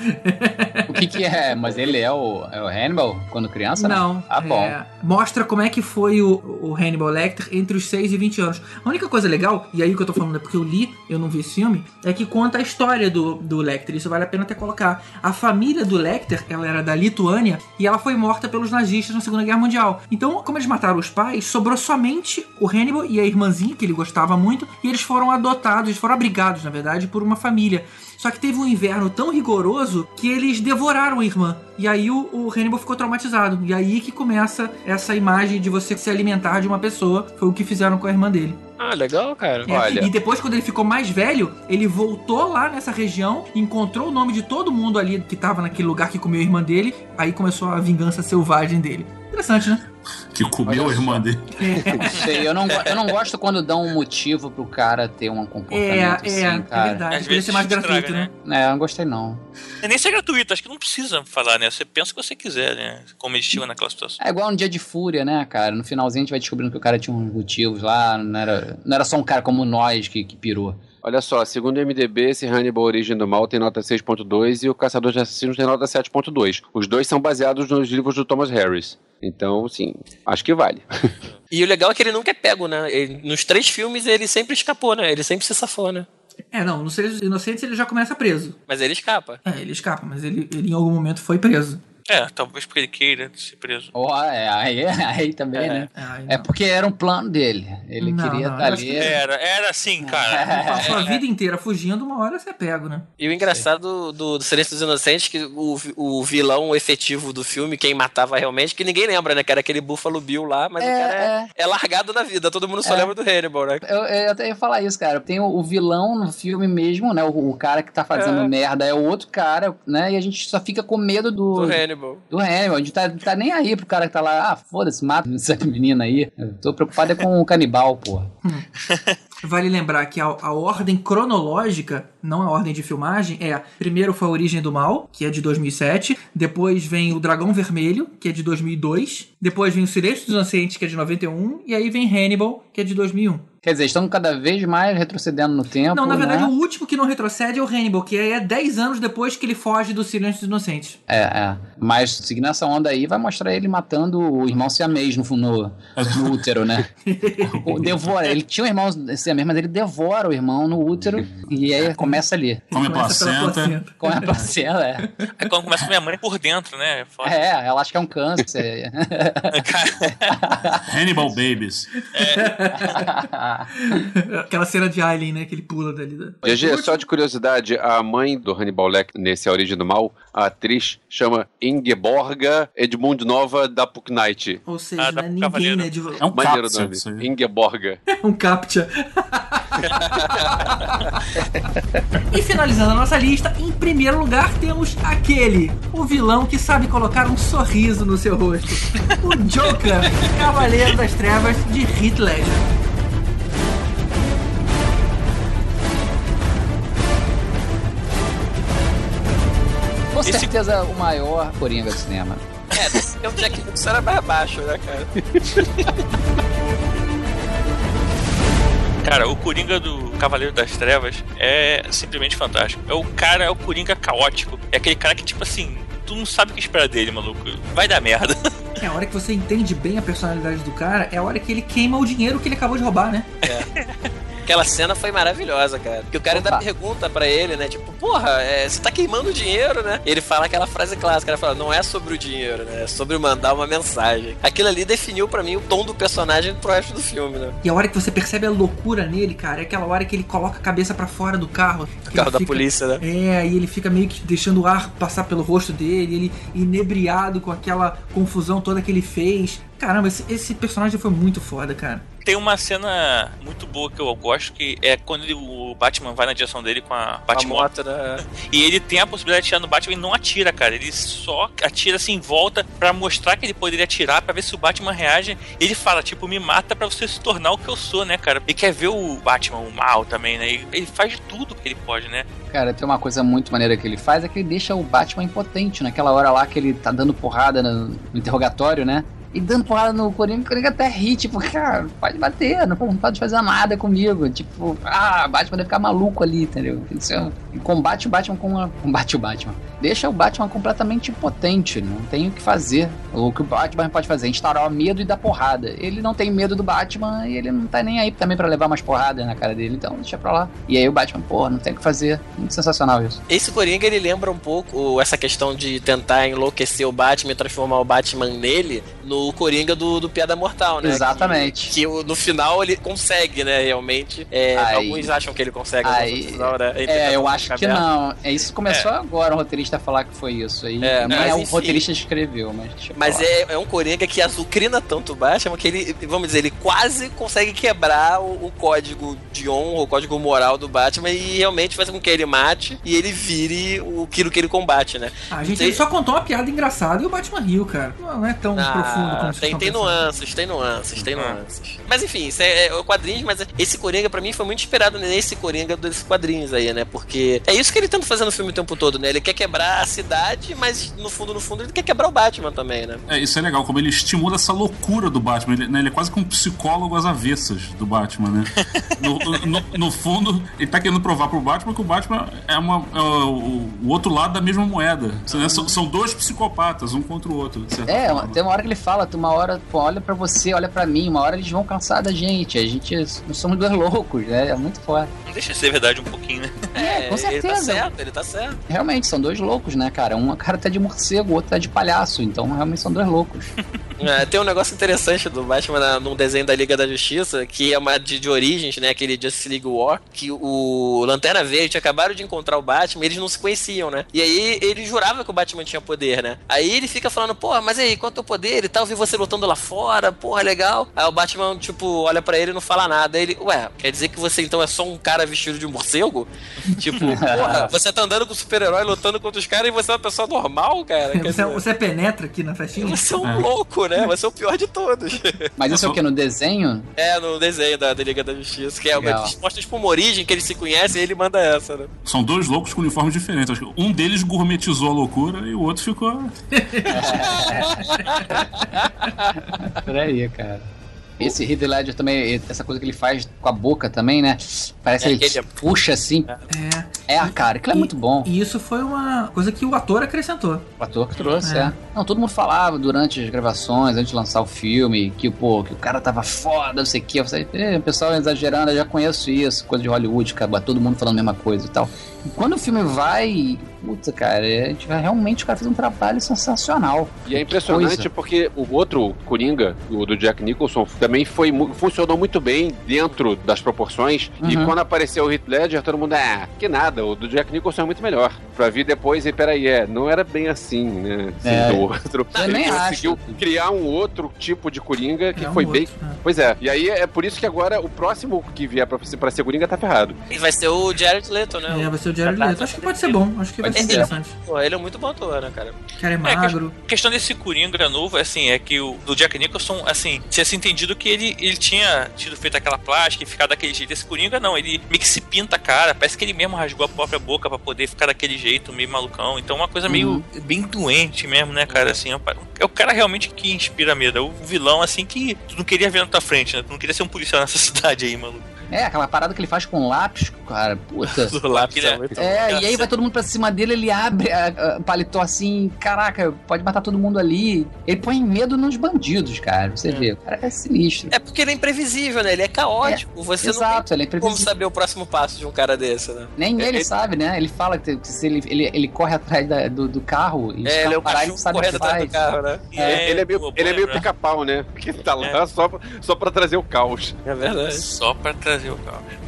O que que é? Mas ele é o, é o Hannibal quando criança? Não. Ah, bom. é, mostra como é que foi o, o Hannibal Lecter entre os 6 e 20 anos. A única coisa legal, e aí o que eu tô falando é porque eu li, eu não vi esse filme, é que conta a história do, do Lecter. Isso vale a pena até colocar. A família do Lecter, ela era da Lituânia e ela foi morta pelos nazistas na Segunda Guerra Mundial. Então, como eles mataram os pais, sobrou somente o Hannibal e a irmãzinha, que ele gostava muito, e eles foram adotados, eles foram abrigados, na verdade, por uma família. Só que teve um inverno tão rigoroso que eles devoraram a irmã. E aí o, o Hannibal ficou traumatizado. E aí que começa essa imagem de você se alimentar de uma pessoa. Foi o que fizeram com a irmã dele. Ah, legal, cara. É, Olha. E depois, quando ele ficou mais velho, ele voltou lá nessa região, encontrou o nome de todo mundo ali que tava naquele lugar que comeu a irmã dele. Aí começou a vingança selvagem dele. Interessante, né? Que comeu a irmã dele. Sei, eu não, eu não gosto quando dão um motivo pro cara ter um É, comportamento é, assim, é cara. verdade. Às vezes ser mais estraga, gratuito, né? né? É, eu não gostei não. É nem ser gratuito, acho que não precisa falar, né? Você pensa o que você quiser, né? Tinham naquela situação. É igual um dia de fúria, né, cara? No finalzinho a gente vai descobrindo que o cara tinha uns motivos lá, não era, não era só um cara como nós que, que pirou. Olha só, segundo o MDB, esse Hannibal Origem do Mal tem nota 6.2 e o Caçador de Assassinos tem nota 7.2. Os dois são baseados nos livros do Thomas Harris. Então, sim, acho que vale. E o legal é que ele nunca é pego, né? Ele- nos três filmes ele sempre escapou, né? Ele sempre se safou, né? É, não, no Seres Inocentes ele já começa preso. Mas ele escapa. É, ele escapa, mas ele, ele em algum momento foi preso. É, talvez porque ele queira ser preso. Ó, é, aí, aí também, né? É, aí É não. porque era um plano dele. Ele Não, queria não, estar ali. que Era, era assim, cara. Passou a vida inteira fugindo, uma hora você é pego, né? E o engraçado do, do Silêncio dos Inocentes que o, o vilão efetivo do filme, quem matava realmente, que ninguém lembra, né? Que era aquele Buffalo Bill lá, mas o É, cara é, é largado da vida. Todo mundo só É. lembra do Hannibal, né? Eu, eu até ia falar isso, cara. Tem o, o vilão no filme mesmo, né? O, o cara que tá fazendo É. merda é o outro cara, né? E a gente só fica com medo do. Do Hannibal. do Hannibal. A gente tá, tá nem aí pro cara que tá lá. Ah, foda-se, mata essa menina aí. Eu tô preocupado é com o canibal, porra. Vale lembrar que a, a ordem cronológica, não a ordem de filmagem, é primeiro foi a Origem do Mal, que é de 2007, depois vem o Dragão Vermelho, que é de 2002, depois vem o Silêncio dos Inocentes, que é de 91, e aí vem Hannibal, que é de 2001. Quer dizer, estão cada vez mais retrocedendo no tempo. Não, na verdade, né? o último que não retrocede é o Hannibal, que é 10 anos depois que ele foge do Silêncio dos Inocentes. É, é. Mas seguindo essa onda aí, vai mostrar ele matando o irmão siamês no, no, no útero, né? O- devora. Ele tinha um irmão siamês, mas ele devora o irmão no útero e aí começa ali. Come a placenta. Com a placenta, é. Aí quando começa com minha mãe por dentro, né? Foda. É, ela acha que é um câncer. Cara, Hannibal Babies. Aquela cena de Alien, né? Que ele pula dali. Da... GG, só de curiosidade, a mãe do Hannibal Lecter nesse A Origem do Mal, a atriz chama Ingeborga Edmund Nova da Puck Knight. Ou seja, Ah, é pro ninguém, cavaleiro. né? De... É um Maneiro captcha nome. Ingeborga. um captcha. e finalizando a nossa lista, em primeiro lugar temos aquele, o vilão que sabe colocar um sorriso no seu rosto. O Joker, Cavaleiro das Trevas de Heath Ledger. Com Esse- certeza o maior coringa do cinema. É, o Jack Nicholson era mais baixo, né, cara? cara, o Coringa do Cavaleiro das Trevas é simplesmente fantástico. É o cara, é o Coringa caótico. É aquele cara que, tipo assim, tu não sabe o que esperar dele, maluco. Vai dar merda. É a hora que você entende bem a personalidade do cara, é a hora que ele queima o dinheiro que ele acabou de roubar, né? Aquela cena foi maravilhosa, cara. Que o cara ainda pergunta pra ele, né? Tipo, porra, é, você tá queimando dinheiro, né? Ele fala aquela frase clássica, ele fala, não é sobre o dinheiro, né? É sobre mandar uma mensagem. Aquilo ali definiu pra mim o tom do personagem pro resto do filme, né? E a hora que você percebe a loucura nele, cara, é aquela hora que ele coloca a cabeça pra fora do carro. O carro da fica- polícia, né? É, e ele fica meio que deixando o ar passar pelo rosto dele, ele inebriado com aquela confusão toda que ele fez. Caramba, esse, esse personagem foi muito foda, cara. Tem uma cena muito boa que eu gosto, que é quando ele- o Batman vai na direção dele com a Batmoto. moto, né? E ele tem a possibilidade de atirar no Batman e não atira, cara. Ele só atira assim em volta pra mostrar que ele poderia atirar, pra ver se o Batman reage. Ele fala, tipo, me mata pra você se tornar o que eu sou, né, cara? Ele quer ver o Batman, o mal também, né? Ele- Ele faz de tudo que ele pode, né? Cara, tem uma coisa muito maneira que ele faz, é que ele deixa o Batman impotente. Naquela hora lá que ele tá dando porrada no, no interrogatório, né? E dando porrada no Coringa, o Coringa até ri, tipo, cara, pode bater, não pode, fazer nada comigo. Tipo, ah, Batman deve ficar maluco ali, entendeu? Isso é- e combate o Batman com uma. Combate o Batman. Deixa o Batman completamente impotente, não tem o que fazer. O que o Batman pode fazer é instaurar o medo e dar porrada. Ele não tem medo do Batman e ele não tá nem aí também pra levar mais porrada na cara dele, então deixa pra lá. E aí o Batman, pô, não tem o que fazer. Muito sensacional isso. Esse Coringa, ele lembra um pouco essa questão de tentar enlouquecer o Batman e transformar o Batman nele no Coringa do, do Piada Mortal, né? Exatamente. Que, que o- no final ele consegue, né, realmente. É, Aí- alguns acham que ele consegue. Aí- não, né? Ele É, eu acho que aberto. não. É isso começou agora o roteirista a falar que foi isso. Aí É, nem é o enfim. roteirista que escreveu, mas deixa eu Mas é, é um Coringa que azucrina tanto o Batman que ele, vamos dizer, ele quase consegue quebrar o, o código de honra, o código moral do Batman e realmente faz com que ele mate e ele vire o aquilo que ele combate, né? Ah, gente, Tem- ele só contou uma piada engraçada e o Batman riu, cara. Não, não é tão Ah, profundo como vocês tem, tem nuances, tem nuances, tem nuances. Mas enfim, isso é, é o quadrinhos, mas esse Coringa pra mim foi muito inspirado nesse Coringa desses quadrinhos aí, né? Porque é isso que ele tenta fazer no filme o tempo todo, né? Ele quer quebrar a cidade, mas no fundo, no fundo, ele quer quebrar o Batman também, né? É, isso é legal, como ele estimula essa loucura do Batman. Ele, né, ele é quase que um psicólogo às avessas do Batman, né? No, no- no fundo, ele tá querendo provar pro Batman que o Batman é, uma, é o, o outro lado da mesma moeda. né? São, são dois psicopatas, um contra o outro. É, forma. tem uma hora que ele fala, tem uma hora, pô, olha pra você, olha pra mim, uma hora eles vão cansar da gente. A gente, nós somos dois loucos, né? É muito forte. Não deixa de ser verdade um pouquinho, né? É, com Ele tá certeza. certo, ele tá certo. Realmente, são dois loucos, né, cara? Um cara tá de morcego, o outro tá de palhaço. Então, realmente são dois loucos. É, tem um negócio interessante do Batman num desenho da Liga da Justiça, que é uma de, de origens, né? Aquele Justice League War, que o Lanterna Verde acabaram de encontrar o Batman e eles não se conheciam, né? E aí ele jurava que o Batman tinha poder, né? Aí ele fica falando, porra, mas aí, qual é o poder e tal? Vi você lutando lá fora, porra, legal. Aí o Batman, tipo, olha pra ele e não fala nada. Aí ele, ué, quer dizer que você então é só um cara vestido de morcego? tipo, porra, você tá andando com o super-herói lutando contra os caras e você é uma pessoa normal, cara? Quer Você, dizer, você penetra aqui na festinha? você é um louco, né? Você é o pior de todos. Mas isso é o que? No desenho? É, no desenho da, da Liga da Justiça, que é uma, Legal. eles mostram tipo uma origem que eles se conhecem e ele manda essa, né? São dois loucos com uniformes diferentes. Um deles gourmetizou a loucura e o outro ficou. Peraí, cara. Esse Heath Ledger também, essa coisa que ele faz com a boca também, né? Parece É, que ele aquele- puxa assim. É. É a cara, aquilo é muito bom. E isso foi uma coisa que o ator acrescentou. O ator que trouxe, É. é. Não, todo mundo falava durante as gravações, antes de lançar o filme, que, pô, que o cara tava foda, não sei o que. Eu falei, "É, o pessoal exagerando, eu já conheço isso, coisa de Hollywood, cara, todo mundo falando a mesma coisa e tal. E quando o filme vai, puta, cara, a gente vai- realmente o cara fez um trabalho sensacional. E é impressionante Coisa. porque o outro Coringa, o do Jack Nicholson, também foi, funcionou muito bem dentro das proporções. E Uhum. quando apareceu o Heath Ledger, todo mundo, ah, que nada, o do Jack Nicholson é muito melhor. Pra vir depois e, peraí, é, não era bem assim, né? Assim, É. do outro. Eu Ele nem conseguiu acho. criar um outro tipo de Coringa que É um foi outro, bem... né? Pois é, e aí é por isso que agora o próximo que vier pra, pra ser Coringa tá ferrado. E vai ser o Jared Leto, né? É, vai ser o Jared Leto. Acho que pode ser bom. Acho que vai Ele, interessante. Pô, ele é muito bom ator, né, cara? O cara é É, magro. A questão desse Coringa novo, assim, é que o do Jack Nicholson, assim, tinha se entendido que ele, ele tinha tido feito aquela plástica e ficar daquele jeito. Esse Coringa não, ele meio que se pinta a cara, parece que ele mesmo rasgou a própria boca pra poder ficar daquele jeito, meio malucão. Então uma coisa meio bem doente mesmo, né, cara? Assim, é o- é o cara realmente que inspira medo. É o vilão, assim, que tu não queria ver na tua frente, né? Tu não queria ser um policial nessa cidade aí, maluco. É, aquela parada que ele faz com lápis, cara, puta. Do lápis é muito É, e aí vai todo mundo pra cima dele, ele abre a- a- o paletó assim, caraca, pode matar todo mundo ali. Ele põe medo nos bandidos, cara, você vê. O cara é sinistro. É porque ele é imprevisível, né? Ele é caótico. Você não Exato, ele é tem como imprevisível. saber o próximo passo de um cara desse, né? Nem É, ele ele- sabe, né? Ele fala que que se ele, ele, ele corre atrás da- do, do carro e É, ele é o parar, ele não sabe o que correndo atrás do carro, né? É. Ele é meio, ele é meio pica-pau, né? Que tá lá só, só pra trazer o caos. É verdade. Só pra trazer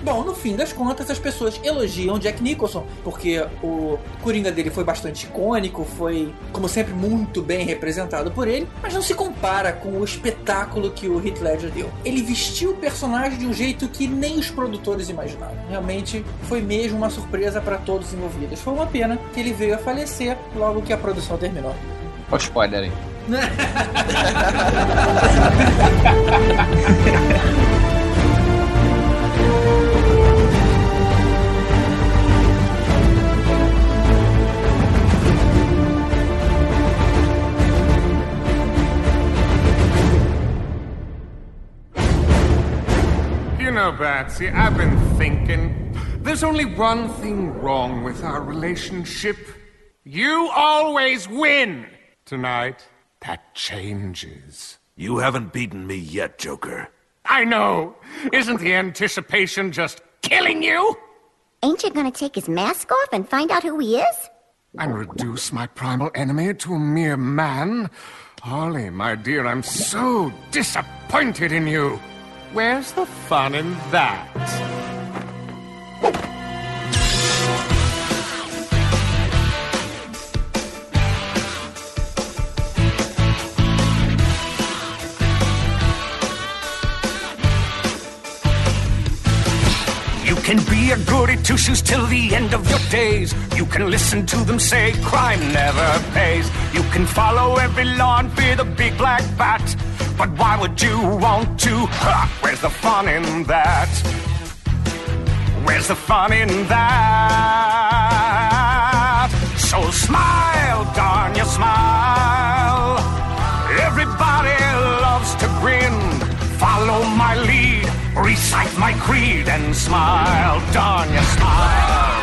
Bom, no fim das contas, as pessoas elogiam Jack Nicholson, porque o Coringa dele foi bastante icônico, foi, como sempre, muito bem representado por ele, mas não se compara com o espetáculo que o Heath Ledger deu. Ele vestiu o personagem de um jeito que nem os produtores imaginavam. Realmente foi mesmo uma surpresa para todos envolvidos. Foi uma pena que ele veio a falecer logo que a produção terminou. Olha o spoiler aí. know, Batsy, I've been thinking. There's only one thing wrong with our relationship. You always win. Tonight, that changes. You haven't beaten me yet, Joker. I know. Isn't the anticipation just killing you? Ain't you gonna take his mask off and find out who he is? And reduce my primal enemy to a mere man? Holly, my dear, I'm so disappointed in you. Where's the fun in that? Can be a goody two shoes till the end of your days. You can listen to them say crime never pays. You can follow every law and fear the big black bat. But why would you want to? Ha! Where's the fun in that? Where's the fun in that? So smile, darn you smile. Everybody loves to grin. Follow my lead, recite my creed, and smile, darn you smile.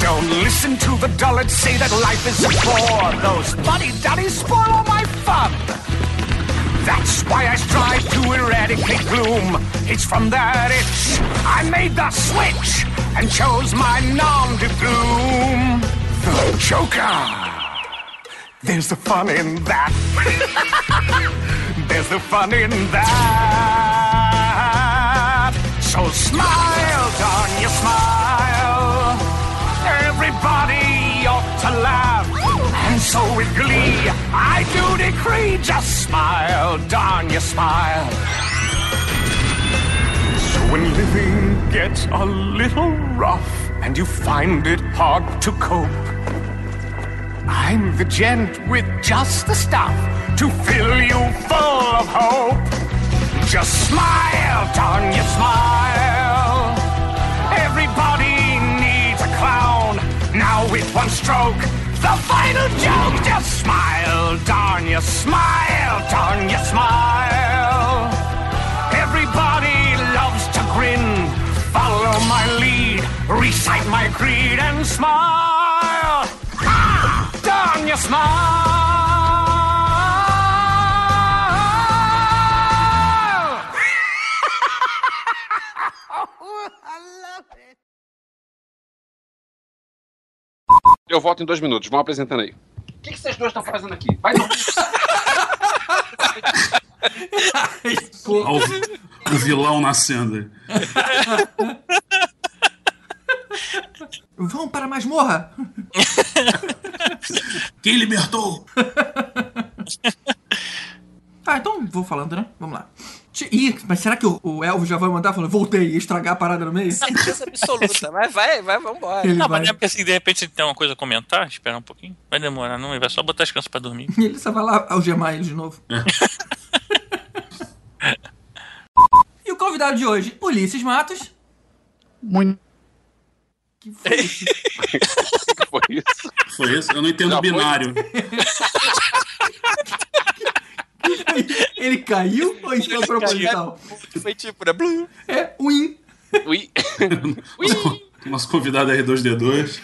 Don't listen to the dullards say that life is a bore. Those fuddy-duddies spoil all my fun. That's why I strive to eradicate gloom. It's from that itch I made the switch and chose my nom de doom. The Joker. There's the fun in that. There's the fun in that. So smile, darn you smile. Everybody ought to laugh. And so with glee, I do decree just smile, darn you smile. So when living gets a little rough and you find it hard to cope, I'm the gent with just the stuff to fill you full of hope. Just smile, you smile. Everybody needs a clown. Now with one stroke, the final joke. Just smile, you smile, you smile. Everybody loves to grin. Follow my lead, recite my creed, and smile. Ah, darn you smile. Eu volto em dois minutos. Vão apresentando aí. O que, que vocês dois estão fazendo aqui? Vai dormir. O, o vilão nascendo. Vamos para a masmorra! Quem libertou? Ah, então vou falando, né? Vamos lá. Ih, mas será que o, o Elvo já vai mandar falando, voltei e estragar a parada no meio? Certeza absoluta. Mas vai, vai, vambora. Ele não, vai. mas é porque assim, de repente ele tem uma coisa a comentar, esperar um pouquinho. Vai demorar, não, ele vai só botar as crianças pra dormir. E ele só vai lá algemar ele de novo. e o convidado de hoje, Ulisses Matos. Muito. Que foi isso? Foi isso? Foi isso? Eu não entendo Já binário. Ele caiu ou isso foi proposital? Foi tipo, né? Blum. É, win. Ui. Nosso convidado é R2D2.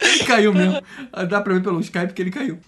Ele caiu mesmo. Dá pra ver pelo Skype que ele caiu.